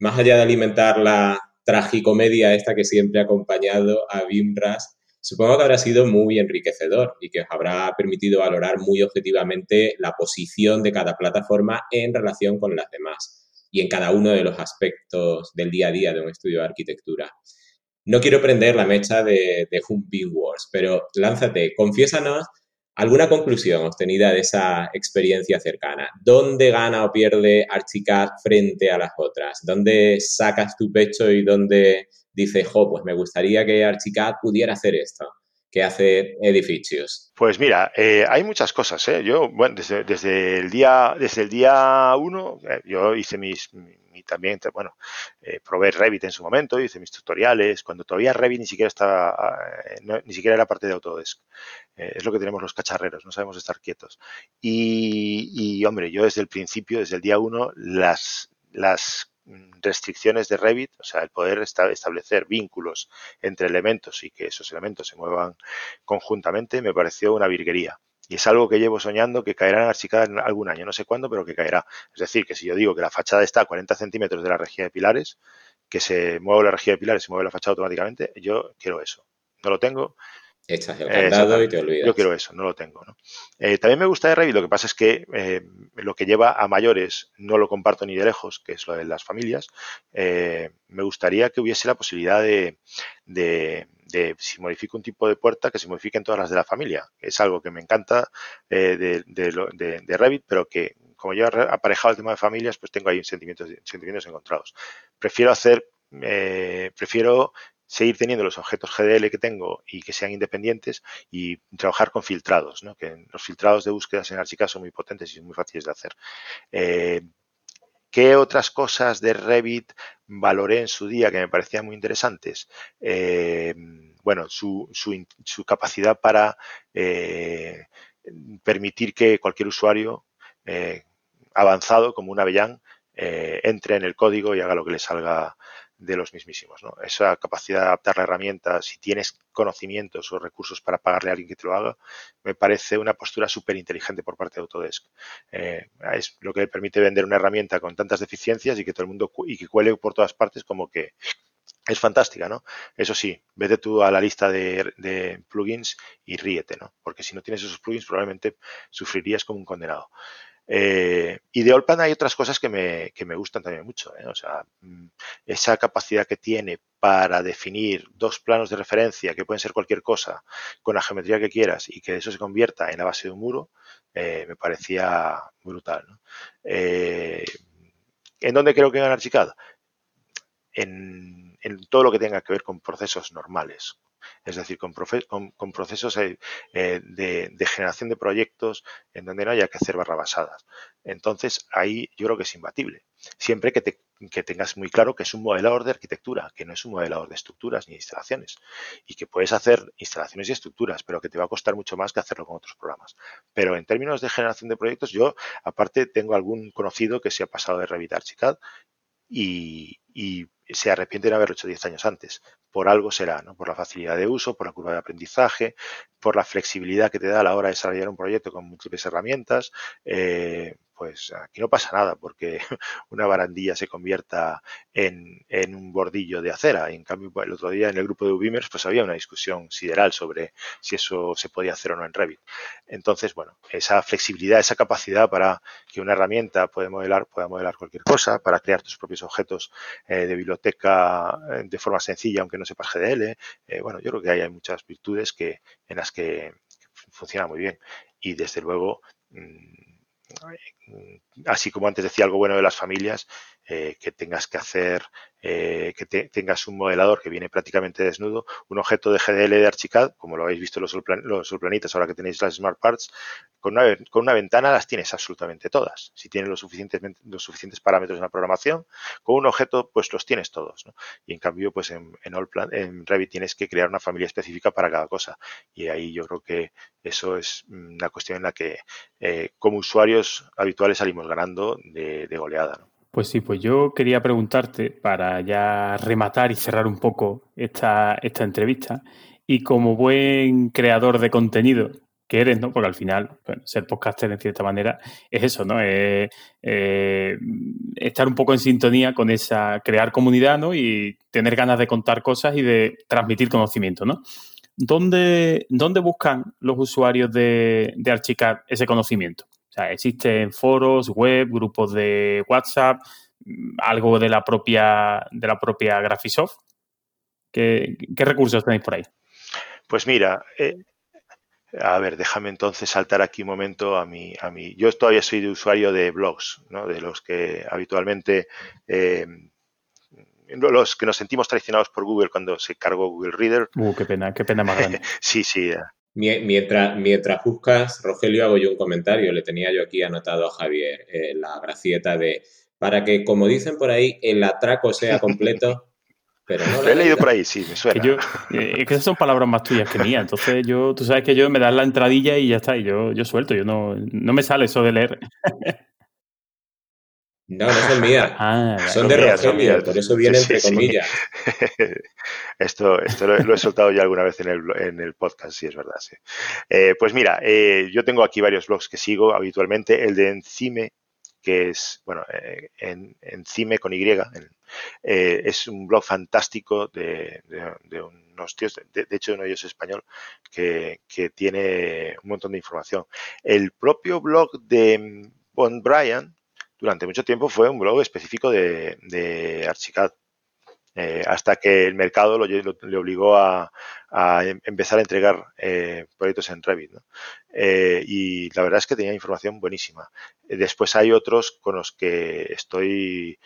más allá de alimentar la tragicomedia esta que siempre ha acompañado a Bimras, supongo que habrá sido muy enriquecedor y que os habrá permitido valorar muy objetivamente la posición de cada plataforma en relación con las demás y en cada uno de los aspectos del día a día de un estudio de arquitectura. No quiero prender la mecha de, de Wars, pero lánzate, confiésanos alguna conclusión obtenida de esa experiencia cercana. ¿Dónde gana o pierde Archicad frente a las otras? ¿Dónde sacas tu pecho y dónde dices, jo, pues me gustaría que Archicad pudiera hacer esto? que hace edificios? Pues mira, eh, hay muchas cosas. ¿eh? Yo, bueno, desde, el día desde el día uno, eh, yo hice mis, también, bueno, probé Revit en su momento, hice mis tutoriales, cuando todavía Revit ni siquiera estaba, ni siquiera era parte de Autodesk. es lo que tenemos los cacharreros, no sabemos estar quietos. Y, y, hombre, yo desde el principio, desde el día uno, las, las restricciones de Revit, o sea, el poder establecer vínculos entre elementos y que esos elementos se muevan conjuntamente, me pareció una virguería. Y es algo que llevo soñando que caerá en Archicad en algún año, no sé cuándo, pero que caerá. Es decir, que si yo digo que la fachada está a 40 centímetros de la rejilla de pilares, que se mueve la rejilla de pilares se mueve la fachada automáticamente, yo quiero eso. No lo tengo, Echas el candado y te olvidas. Yo quiero eso, no lo tengo. ¿no? Eh, también me gusta de Revit, lo que pasa es que eh, lo que lleva a mayores no lo comparto ni de lejos, que es lo de las familias. Eh, me gustaría que hubiese la posibilidad de, de, si modifico un tipo de puerta, que se modifiquen todas las de la familia. Es algo que me encanta de, de, Revit, pero que como yo he aparejado el tema de familias, pues tengo ahí sentimientos, sentimientos encontrados. Prefiero hacer prefiero seguir teniendo los objetos GDL que tengo y que sean independientes y trabajar con filtrados, ¿no? que los filtrados de búsquedas en Archicad son muy potentes y muy fáciles de hacer. Eh, ¿Qué otras cosas de Revit valoré en su día que me parecían muy interesantes? Eh, bueno, su, su, capacidad para eh, permitir que cualquier usuario avanzado como un avellán entre en el código y haga lo que le salga de los mismísimos. ¿no? Esa capacidad de adaptar la herramienta, si tienes conocimientos o recursos para pagarle a alguien que te lo haga, me parece una postura súper inteligente por parte de Autodesk. Eh, es lo que le permite vender una herramienta con tantas deficiencias y que todo el mundo y que cuele por todas partes como que es fantástica, ¿no? Eso sí, vete tú a la lista de, de, plugins y ríete, ¿no? Porque si no tienes esos plugins probablemente sufrirías como un condenado. Eh, y de Allplan hay otras cosas que me, que me gustan también mucho. ¿eh? O sea, mm, esa capacidad que tiene para definir dos planos de referencia, que pueden ser cualquier cosa, con la geometría que quieras y que eso se convierta en la base de un muro, eh, me parecía brutal. ¿En dónde creo que gana Archicad? En, en todo lo que tenga que ver con procesos normales, es decir, con, procesos eh, eh, de, generación de proyectos en donde no haya que hacer barrabasadas. Entonces, ahí yo creo que es imbatible. Siempre que, tengas muy claro que es un modelador de arquitectura, que no es un modelador de estructuras ni instalaciones, y que puedes hacer instalaciones y estructuras, pero que te va a costar mucho más que hacerlo con otros programas. Pero en términos de generación de proyectos, yo aparte tengo algún conocido que se ha pasado de Revit Archicad y, y se arrepiente de haberlo hecho 10 años antes. Por algo será, ¿no? Por la facilidad de uso, por la curva de aprendizaje, por la flexibilidad que te da a la hora de desarrollar un proyecto con múltiples herramientas. Eh, pues aquí no pasa nada porque una barandilla se convierta en, un bordillo de acera. en cambio, el otro día en el grupo de Ubimers pues había una discusión sideral sobre si eso se podía hacer o no en Revit. Entonces, bueno, esa flexibilidad, esa capacidad para que una herramienta pueda modelar, pueda modelar cualquier cosa, para crear tus propios objetos eh, de biblioteca eh, de forma sencilla, aunque no sepas GDL. Eh, bueno, yo creo que hay muchas virtudes que, en las que funciona muy bien. Y desde luego, mm, así como antes decía algo bueno de las familias, eh, que tengas que hacer, eh, que tengas un modelador que viene prácticamente desnudo, un objeto de GDL de Archicad, como lo habéis visto los, los ahora que tenéis las Smart Parts, con una, con una, ventana las tienes absolutamente todas. Si tienes los suficientes, los suficientes parámetros en la programación, con un objeto pues los tienes todos. Y en cambio, pues en, en, Allplan, en Revit tienes que crear una familia específica para cada cosa. Y ahí yo creo que eso es una cuestión en la que eh, como usuarios habituales salimos ganando de, de goleada. ¿no? Pues sí, pues yo quería preguntarte para ya rematar y cerrar un poco esta, esta entrevista. Y como buen creador de contenido que eres, ¿no? Porque al final, ser podcaster en cierta manera es eso, ¿no? Eh, estar un poco en sintonía con esa, crear comunidad, ¿no? Y tener ganas de contar cosas y de transmitir conocimiento, ¿no? ¿Dónde, dónde buscan los usuarios de, de ese conocimiento? O sea, existen foros, web, grupos de WhatsApp, mm, algo de la propia, de la propia Graphisoft. ¿Qué, recursos tenéis por ahí? Pues mira, eh, a ver, déjame entonces saltar aquí un momento a mi, a mí. Yo todavía soy de usuario de blogs, ¿no? de los que habitualmente eh, los que nos sentimos traicionados por Google cuando se cargó Google Reader. Uh, qué pena, qué pena más grande. sí, sí. Mientras, mientras buscas, Rogelio, hago yo un comentario. Le tenía yo aquí anotado a Javier eh, la gracieta de para que, como dicen por ahí, el atraco sea completo. Pero no lo he leído por ahí, sí, me suena. Eh, es que esas son palabras más tuyas que mías. Entonces, yo, tú sabes que yo me das la entradilla y ya está. Y yo, yo suelto. Yo no, no me sale eso de leer. No, no son mías. Ah, son de Rogelio, por eso viene entre comillas. esto esto lo, he soltado ya alguna vez en el, en el podcast, sí, es verdad. Sí. Eh, pues mira, eh, yo tengo aquí varios blogs que sigo habitualmente. El de Encime, que es, bueno, eh, en, Encime con Y, es un blog fantástico de, de, unos tíos, de, hecho uno de ellos es español, que, que tiene un montón de información. El propio blog de Von Bryan, durante mucho tiempo fue un blog específico de, Archicad. Eh, hasta que el mercado lo, le obligó a, em, empezar a entregar eh, proyectos en Revit. Eh, y la verdad es que tenía información buenísima. después hay otros con los que estoy,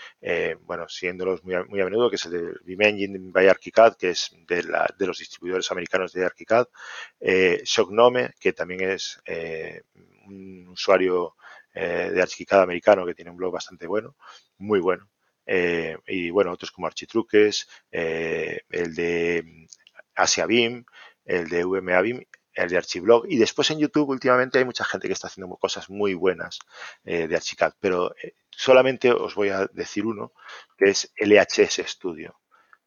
bueno, siguiéndolos muy a, muy a, menudo, que es el de Vim Engine by ArchiCAD, que es de, la, de los distribuidores americanos de ArchiCAD. Shocknome, que también es un usuario eh, de Archicad americano que tiene un blog bastante bueno, muy bueno. Eh, y bueno, otros como Architruques, eh, el de Asia BIM, el de VMA BIM, el de Archiblog. Y después en YouTube últimamente hay mucha gente que está haciendo cosas muy buenas de Archicad, pero solamente os voy a decir uno, que es LHS Studio.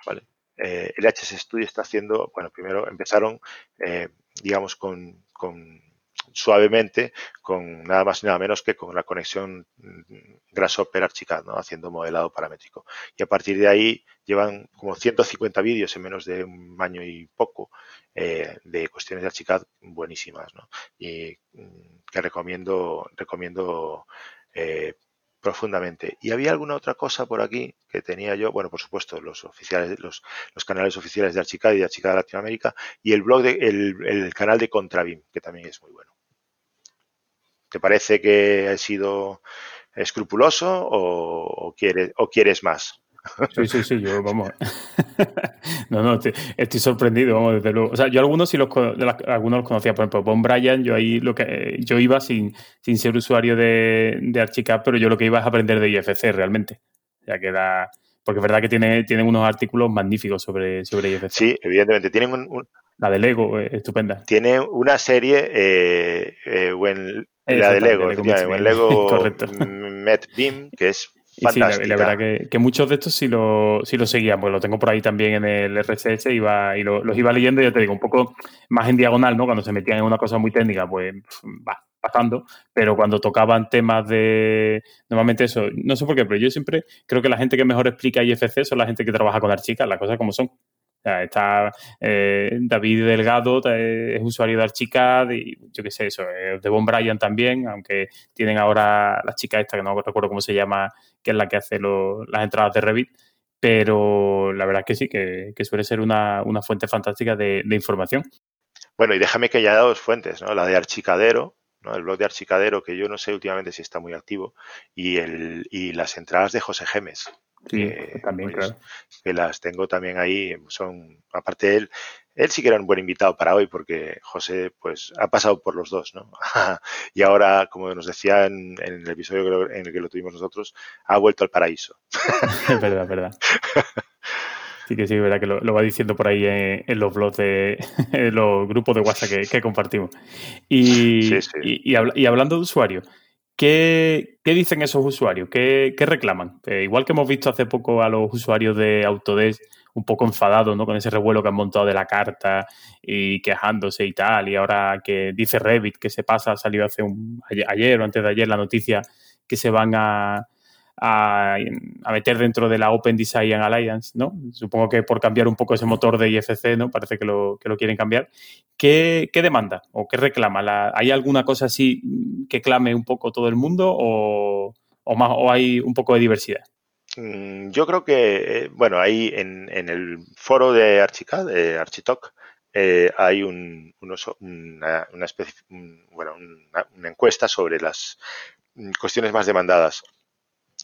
¿vale? LHS Studio está haciendo, bueno, primero empezaron, digamos, con, con suavemente con nada más y nada menos que con la conexión mm, Grasshopper Archicad, ¿no? haciendo modelado paramétrico. Y a partir de ahí llevan como 150 vídeos en menos de un año y poco eh, de cuestiones de Archicad buenísimas ¿no? y mm, que recomiendo, recomiendo eh, profundamente. Y había alguna otra cosa por aquí que tenía yo, bueno, por supuesto, los oficiales, los, los canales oficiales de Archicad y de Archicad Latinoamérica, y el blog de, el, el canal de Contravim, que también es muy bueno. ¿Te parece que ha sido escrupuloso o, quieres, o quieres más? Sí, sí, sí, yo, vamos. no, no, estoy, sorprendido, vamos, desde luego. O sea, yo algunos sí los, algunos los conocía, por ejemplo, Bon Brian, yo ahí lo que yo iba sin, sin ser usuario de, de Archicad, pero yo lo que iba es aprender de IFC realmente. Ya que da, porque es verdad que tiene, tienen unos artículos magníficos sobre, sobre IFC. Sí, evidentemente. Tienen un, la de Lego, eh, estupenda. Tiene una serie, eh, eh, la de Lego, Lego, Lego MetBeam, que es fantástica. Sí, la, verdad que, que, muchos de estos sí lo, sí lo seguían, pues lo tengo por ahí también en el RSS iba, y los iba leyendo, y ya te digo, un poco más en diagonal, ¿no? Cuando se metían en una cosa muy técnica, pues va pasando, pero cuando tocaban temas de, normalmente eso, no sé por qué, pero yo siempre creo que la gente que mejor explica IFC son la gente que trabaja con Archicad, las cosas como son está eh, David Delgado, eh, es usuario de Archicad y yo qué sé, eso, eh, de Von Bryan también, aunque tienen ahora la chica esta que no recuerdo cómo se llama, que es la que hace las entradas de Revit, pero la verdad es que sí, que, suele ser una, fuente fantástica de, información. Bueno, y déjame que haya dos fuentes, ¿no? La de Archicadero, ¿no? el blog de Archicadero, que yo no sé últimamente si está muy activo, y, el, y las entradas de José Gemes, Sí, también, pues, claro. Que las tengo también ahí. Son, aparte de él, él sí que era un buen invitado para hoy porque José, pues, ha pasado por los dos, ¿no? y ahora, como nos decía en, el episodio en el que lo tuvimos nosotros, ha vuelto al paraíso. es verdad, es verdad. Sí que sí, es verdad que lo, va diciendo por ahí en, los blogs de los grupos de WhatsApp que, compartimos. Y, y, y, hablando de usuarios, ¿Qué, dicen esos usuarios? ¿Qué, reclaman? Eh, igual que hemos visto hace poco a los usuarios de Autodesk un poco enfadados ¿no? con ese revuelo que han montado de la carta y quejándose y tal, y ahora que dice Revit que se pasa, salió hace un, ayer o antes de ayer la noticia que se van a, a, meter dentro de la Open Design Alliance, ¿no? Supongo que por cambiar un poco ese motor de IFC, ¿no? Parece que lo, que lo quieren cambiar. ¿Qué, demanda o qué reclama? ¿Hay alguna cosa así que clame un poco todo el mundo o, más, o hay un poco de diversidad? Mm, yo creo que, eh, bueno, ahí en, el foro de Archicad, de Architalk, eh, hay un, una, encuesta sobre las cuestiones más demandadas.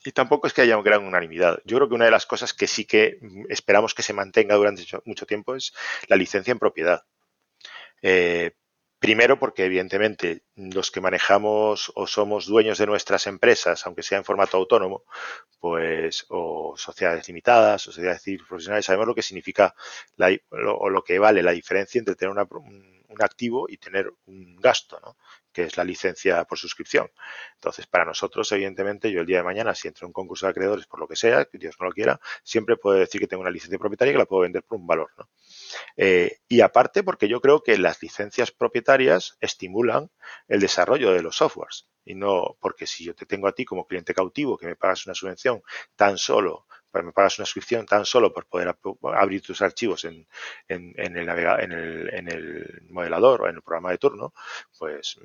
Y tampoco es que haya gran unanimidad. Yo creo que una de las cosas que sí que esperamos que se mantenga durante mucho tiempo es la licencia en propiedad. Eh, primero porque evidentemente los que manejamos o somos dueños de nuestras empresas, aunque sea en formato autónomo, pues o sociedades limitadas o sociedades profesionales, sabemos lo que significa o lo que vale la diferencia entre tener un, un activo y tener un gasto, ¿no? Que es la licencia por suscripción. Entonces, para nosotros, evidentemente, yo el día de mañana, si entro en un concurso de acreedores por lo que sea, que Dios no lo quiera, siempre puedo decir que tengo una licencia propietaria y que la puedo vender por un valor. ¿no? Eh, y aparte, porque yo creo que las licencias propietarias estimulan el desarrollo de los softwares. Y no porque si yo te tengo a ti como cliente cautivo que me pagas una subvención tan solo me pagas una suscripción tan solo por poder abrir tus archivos en, en, en, el, en, el, en el modelador o en el programa de turno, pues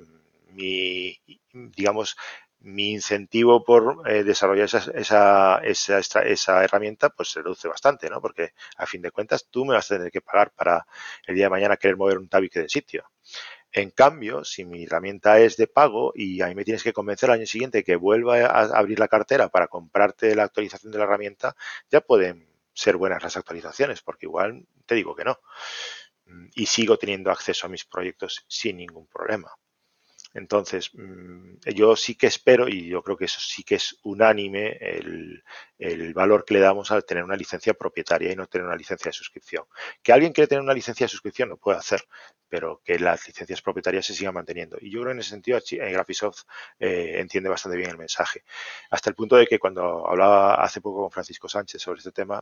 mi, digamos, mi incentivo por eh, desarrollar esa, esa, esa, esa, herramienta pues se reduce bastante, ¿no? Porque a fin de cuentas tú me vas a tener que pagar para el día de mañana querer mover un tabique de sitio. En cambio, si mi herramienta es de pago y ahí me tienes que convencer al año siguiente que vuelva a abrir la cartera para comprarte la actualización de la herramienta, ya pueden ser buenas las actualizaciones, porque igual te digo que no. Y sigo teniendo acceso a mis proyectos sin ningún problema. Entonces, mm, yo sí que espero, y yo creo que eso sí que es unánime, el, valor que le damos al tener una licencia propietaria y no tener una licencia de suscripción. Que alguien quiere tener una licencia de suscripción lo puede hacer, pero que las licencias propietarias se sigan manteniendo. Y yo creo que en ese sentido eh, Graphisoft eh, entiende bastante bien el mensaje. Hasta el punto de que cuando hablaba hace poco con Francisco Sánchez sobre este tema,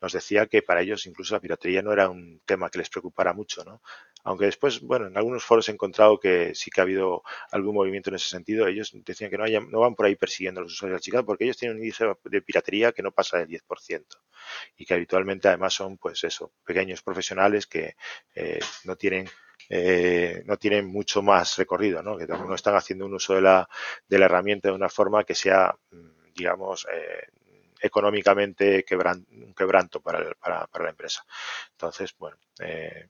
nos decía que para ellos incluso la piratería no era un tema que les preocupara mucho, ¿no? Aunque después, bueno, en algunos foros he encontrado que sí que ha habido algún movimiento en ese sentido. Ellos decían que no, no van por ahí persiguiendo a los usuarios archicados porque ellos tienen un índice de piratería que no pasa del 10% y que habitualmente además son, pues eso, pequeños profesionales que eh, no tienen eh, no tienen mucho más recorrido, ¿no? que no están haciendo un uso de la, de la herramienta de una forma que sea, mm, digamos, eh, económicamente un quebranto para, para, para, la empresa. Entonces, bueno, eh,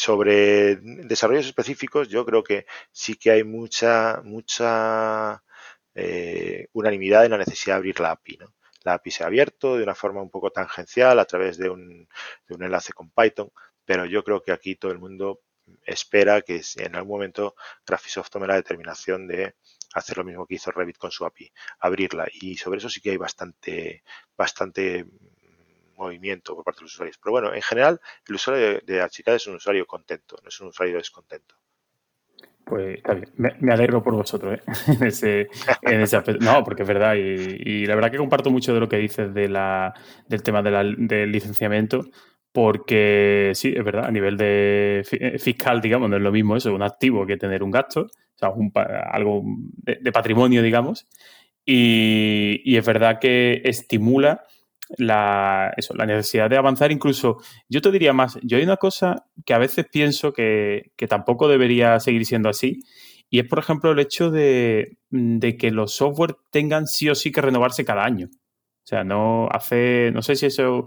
sobre desarrollos específicos, yo creo que sí que hay mucha, mucha eh, unanimidad en la necesidad de abrir la API. ¿no? La API se ha abierto de una forma un poco tangencial a través de un, de un enlace con Python, pero yo creo que aquí todo el mundo espera que en algún momento Graphisoft tome la determinación de hacer lo mismo que hizo Revit con su API, abrirla. Y sobre eso sí que hay bastante, bastante movimiento por parte de los usuarios. Pero bueno, en general, el usuario de, Archicad es un usuario contento, no es un usuario descontento. Pues está bien, me, alegro por vosotros ¿eh? en, ese, en ese aspecto. No, porque es verdad, y, la verdad que comparto mucho de lo que dices de la, del tema del licenciamiento, porque sí, es verdad, a nivel de eh, fiscal, digamos, no es lo mismo eso, un activo que tener un gasto, o sea, algo de, patrimonio, digamos, y, es verdad que estimula la, eso, la necesidad de avanzar. Incluso, yo te diría más, yo hay una cosa que a veces pienso que, tampoco debería seguir siendo así, y es, por ejemplo, el hecho de, de, que los software tengan sí o sí que renovarse cada año. O sea, no hace, no sé si eso,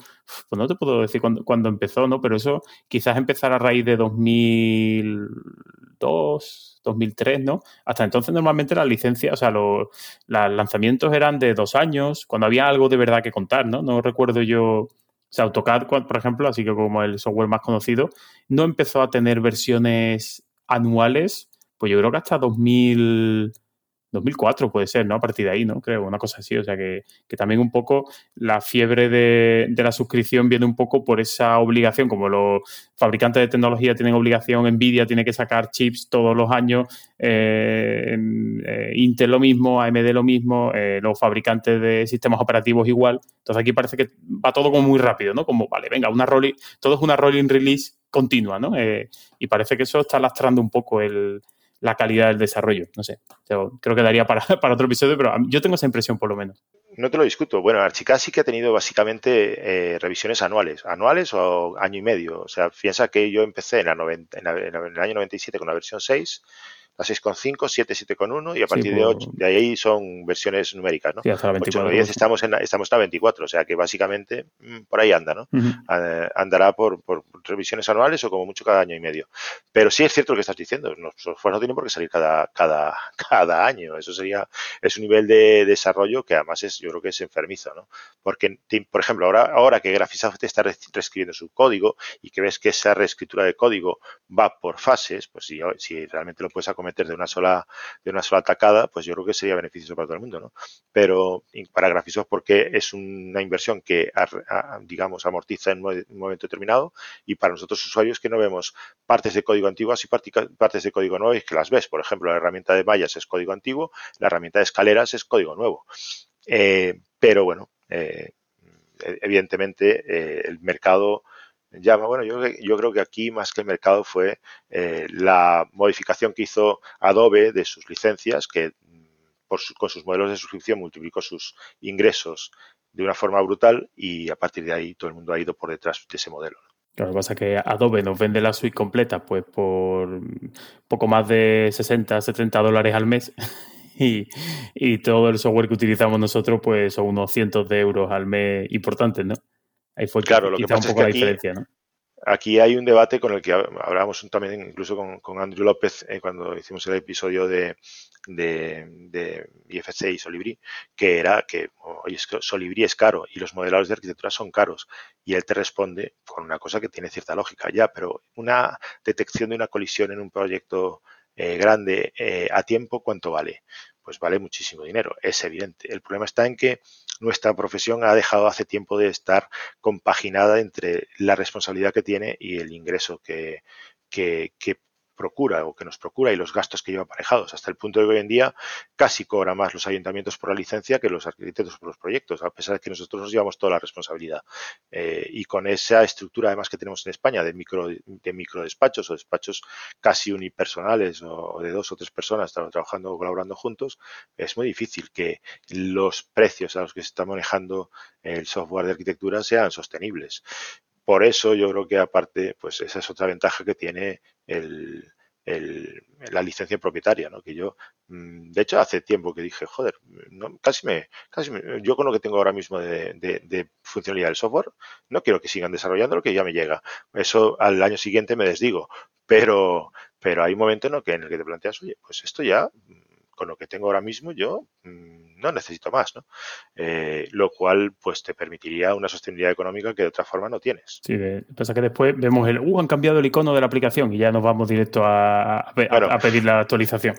pues no te puedo decir cuándo, empezó, ¿no? Pero eso quizás empezar a raíz de 2002, 2003, ¿no? Hasta entonces normalmente las licencias, o sea, los, lanzamientos eran de dos años, cuando había algo de verdad que contar, ¿no? No recuerdo yo, o sea, AutoCAD, por ejemplo, así que como el software más conocido, no empezó a tener versiones anuales, pues yo creo que hasta 2000 2004 puede ser, ¿no? A partir de ahí, ¿no? Creo, una cosa así. O sea que, que también un poco la fiebre de, de, la suscripción viene un poco por esa obligación, como los fabricantes de tecnología tienen obligación, Nvidia tiene que sacar chips todos los años, eh, eh, Intel lo mismo, AMD lo mismo, eh, los fabricantes de sistemas operativos igual. Entonces aquí parece que va todo como muy rápido, ¿no? Como, vale, venga, una rolling, todo es una rolling release continua, ¿no? y parece que eso está lastrando un poco el, la calidad del desarrollo. No sé, yo creo que daría para, para, otro episodio, pero yo tengo esa impresión por lo menos. No te lo discuto. Bueno, Archicad sí que ha tenido básicamente eh, revisiones anuales, anuales o año y medio. O sea, piensa que yo empecé en, la en, la, en el año 97 con la versión 6 la 6.5, 7, 7.1 y a partir de 8, de ahí son versiones numéricas, ¿no? Sí, hasta la 24, 8, 10 estamos en, la, estamos en la 24, o sea que básicamente mm, por ahí anda, ¿no? Uh -huh. Andará por, por, revisiones anuales o como mucho cada año y medio. Pero sí es cierto lo que estás diciendo, los software no tienen por qué salir cada, cada, cada año, eso sería, es un nivel de desarrollo que además es, yo creo que es enfermizo, ¿no? Porque, por ejemplo, ahora, ahora que Graphisoft está reescribiendo su código y que ves que esa reescritura de código va por fases, pues si, si realmente lo puedes acompañar cometer de una sola de una sola atacada, pues yo creo que sería beneficioso para todo el mundo, ¿no? Pero para Graphisoft porque es una inversión que digamos amortiza en un momento determinado y para nosotros usuarios que no vemos partes de código antiguas y partes de código nuevo y que las ves, por ejemplo, la herramienta de mallas es código antiguo, la herramienta de escaleras es código nuevo. Eh, pero bueno, eh, evidentemente eh, el mercado llama. Bueno, yo, yo, creo que aquí más que el mercado fue eh, la modificación que hizo Adobe de sus licencias, que mm, por su, con sus modelos de suscripción multiplicó sus ingresos de una forma brutal y a partir de ahí todo el mundo ha ido por detrás de ese modelo. Lo que pasa es que Adobe nos vende la suite completa pues por poco más de 60, 70 dólares al mes. Y, y, todo el software que utilizamos nosotros, pues son unos cientos de euros al mes importantes, ¿no? Ahí fue claro, lo que pasa un poco es que la aquí, diferencia, ¿no? Aquí hay un debate con el que hablábamos también incluso con, con Andrew López eh, cuando hicimos el episodio de, de, de IFC y Solibri, que era que oye, es que Solibri es caro y los modeladores de arquitectura son caros. Y él te responde con una cosa que tiene cierta lógica, ya, pero una detección de una colisión en un proyecto eh, grande eh, a tiempo, ¿cuánto vale? Pues vale muchísimo dinero, es evidente. El problema está en que nuestra profesión ha dejado hace tiempo de estar compaginada entre la responsabilidad que tiene y el ingreso que, que, que procura o que nos procura y los gastos que lleva aparejados, hasta el punto de que hoy en día casi cobra más los ayuntamientos por la licencia que los arquitectos por los proyectos, a pesar de que nosotros nos llevamos toda la responsabilidad. Eh, y con esa estructura además que tenemos en España de micro, de micro despachos o despachos casi unipersonales o de dos o tres personas trabajando o colaborando juntos, es muy difícil que los precios a los que se está manejando el software de arquitectura sean sostenibles por eso yo creo que aparte, pues esa es otra ventaja que tiene el, la licencia propietaria, ¿no? Que yo, mm, de hecho, hace tiempo que dije, joder, no, casi me, casi me, yo con lo que tengo ahora mismo de, de, de, funcionalidad del software, no quiero que sigan desarrollando lo que ya me llega. Eso al año siguiente me desdigo, pero, pero hay un momento en el que, en el que te planteas, oye, pues esto ya, con lo que tengo ahora mismo, yo mm, no necesito más, ¿no? Eh, lo cual, pues, te permitiría una sostenibilidad económica que de otra forma no tienes. Sí, de, pasa que después vemos el, uh, han cambiado el icono de la aplicación y ya nos vamos directo a, a, bueno, a pedir la actualización.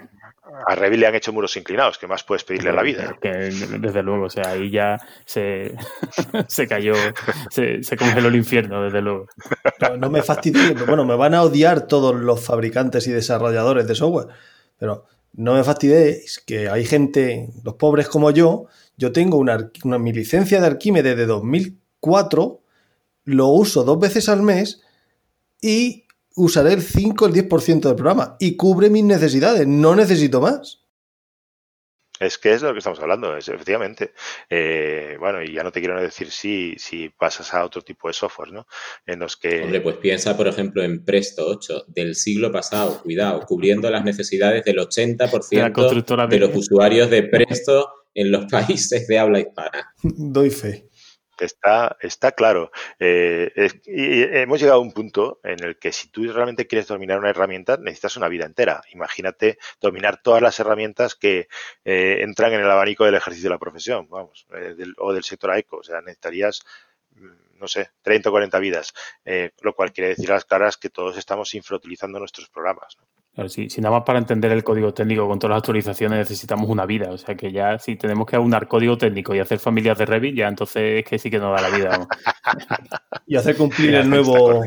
A Revit le han hecho muros inclinados, ¿qué más puedes pedirle a la vida? Que, desde luego, o sea, ahí ya se, se cayó, se, se, congeló el infierno, desde luego. No, no me fastidies, bueno, me van a odiar todos los fabricantes y desarrolladores de software, pero no me fastidiéis que hay gente, los pobres como yo, yo tengo una, una, mi licencia de Arquímedes de 2004, lo uso dos veces al mes y usaré el 5 el 10% del programa y cubre mis necesidades, no necesito más. Es que es de lo que estamos hablando, es, efectivamente. Eh, bueno, y ya no te quiero decir si, si pasas a otro tipo de software, ¿no? En los que... Hombre, pues piensa, por ejemplo, en Presto 8 del siglo pasado, cuidado, cubriendo las necesidades del 80% de, de los usuarios de Presto en los países de habla hispana. Doy fe. Está, está claro. Eh, y hemos llegado a un punto en el que si tú realmente quieres dominar una herramienta, necesitas una vida entera. Imagínate dominar todas las herramientas que eh, entran en el abanico del ejercicio de la profesión, vamos, eh, del, o del sector AECO. O sea, necesitarías, mm, no sé, 30 o 40 vidas, lo cual quiere decir a las caras que todos estamos infrautilizando nuestros programas. ¿no? Si, nada más para entender el código técnico con todas las actualizaciones necesitamos una vida, o sea que ya si tenemos que aunar código técnico y hacer familias de Revit, ya entonces es que sí que nos da la vida. y hacer cumplir el nuevo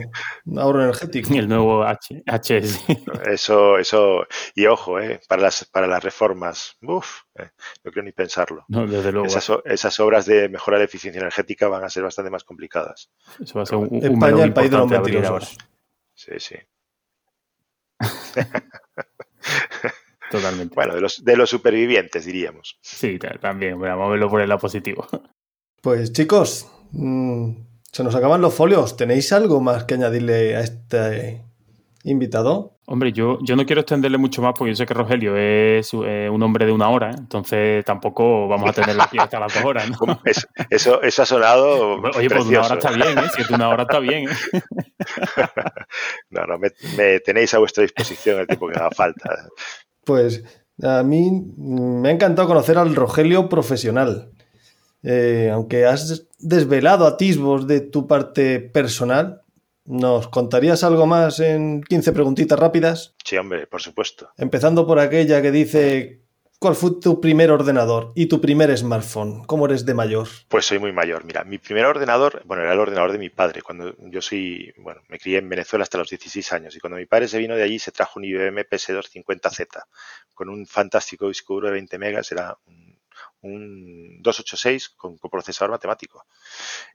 ahorro energético. El nuevo H, HS. Eso, eso, y ojo, eh, para las para las reformas, uff, eh, no quiero ni pensarlo. No, desde luego. Esas, obras de mejora de eficiencia energética van a ser bastante más complicadas. Eso va a ser un, España, el país de los mentirosos. Sí, sí. Totalmente. Bueno, de los, de los supervivientes, diríamos. Sí, también. Vamos a verlo por el lado positivo. Pues chicos, mm, se nos acaban los folios. ¿Tenéis algo más que añadirle a este invitado? Hombre, yo, yo no quiero extenderle mucho más porque yo sé que Rogelio es eh, un hombre de una hora, ¿eh? entonces tampoco vamos a tenerlo aquí hasta las dos horas. ¿no? Eso, eso, ha sonado. Oye, pues una hora está bien, ¿eh? Si es una hora está bien. ¿eh? no, no, me, tenéis a vuestra disposición el tiempo que haga falta. Pues a mí me ha encantado conocer al Rogelio profesional. aunque has desvelado atisbos de tu parte personal, ¿Nos contarías algo más en 15 preguntitas rápidas? Sí, hombre, por supuesto. Empezando por aquella que dice, ¿cuál fue tu primer ordenador y tu primer smartphone? ¿Cómo eres de mayor? Pues soy muy mayor. Mira, mi primer ordenador, bueno, era el ordenador de mi padre. Cuando yo soy, bueno, me crié en Venezuela hasta los 16 años y cuando mi padre se vino de allí se trajo un IBM PS250Z con un fantástico disco duro de 20 megas, era un, un 286 con coprocesador matemático.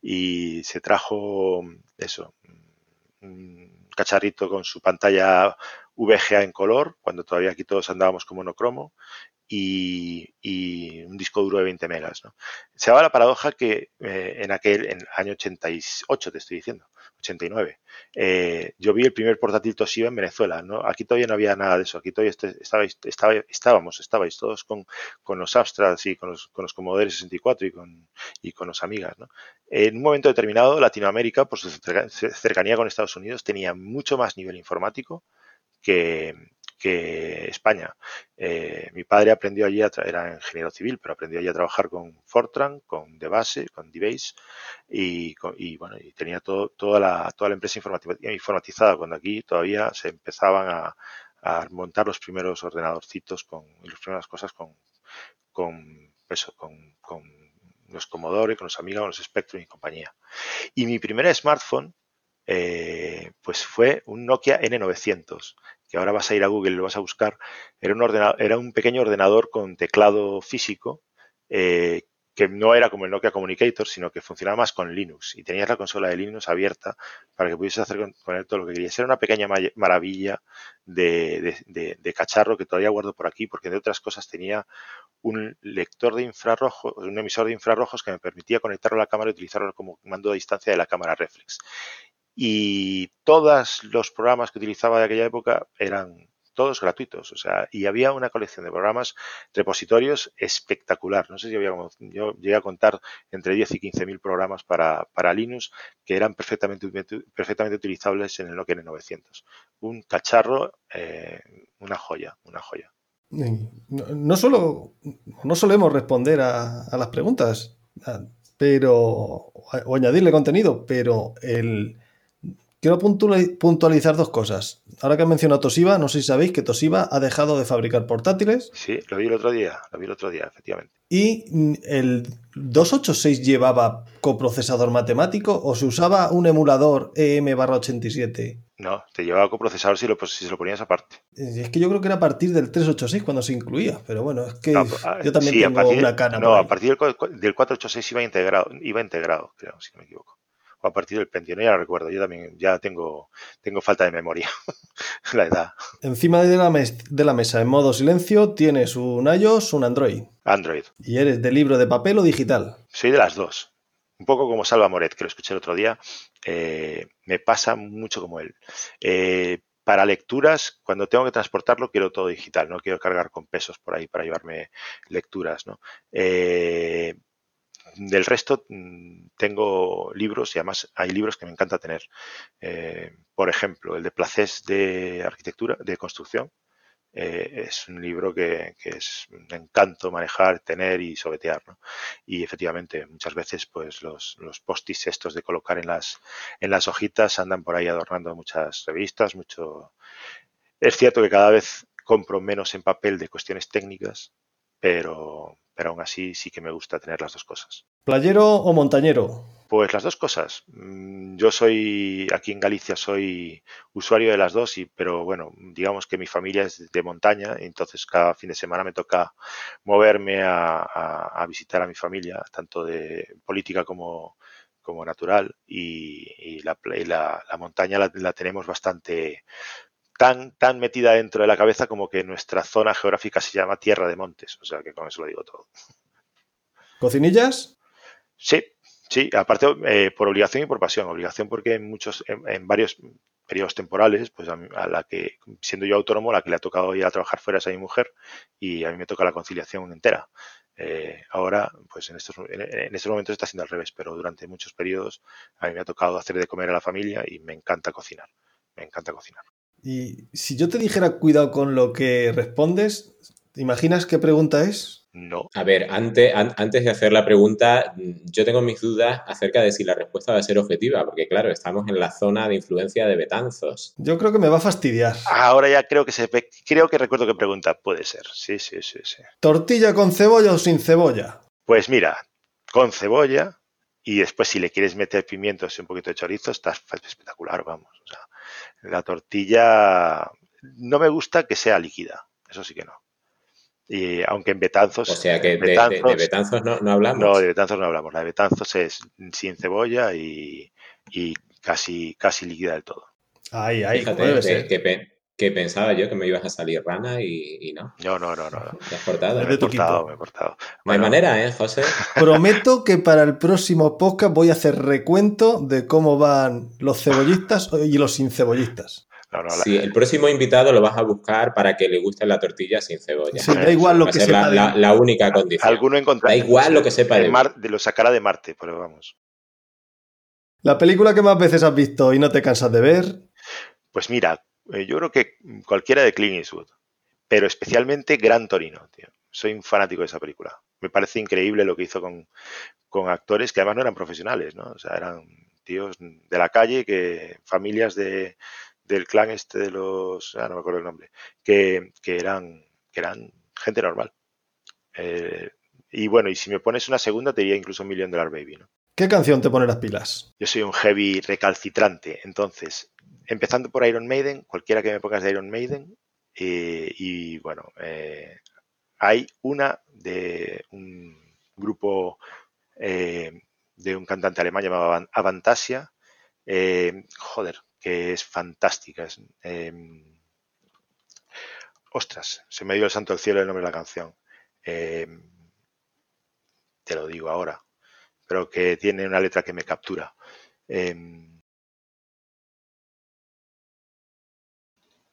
Y se trajo eso, un cacharrito con su pantalla VGA en color, cuando todavía aquí todos andábamos con monocromo, y, un disco duro de 20 megas. Se daba la paradoja que eh, en aquel, en año 88, te estoy diciendo, 89, eh, yo vi el primer portátil Toshiba en Venezuela. ¿no? Aquí todavía no había nada de eso. Aquí todavía este, estaba, estábamos, estabais todos con, los Abstracts y con los, con los Commodore 64 y con, y con los Amigas. En un momento determinado, Latinoamérica, por su cercanía con Estados Unidos, tenía mucho más nivel informático que, que España. Eh, mi padre aprendió allí, a era ingeniero civil, pero aprendió allí a trabajar con Fortran, con DeBase, con DBase y, y bueno, y tenía todo, toda, la, toda la empresa informatizada cuando aquí todavía se empezaban a, montar los primeros ordenadorcitos con y las primeras cosas con, con con, con los Commodore, con los Amiga, con los Spectrum y compañía. Y mi primer smartphone eh, pues fue un Nokia N900, que ahora vas a ir a Google y lo vas a buscar, era un, era un pequeño ordenador con teclado físico eh, que no era como el Nokia Communicator, sino que funcionaba más con Linux y tenías la consola de Linux abierta para que pudieses hacer con, él todo lo que querías. Era una pequeña maravilla de, de, cacharro que todavía guardo por aquí, porque de otras cosas tenía un lector de infrarrojos, un emisor de infrarrojos que me permitía conectarlo a la cámara y utilizarlo como mando de distancia de la cámara reflex y todos los programas que utilizaba de aquella época eran todos gratuitos, o sea, y había una colección de programas repositorios espectacular. No sé si había, yo llegué a contar entre 10 y 15 mil programas para, para, Linux que eran perfectamente, perfectamente utilizables en el Nokia N900. Un cacharro, eh, una joya, una joya. No, solo, no solemos responder a las preguntas, pero, o añadirle contenido, pero el, Quiero puntualizar dos cosas. Ahora que he mencionado Toshiba, no sé si sabéis que Toshiba ha dejado de fabricar portátiles. Sí, lo vi el otro día, lo vi el otro día, efectivamente. ¿Y el 286 llevaba coprocesador matemático o se usaba un emulador EM-87? No, te llevaba coprocesador si, lo, si se lo ponías aparte. Es que yo creo que era a partir del 386 cuando se incluía, pero bueno, es que yo también tengo una cana. No, a partir del, del 486 iba integrado, iba integrado, creo, si no me equivoco a partir del Pentium, ya lo recuerdo, yo también ya tengo, tengo falta de memoria, la edad. Encima de la, de la mesa, en modo silencio, tienes un iOS, un Android. Android. ¿Y eres de libro de papel o digital? Soy de las dos. Un poco como Salva Moret, que lo escuché el otro día, eh, me pasa mucho como él. Eh, para lecturas, cuando tengo que transportarlo, quiero todo digital, no quiero cargar con pesos por ahí para llevarme lecturas. ¿no? Eh, del resto mm, tengo libros y además hay libros que me encanta tener. Eh, por ejemplo, el de Placés de Arquitectura, de Construcción. Eh, es un libro que, es un encanto manejar, tener y sobetear. Y efectivamente, muchas veces pues los, los postis estos de colocar en las, en las hojitas andan por ahí adornando muchas revistas, mucho, Es cierto que cada vez compro menos en papel de cuestiones técnicas, pero, pero aún así sí que me gusta tener las dos cosas. ¿Playero o montañero? Pues las dos cosas. Mm, yo soy, aquí en Galicia soy usuario de las dos, y, pero bueno, digamos que mi familia es de montaña, entonces cada fin de semana me toca moverme a, visitar a mi familia, tanto de política como, como natural, y, la, la, montaña la, tenemos bastante tan, tan metida dentro de la cabeza como que nuestra zona geográfica se llama Tierra de Montes, o sea que con eso lo digo todo. ¿Cocinillas? Sí, Sí, aparte eh, por obligación y por pasión. Obligación porque en muchos, en, varios periodos temporales, pues a, la que, siendo yo autónomo, la que le ha tocado ir a trabajar fuera es a mi mujer y a mí me toca la conciliación entera. Eh, ahora, pues en estos, en, estos momentos está siendo al revés, pero durante muchos periodos a mí me ha tocado hacer de comer a la familia y me encanta cocinar. Me encanta cocinar. Y si yo te dijera cuidado con lo que respondes, ¿te imaginas qué pregunta es? No. A ver, antes, antes de hacer la pregunta, yo tengo mis dudas acerca de si la respuesta va a ser objetiva, porque claro, estamos en la zona de influencia de Betanzos. Yo creo que me va a fastidiar. Ahora ya creo que se creo que recuerdo qué pregunta puede ser. Sí, sí, sí, sí. ¿Tortilla con cebolla o sin cebolla? Pues mira, con cebolla y después si le quieres meter pimientos y un poquito de chorizo, está espectacular, vamos. O sea, la tortilla no me gusta que sea líquida, eso sí que no. Y aunque en Betanzos. O sea que de, Betanzos no, no, hablamos. No, de Betanzos no hablamos. La de Betanzos es sin cebolla y, casi, casi líquida del todo. Ay, ay, Fíjate, que, pensaba yo que me ibas a salir rana y, no. No, no, no, no. Te has cortado. Me he cortado, me he cortado. No hay manera, ¿eh, José? Prometo que para el próximo podcast voy a hacer recuento de cómo van los cebollistas y los sin cebollistas sí, el próximo invitado lo vas a buscar para que le guste la tortilla sin cebolla. Sí, da igual lo que sepa. La, la, única condición. Alguno Da igual lo que sepa de, de lo sacará de Marte, pero vamos. ¿La película que más veces has visto y no te cansas de ver? Pues mira, eh, yo creo que cualquiera de Clint Eastwood, pero especialmente Gran Torino, tío. Soy un fanático de esa película. Me parece increíble lo que hizo con, con actores que además no eran profesionales, ¿no? O sea, eran tíos de la calle, que familias de, del clan este de los, ah, no me acuerdo el nombre, que, eran, que eran gente normal. Eh, y bueno, y si me pones una segunda, te diría incluso Million Dollar Baby, ¿no? ¿Qué canción te pone las pilas? Yo soy un heavy recalcitrante, entonces, empezando por Iron Maiden, cualquiera que me pongas de Iron Maiden, eh, y bueno, eh, hay una de un grupo de un cantante alemán llamado Avantasia, joder, que es fantástica. Em, ostras, se me dio el santo del cielo el nombre de la canción. Em, te lo digo ahora, pero que tiene una letra que me captura. Em,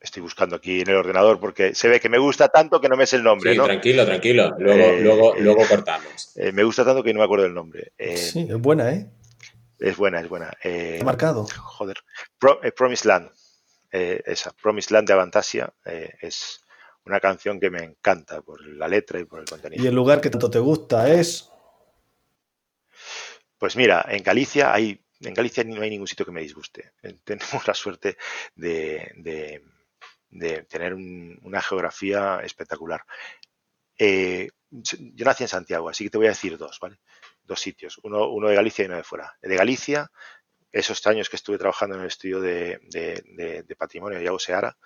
estoy buscando aquí en el ordenador porque se ve que me gusta tanto que no me es el nombre. Sí, tranquilo, tranquilo. Luego, eh, luego, eh, luego cortamos. Eh, me gusta tanto que no me acuerdo el nombre. sí, es buena, ¿eh? Es buena, es buena. Eh, marcado. Joder. Pro, eh, Promised Land. Eh, esa, Promised Land de Avantasia es una canción que me encanta por la letra y por el contenido. ¿Y el lugar que tanto te gusta es? Pues mira, en Galicia hay, en Galicia no hay ningún sitio que me disguste. Tenemos la suerte de, tener una geografía espectacular. yo nací en Santiago, así que te voy a decir dos, ¿vale? dos sitios, uno, uno de Galicia y uno de fuera. De Galicia, esos años que estuve trabajando en el estudio de, de, patrimonio de Yago Seara,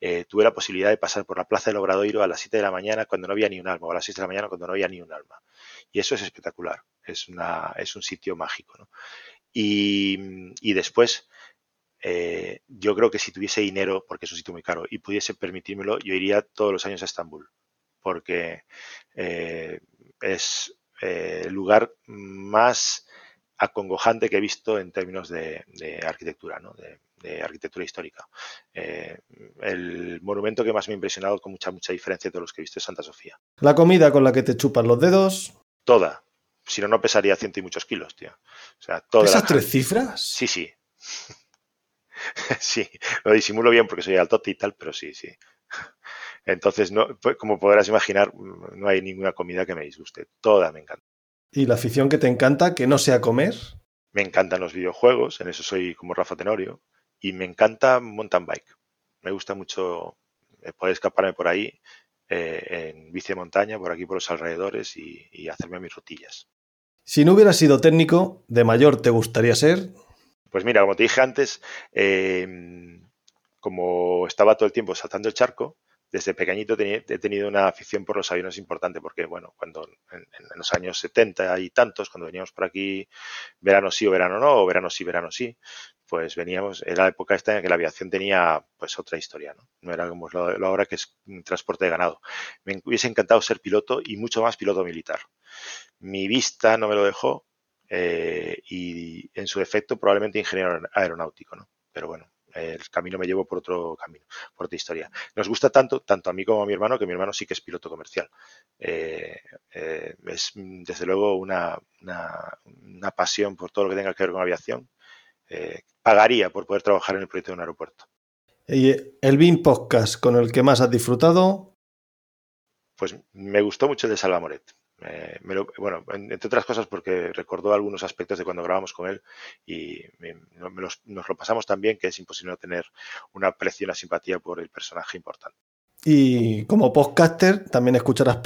eh, tuve la posibilidad de pasar por la Plaza del Obradoiro a las 7 de la mañana cuando no había ni un alma, o a las 6 de la mañana cuando no había ni un alma. Y eso es espectacular, es, una, es un sitio mágico. Y, después, eh, yo creo que si tuviese dinero, porque es un sitio muy caro, y pudiese permitírmelo, yo iría todos los años a Estambul, porque eh, es el eh, lugar más acongojante que he visto en términos de, arquitectura, ¿no? de, arquitectura histórica. El monumento que más me ha impresionado con mucha, mucha diferencia de todos los que he visto es Santa Sofía. La comida con la que te chupan los dedos. Toda. Si no, no pesaría ciento y muchos kilos, tío. O sea, todas ¿Esas tres cifras? Sí, sí. sí, lo disimulo bien porque soy altote y tal, pero sí, sí. Entonces, no, pues, como podrás imaginar, no hay ninguna comida que me disguste. Toda me encanta. ¿Y la afición que te encanta, que no sea comer? Me encantan los videojuegos, en eso soy como Rafa Tenorio. Y me encanta mountain bike. Me gusta mucho poder escaparme por ahí en bici de montaña, por aquí por los alrededores y, y hacerme mis rutillas. Si no hubieras sido técnico, ¿de mayor te gustaría ser? Pues mira, como te dije antes, em, como estaba todo el tiempo saltando el charco, desde pequeñito he tenido una afición por los aviones importante, porque bueno, cuando en, los años 70 y tantos, cuando veníamos por aquí, verano sí o verano no, o verano sí, verano sí, pues veníamos, era la época esta en que la aviación tenía pues otra historia, ¿no? No era como lo, lo ahora que es transporte de ganado. Me hubiese encantado ser piloto y mucho más piloto militar. Mi vista no me lo dejó eh, y en su defecto probablemente ingeniero aeronáutico, ¿no? Pero bueno, el camino me llevó por otro camino, por otra historia. Nos gusta tanto, tanto a mí como a mi hermano, que mi hermano sí que es piloto comercial. Eh, eh, es desde luego una, una, pasión por todo lo que tenga que ver con aviación. pagaría por poder trabajar en el proyecto de un aeropuerto. ¿Y el BIM Podcast con el que más has disfrutado? Pues me gustó mucho el de Salva Moret bueno, entre otras cosas porque recordó algunos aspectos de cuando grabamos con él y nos lo pasamos tan bien que es imposible no tener una aprecio y una simpatía por el personaje importante. Y como podcaster también escucharás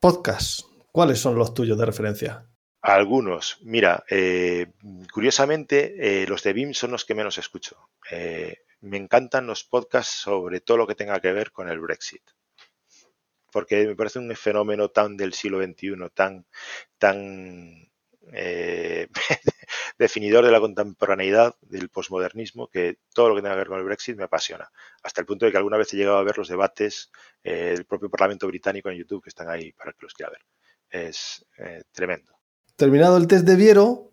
podcasts. ¿Cuáles son los tuyos de referencia? Algunos. Mira, eh, curiosamente, eh, los de BIM son los que menos escucho. Eh, me encantan los podcasts sobre todo lo que tenga que ver con el Brexit porque me parece un fenómeno tan del siglo XXI, tan, tan eh, definidor de la contemporaneidad, del posmodernismo, que todo lo que tenga que ver con el Brexit me apasiona. Hasta el punto de que alguna vez he llegado a ver los debates eh, del propio Parlamento británico en YouTube, que están ahí para que los quiera ver. Es eh, tremendo. Terminado el test de Viero,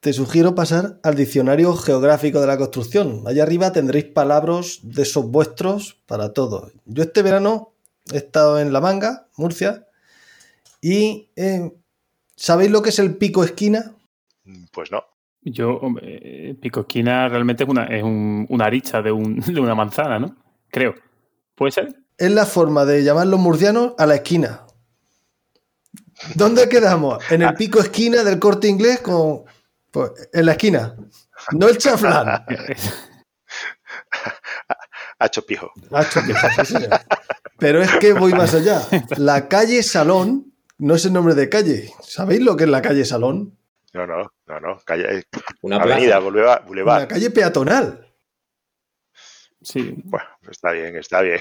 te sugiero pasar al diccionario geográfico de la construcción. Allá arriba tendréis palabras de esos vuestros para todo. Yo este verano He estado en La Manga, Murcia. Y eh, ¿sabéis lo que es el pico esquina? Pues no. Yo, hombre, pico esquina realmente es una, es una aricha de, de una manzana, ¿no? Creo. ¿Puede ser? Es la forma de llamar los murcianos a la esquina. ¿Dónde quedamos? En el pico esquina del corte inglés con. Pues, en la esquina. No el chaflán. Hacho pijo. Hacho pijo, sí, pero es que voy más allá. La calle Salón no es el nombre de calle. ¿Sabéis lo que es la calle Salón? No, no, no, no. Calle, eh, una avenida, boulevard. Una calle peatonal. Sí. Bueno, está bien, está bien.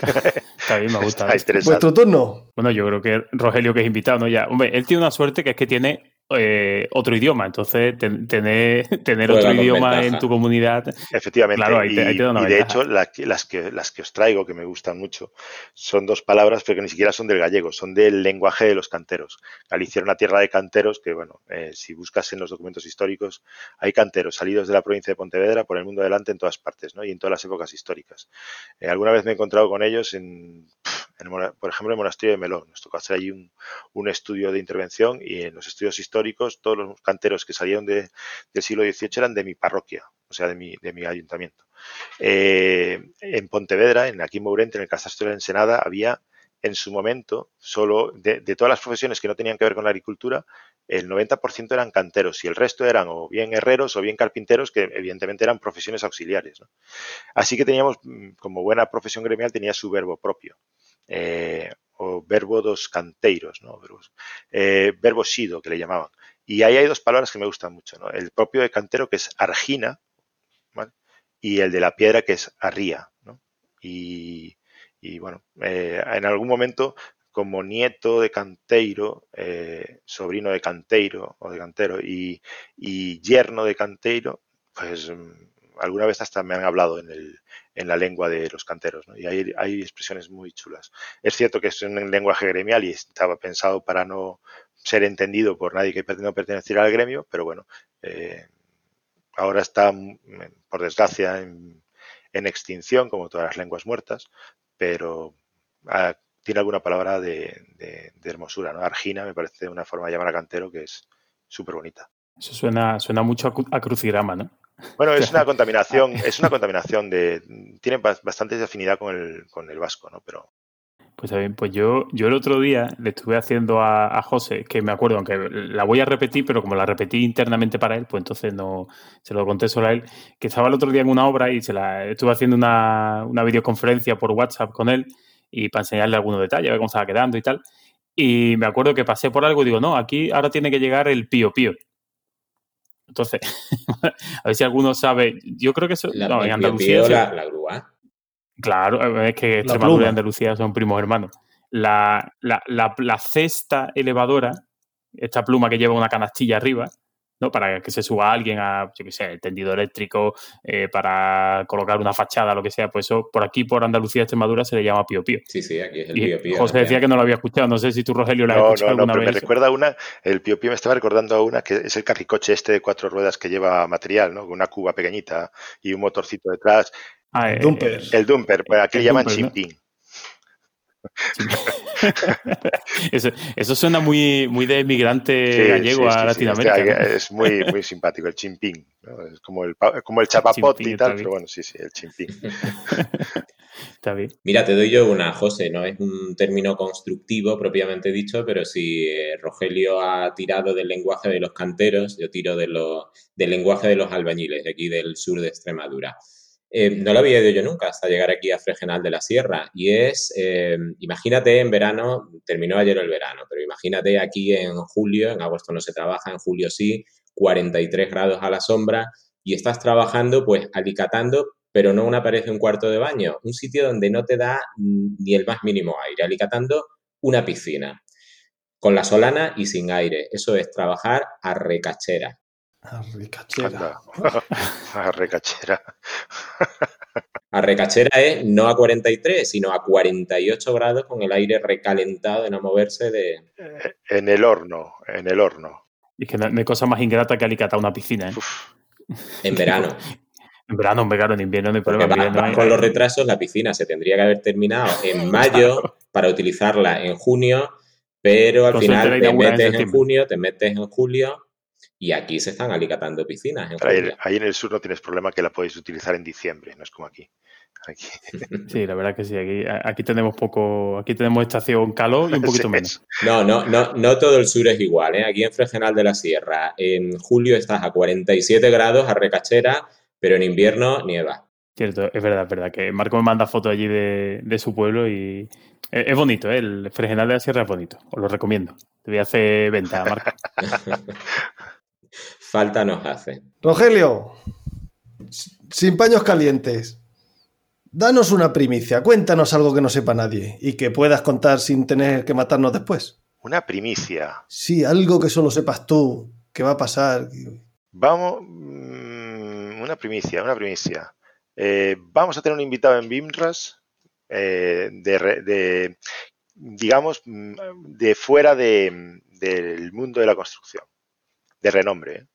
Está bien, me gusta. ¿Vuestro turno? Bueno, yo creo que Rogelio, que es invitado, ¿no? Ya. Hombre, él tiene una suerte que es que tiene eh, otro idioma. Entonces, tener, tener otro idioma en tu comunidad. Efectivamente. y, de hecho, las, que, las que os traigo, que me gustan mucho, son dos palabras, pero que ni siquiera son del gallego, son del lenguaje de los canteros. Galicia era una tierra de canteros que, bueno, eh, si buscas en los documentos históricos, hay canteros salidos de la provincia de Pontevedra por el mundo adelante en todas partes, ¿no? Y en todas las épocas históricas. Eh, alguna vez me he encontrado con ellos en por ejemplo, en el monasterio de Melón. Nos tocó hacer allí un, estudio de intervención y en los estudios históricos todos los canteros que salieron del siglo XVIII eran de mi parroquia, o sea, de mi, de mi ayuntamiento. Eh, en Pontevedra, en aquí en Mourente, en el Casastro de la Ensenada, había en su momento, solo de, todas las profesiones que no tenían que ver con la agricultura, el 90% eran canteros y el resto eran o bien herreros o bien carpinteros, que evidentemente eran profesiones auxiliares. Así que teníamos, mm, como buena profesión gremial, tenía su verbo propio. Eh, o verbo dos canteiros, ¿no? Eh, verbo sido, que le llamaban. Y ahí hay dos palabras que me gustan mucho, ¿no? El propio de cantero, que es argina, y el de la piedra, que es arría, Y, bueno, eh, en algún momento, como nieto de canteiro, sobrino de canteiro o de cantero y, y yerno de canteiro, pues alguna vez hasta me han hablado en el, en la lengua de los canteros. Y hay, hay expresiones muy chulas. Es cierto que es un lenguaje gremial y estaba pensado para no ser entendido por nadie que no perteneciera al gremio, pero bueno, eh, ahora está, mm, por desgracia, en, extinción, como todas las lenguas muertas, pero ah, tiene alguna palabra de, hermosura. ¿no? Argina me parece una forma de llamar a cantero que es súper bonita. Eso suena, suena mucho a, a crucigrama, ¿no? Bueno, es una contaminación, es una contaminación de. Tiene bastante afinidad con el, con el vasco, ¿no? Pero. Pues bien, pues yo, yo el otro día le estuve haciendo a, José, que me acuerdo, aunque la voy a repetir, pero como la repetí internamente para él, pues entonces no se lo conté solo a él, que estaba el otro día en una obra y se la estuve haciendo una, una videoconferencia por WhatsApp con él y para enseñarle algunos detalles, a ver cómo estaba quedando y tal. Y me acuerdo que pasé por algo y digo, no, aquí ahora tiene que llegar el pío pío. Entonces, a ver si alguno sabe. Yo creo que eso. La, no, el en Andalucía. la, la grúa. Claro, es que Extremadura y. Andalucía son primos hermanos. La, la, la, la cesta elevadora, esta pluma que lleva una canastilla arriba, ¿no? Para que se suba alguien a, yo qué sé, el tendido eléctrico, eh, para colocar una fachada, lo que sea, pues eso por aquí, por Andalucía, Extremadura, se le llama pío pío. Sí, sí, aquí es el Y pío pío. José decía que no lo había escuchado, no sé si tú, Rogelio, lo has No, escuchado no, no, alguna pero me vez. recuerda una, el Pío Pío me estaba recordando a una que es el carricoche este de cuatro ruedas que lleva material, ¿no? Con una cuba pequeñita y un motorcito detrás. Ah, eh, Dumper. El dumper, pues aquí El le llaman dumper, ¿no? chimpín. eso, eso suena muy, muy de migrante Sí, gallego sí, a sí, sí, Latinoamérica. este. Es muy, muy simpático, el chimpín. ¿no? Es como el, pa- como el y tal, pero bueno, sí, sí, el chimpín. Está bien. Mira, te doy yo una, José, no es un término constructivo propiamente dicho, pero si eh, Rogelio ha tirado del lenguaje de los canteros, yo tiro de lo- del lenguaje de los albañiles, de aquí del sur de Extremadura. Eh, no lo había oído yo nunca hasta llegar aquí a Fregenal de la Sierra. Y es, eh, imagínate en verano, terminó ayer el verano, pero imagínate aquí en julio, en agosto no se trabaja, en julio sí, 43 grados a la sombra, y estás trabajando pues alicatando, pero no una pared de un cuarto de baño, un sitio donde no te da ni el más mínimo aire, alicatando una piscina, con la solana y sin aire. Eso es trabajar a recachera. Ah, ricachera. Anda. Ah, recachera. A recachera es no a 43, sino a 48 grados con el aire recalentado de no moverse de... Eh, En el horno, en el horno. Y es que no hay cosa más ingrata que alicatar una piscina, ¿eh? Uf, en verano. En verano, en verano, en invierno no hay problema. va- en invierno va hay- con los retrasos, la piscina se tendría que haber terminado en mayo para utilizarla en junio, pero al final te en metes en junio, te metes en julio y aquí se están alicatando piscinas en ahí, ahí en el sur no tienes problema que la podéis utilizar en diciembre, no es como aquí. Aquí. Sí, la verdad que sí. Aquí, aquí tenemos poco, aquí tenemos estación calor y un poquito Sí, menos. No, no, no, no todo el sur es igual, ¿eh? Aquí en Fregenal de la Sierra, en julio estás a 47 grados a recachera, pero en invierno nieva. Cierto, es verdad, es verdad. Que Marco me manda fotos allí de, de su pueblo y es, es bonito, ¿eh? El Fregenal de la Sierra es bonito. Os lo recomiendo. Te voy a hacer venta, Marco. Falta nos hace. Rogelio, sin paños calientes. Danos una primicia, cuéntanos algo que no sepa nadie y que puedas contar sin tener que matarnos después. Una primicia. Sí, algo que solo sepas tú, que va a pasar. Vamos, mm, una primicia, una primicia. Eh, vamos a tener un invitado en BIMRAS eh, de, re- de, digamos, mm, de fuera de- del mundo de la construcción, de renombre.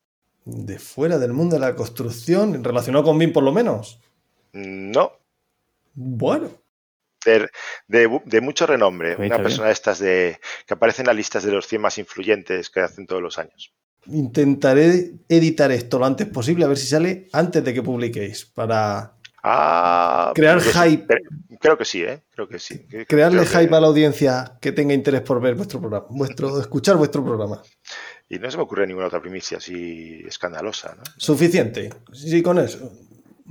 De fuera del mundo de la construcción, relacionado con BIM por lo menos. No, Bueno, de, de- de mucho renombre. Una bien. persona de estas de, que aparece en las listas de los 100 más influyentes que hacen todos los años. intentaré editar esto lo antes posible, a ver si sale antes de que publiquéis, para Ah, Crear pues, hype. cre- Creo que sí, ¿eh? Creo que sí. Creo crearle que- hype a la audiencia que tenga interés por ver vuestro programa, vuestro, escuchar vuestro programa. Y no se me ocurre ninguna otra primicia así escandalosa, ¿no? Suficiente. Sí, con eso.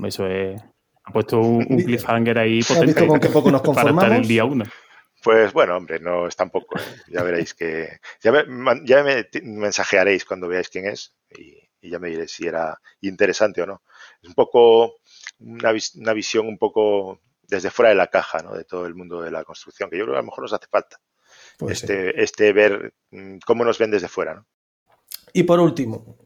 Eso es. Ha puesto un, un cliffhanger ahí ¿Has potente. visto con qué poco nos Para estar conformamos? el día uno. Pues bueno, hombre, no es tampoco. ¿eh? Ya veréis que. Ya me, ya mensajearéis cuando veáis quién es y, y ya me diréis si era interesante o no. Es un poco una, vis- una visión un poco desde fuera de la caja, ¿no? De todo el mundo de la construcción, que yo creo que a lo mejor nos hace falta. Pues sí. este, este ver mm, cómo nos ven desde fuera, ¿no? Y por último,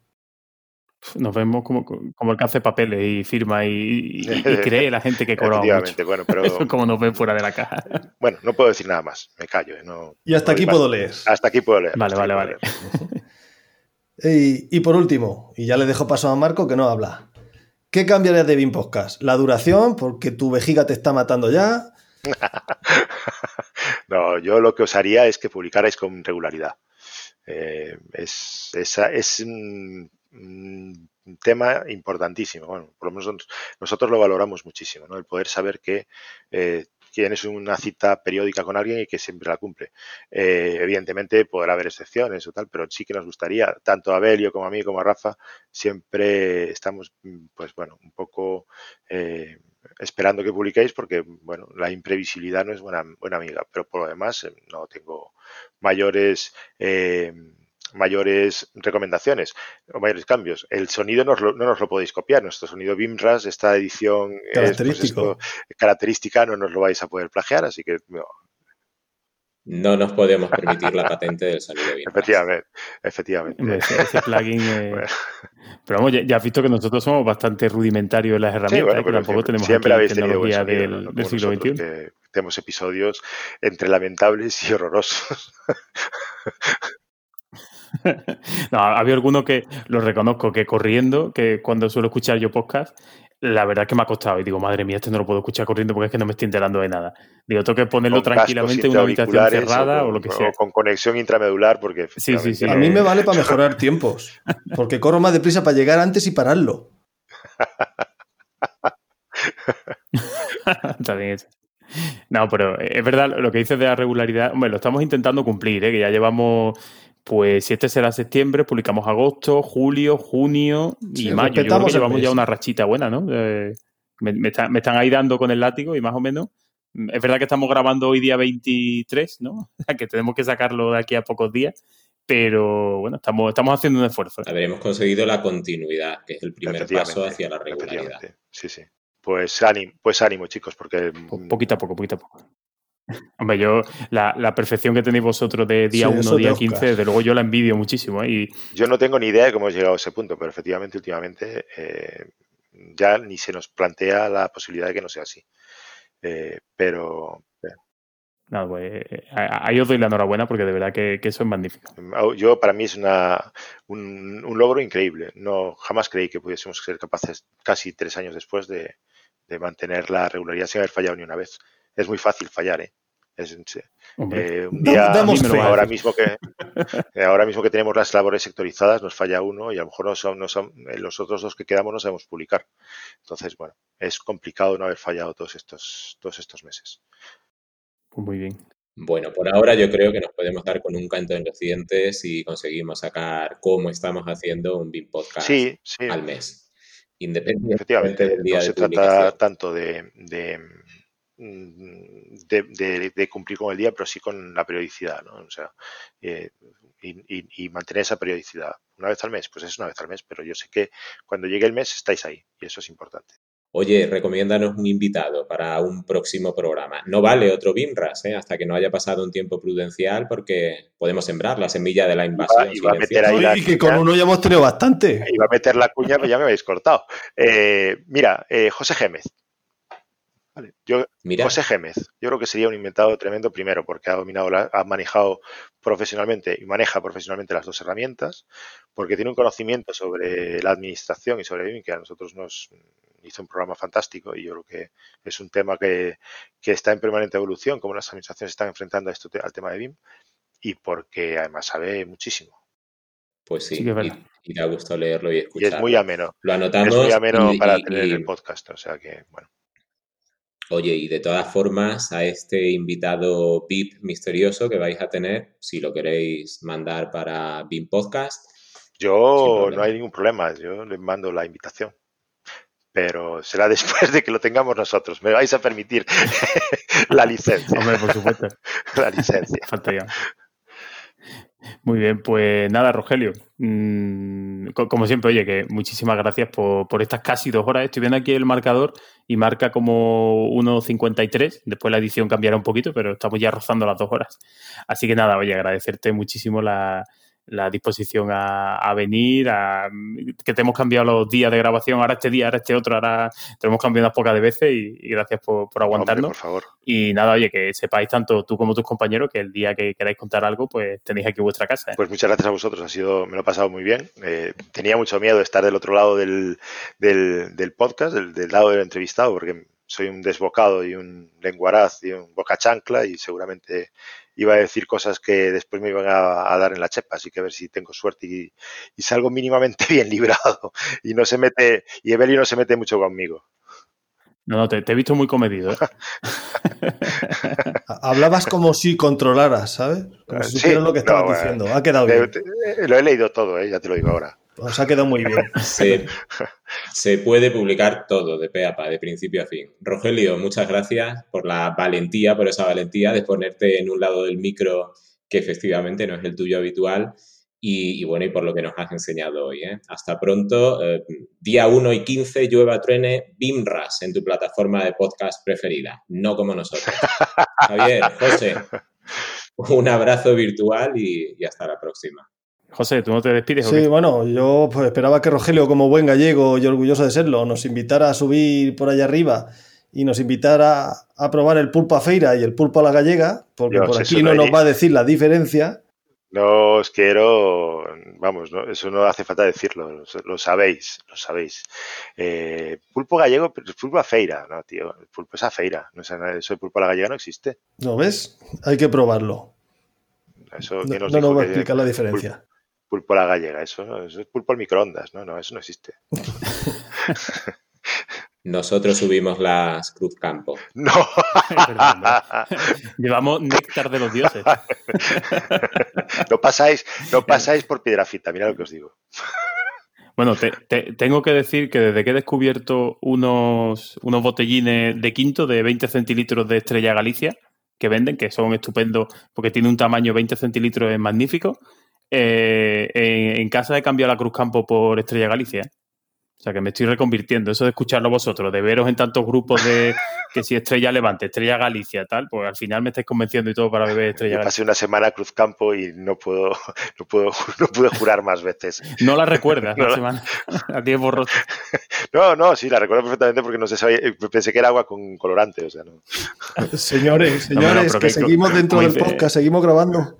Nos vemos como, como el que hace papeles y firma y, y- y cree la gente que cobra mucho. Efectivamente, bueno, pero Eso es como nos ven fuera de la caja. bueno, no puedo decir nada más, me callo. ¿eh? No, y hasta no aquí puedo leer. Hasta aquí puedo leer. Vale, vale, vale. Y, y por último, y ya le dejo paso a Marco que no habla. ¿Qué cambiarías de BIM Podcast? ¿La duración? Porque tu vejiga te está matando ya. No, yo lo que os haría es que publicarais con regularidad. Eh, es, esa- es un, tema importantísimo. Bueno, por lo menos nosotros, nosotros lo valoramos muchísimo, ¿no? El poder saber que eh, tienes una cita periódica con alguien y que siempre la cumple. Eh, evidentemente podrá haber excepciones o tal, pero sí que nos gustaría, tanto a Belio como a mí como a Rafa, siempre estamos, mm, pues bueno, un poco eh, esperando que publiquéis porque, bueno, la imprevisibilidad no es buena, buena amiga, pero por lo demás eh, no tengo mayores mayores recomendaciones o mayores cambios. El sonido no nos lo podéis copiar. Nuestro sonido BIMRAS, esta edición pues, característica, no nos lo vais a poder plagiar, así que no. nos podemos permitir la patente del sonido BIMRAS. Efectivamente, efectivamente. Ese, plugin, Pero vamos, ya, has visto que nosotros somos bastante rudimentarios en las herramientas, ¿eh? pero tampoco tenemos siempre habéis tecnología del, del siglo XXI. tenemos episodios entre lamentables y horrorosos. no, había alguno que lo reconozco que corriendo, que cuando suelo escuchar yo podcast, la verdad es que me ha costado. Y digo, madre mía, este no lo puedo escuchar corriendo porque es que no me estoy enterando de nada. Digo, tengo que ponerlo tranquilamente en una habitación cerrada o, lo que sea. O con conexión intramedular, porque. Sí, sí, sí. A mí me vale para mejorar tiempos. Porque corro más deprisa para llegar antes y pararlo. Está bien eso. No, pero es verdad lo que dices de la regularidad. Hombre, lo estamos intentando cumplir, ¿eh? que ya llevamos pues si este será septiembre, publicamos agosto, julio, junio y mayo. Yo creo que llevamos ya una rachita buena, ¿no? Eh, me, están ahí dando con el látigo y más o menos. Mm, es verdad que estamos grabando hoy día 23, ¿no? que tenemos que sacarlo de aquí a pocos días. Pero bueno, estamos, estamos haciendo un esfuerzo. Habremos conseguido la continuidad, que es el primer paso hacia la regularidad. Sí, sí. Pues ánimo, pues ánimo, chicos, porque. Poquito a poco, poquito a poco. Hombre, yo, la, perfección que tenéis vosotros de día 1, día 15, desde luego yo la envidio muchísimo. ¿eh? Y... Yo no tengo ni idea de cómo hemos llegado a ese punto, pero efectivamente, últimamente eh, ya ni se nos plantea la posibilidad de que no sea así. Eh, pero. No, pues, ahí os doy la enhorabuena porque de verdad que, eso es magnífico. Yo, para mí, es una, un, logro increíble. No, jamás creí que pudiésemos ser capaces, casi tres años después, de, de mantener la regularidad sin haber fallado ni una vez es muy fácil fallar, ¿eh? Eh un día, ahora mismo que eh, ahora mismo que tenemos las labores sectorizadas nos falla uno y a lo mejor no son, no son eh, los otros dos que quedamos no sabemos publicar. Entonces bueno es complicado no haber fallado todos estos todos estos meses. Pues muy bien. Bueno por ahora yo creo que nos podemos dar con un canto en los dientes y conseguimos sacar cómo estamos haciendo un BIM podcast al mes. Independientemente del día no se trata tanto de de, cumplir con el día, pero sí con la periodicidad, ¿no? O sea, eh, y, mantener esa periodicidad. Una vez al mes, pues es una vez al mes, pero yo sé que cuando llegue el mes estáis ahí y eso es importante. Oye, recomiéndanos un invitado para un próximo programa. No vale otro BIMRAS, ¿eh? hasta que no haya pasado un tiempo prudencial, porque podemos sembrar la semilla de la invasión. Y, va a meter ahí que con uno ya hemos tenido bastante. Va a meter la cuña, pero ya me habéis cortado. Eh, mira, José Gémez, yo, José Gémez, yo creo que sería un inventado tremendo primero porque ha dominado, ha manejado profesionalmente y maneja profesionalmente las dos herramientas, porque tiene un conocimiento sobre la administración y sobre BIM que a nosotros nos hizo un programa fantástico y yo creo que es un tema que, está en permanente evolución, como las administraciones están enfrentando a esto, al tema de BIM y porque además sabe muchísimo. Pues sí, y, te ha gustado leerlo y escucharlo. Y es muy ameno. Lo anotamos. Es muy ameno para tener el podcast, o sea que, bueno. Oye, y de todas formas, a este invitado VIP misterioso que vais a tener, si lo queréis mandar para BIM Podcast. Yo no hay ningún problema, yo les mando la invitación. Pero será después de que lo tengamos nosotros. Me vais a permitir la licencia. Hombre, por supuesto. la licencia. Falta ya. Muy bien, pues nada, Rogelio. Mm, como siempre, oye, que muchísimas gracias por, por, estas casi dos horas. Estoy viendo aquí el marcador y marca como 1.53. Después la edición cambiará un poquito, pero estamos ya rozando las dos horas. Así que nada, oye, agradecerte muchísimo la, la disposición a, venir, a, que te hemos cambiado los días de grabación, ahora este día, ahora este otro, ahora te hemos cambiado unas pocas de veces y, gracias por, por aguantarnos. por favor. Y nada, oye, que sepáis tanto tú como tus compañeros que el día que queráis contar algo, pues tenéis aquí vuestra casa. ¿eh? Pues muchas gracias a vosotros, ha sido, me lo he pasado muy bien. Eh, tenía mucho miedo de estar del otro lado del, del, podcast, del, del lado del entrevistado, porque soy un desbocado y un lenguaraz y un boca chancla y seguramente iba a decir cosas que después me iban a, dar en la chepa, así que a ver si tengo suerte y, salgo mínimamente bien librado y no se mete, y Evelio no se mete mucho conmigo. No, no, te, he visto muy comedido. ¿eh? Hablabas como si controlaras, ¿sabes? Como si supieras lo que estabas diciendo. Ha quedado bien. Lo he leído todo, ¿eh? ya te lo digo ahora. Os ha quedado muy bien. Se, se, puede publicar todo de pe a pa, de principio a fin. Rogelio, muchas gracias por la valentía, por esa valentía de ponerte en un lado del micro que efectivamente no es el tuyo habitual y, bueno, y por lo que nos has enseñado hoy. ¿eh? Hasta pronto. Eh, día 1 y 15, llueva, truene, BIMRAS en tu plataforma de podcast preferida, no como nosotros. Javier, José, un abrazo virtual y, hasta la próxima. José, ¿tú no te despides? Sí, bueno, yo pues, esperaba que Rogelio, como buen gallego y orgulloso de serlo, nos invitara a subir por allá arriba y nos invitara a probar el pulpo a feira y el pulpo a la gallega, porque por aquí no nos va a decir la diferencia. No os quiero, vamos, eso no hace falta decirlo, lo, sabéis, lo sabéis. Eh, pulpo gallego, pulpo a feira, no, tío, el pulpo es a feira, no, eso de pulpo a la gallega no existe. ¿No ves? Hay que probarlo. Eso, no nos, no va a explicar la diferencia. Pulpo, a la gallega, eso, eso es pulpo al microondas, no, no, eso no existe. Nosotros subimos las Cruz Campo. No. Llevamos néctar de los dioses. no pasáis, no pasáis por Piedrafita, mira lo que os digo. Bueno, tengo que decir que desde que he descubierto unos, unos botellines de quinto de 20 centilitros de Estrella Galicia, que venden, que son estupendos porque tiene un tamaño 20 centilitros, es magnífico. Eh, en, en, casa he cambiado la Cruz Campo por Estrella Galicia. O sea, que me estoy reconvirtiendo. Eso de escucharlo vosotros, de veros en tantos grupos de que si Estrella Levante, Estrella Galicia, tal, pues al final me estáis convenciendo y todo para beber Estrella Galicia. Pasé una semana a Cruzcampo y no puedo, no puedo, no pude jurar más veces. No la recuerdas la semana. Aquí es borroso. No, no, sí, la recuerdo perfectamente porque no sé, sabía, pensé que era agua con colorante, o sea, no. Señores, señores, que seguimos dentro del podcast, seguimos grabando.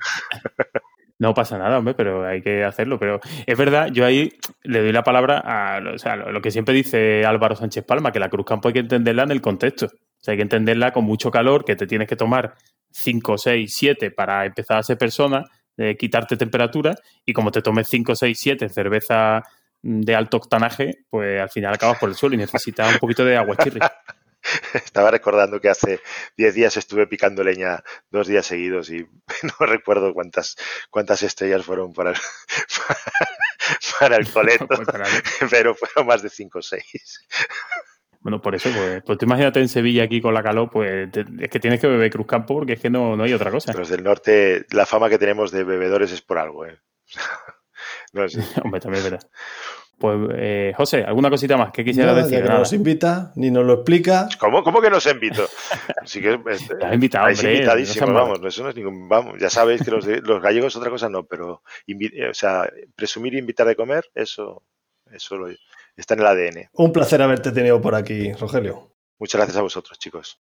No pasa nada, hombre, pero hay que hacerlo. Pero es verdad, yo ahí le doy la palabra a lo que siempre dice Álvaro Sánchez Palma, que la Cruz Campo hay que entenderla en el contexto. O sea, hay que entenderla con mucho calor, que te tienes que tomar 5, 6, 7 para empezar a ser persona, de quitarte temperatura, y como te tomes 5, 6, 7 cerveza de alto octanaje, pues al final acabas por el suelo y necesitas un poquito de agua chirri. Estaba recordando que hace 10 días estuve picando leña dos días seguidos y no recuerdo cuántas, cuántas estrellas fueron para el, para el coleto, pero fueron más de 5 o 6. Bueno, por eso, pues, pues tú imagínate en Sevilla aquí con la calor, pues es que tienes que beber Cruz Campo porque es que no, no hay otra cosa. Los del norte, la fama que tenemos de bebedores es por algo, ¿eh? no sé. Hombre, también es verdad. Pues, eh, José, ¿alguna cosita más que quisiera decir? no nos invita, ni nos lo explica. ¿Cómo, cómo que nos invito? Sí que, este, has invitado, hombre. invitadísimo, vamos, eso no es ningún, vamos, ya sabéis que los, los gallegos otra cosa no, pero, o sea, presumir e invitar de comer, eso, eso está en el ADN. Un placer haberte tenido por aquí, Rogelio. Muchas gracias a vosotros, chicos.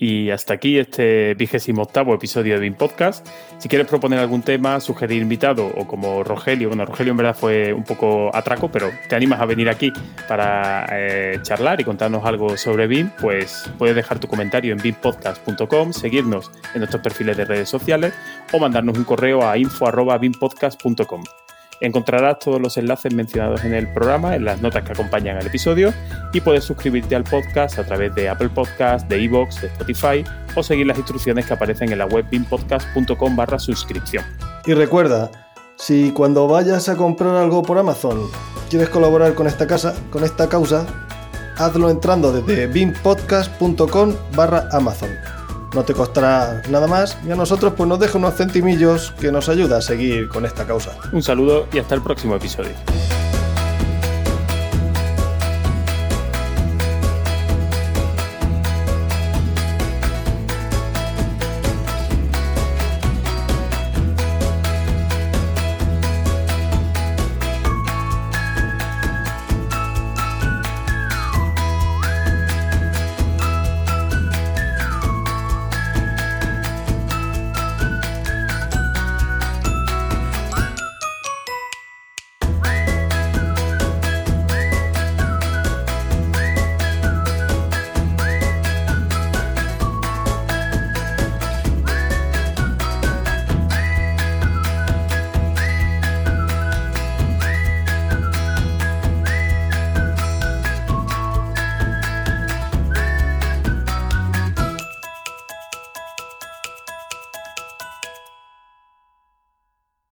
Y hasta aquí este vigésimo octavo episodio de BIM Podcast. Si quieres proponer algún tema, sugerir invitado o como Rogelio, bueno, Rogelio en verdad fue un poco atraco, pero te animas a venir aquí para eh, charlar y contarnos algo sobre BIM, pues puedes dejar tu comentario en bimpodcast.com, seguirnos en nuestros perfiles de redes sociales o mandarnos un correo a info.bimpodcast.com. Encontrarás todos los enlaces mencionados en el programa en las notas que acompañan al episodio y puedes suscribirte al podcast a través de Apple Podcast, de iVoox, de Spotify o seguir las instrucciones que aparecen en la web bimpodcast.com barra suscripción. Y recuerda, si cuando vayas a comprar algo por Amazon quieres colaborar con esta casa, con esta causa, hazlo entrando desde bimpodcast.com barra Amazon no te costará nada más y a nosotros pues nos deja unos centimillos que nos ayuda a seguir con esta causa. Un saludo y hasta el próximo episodio.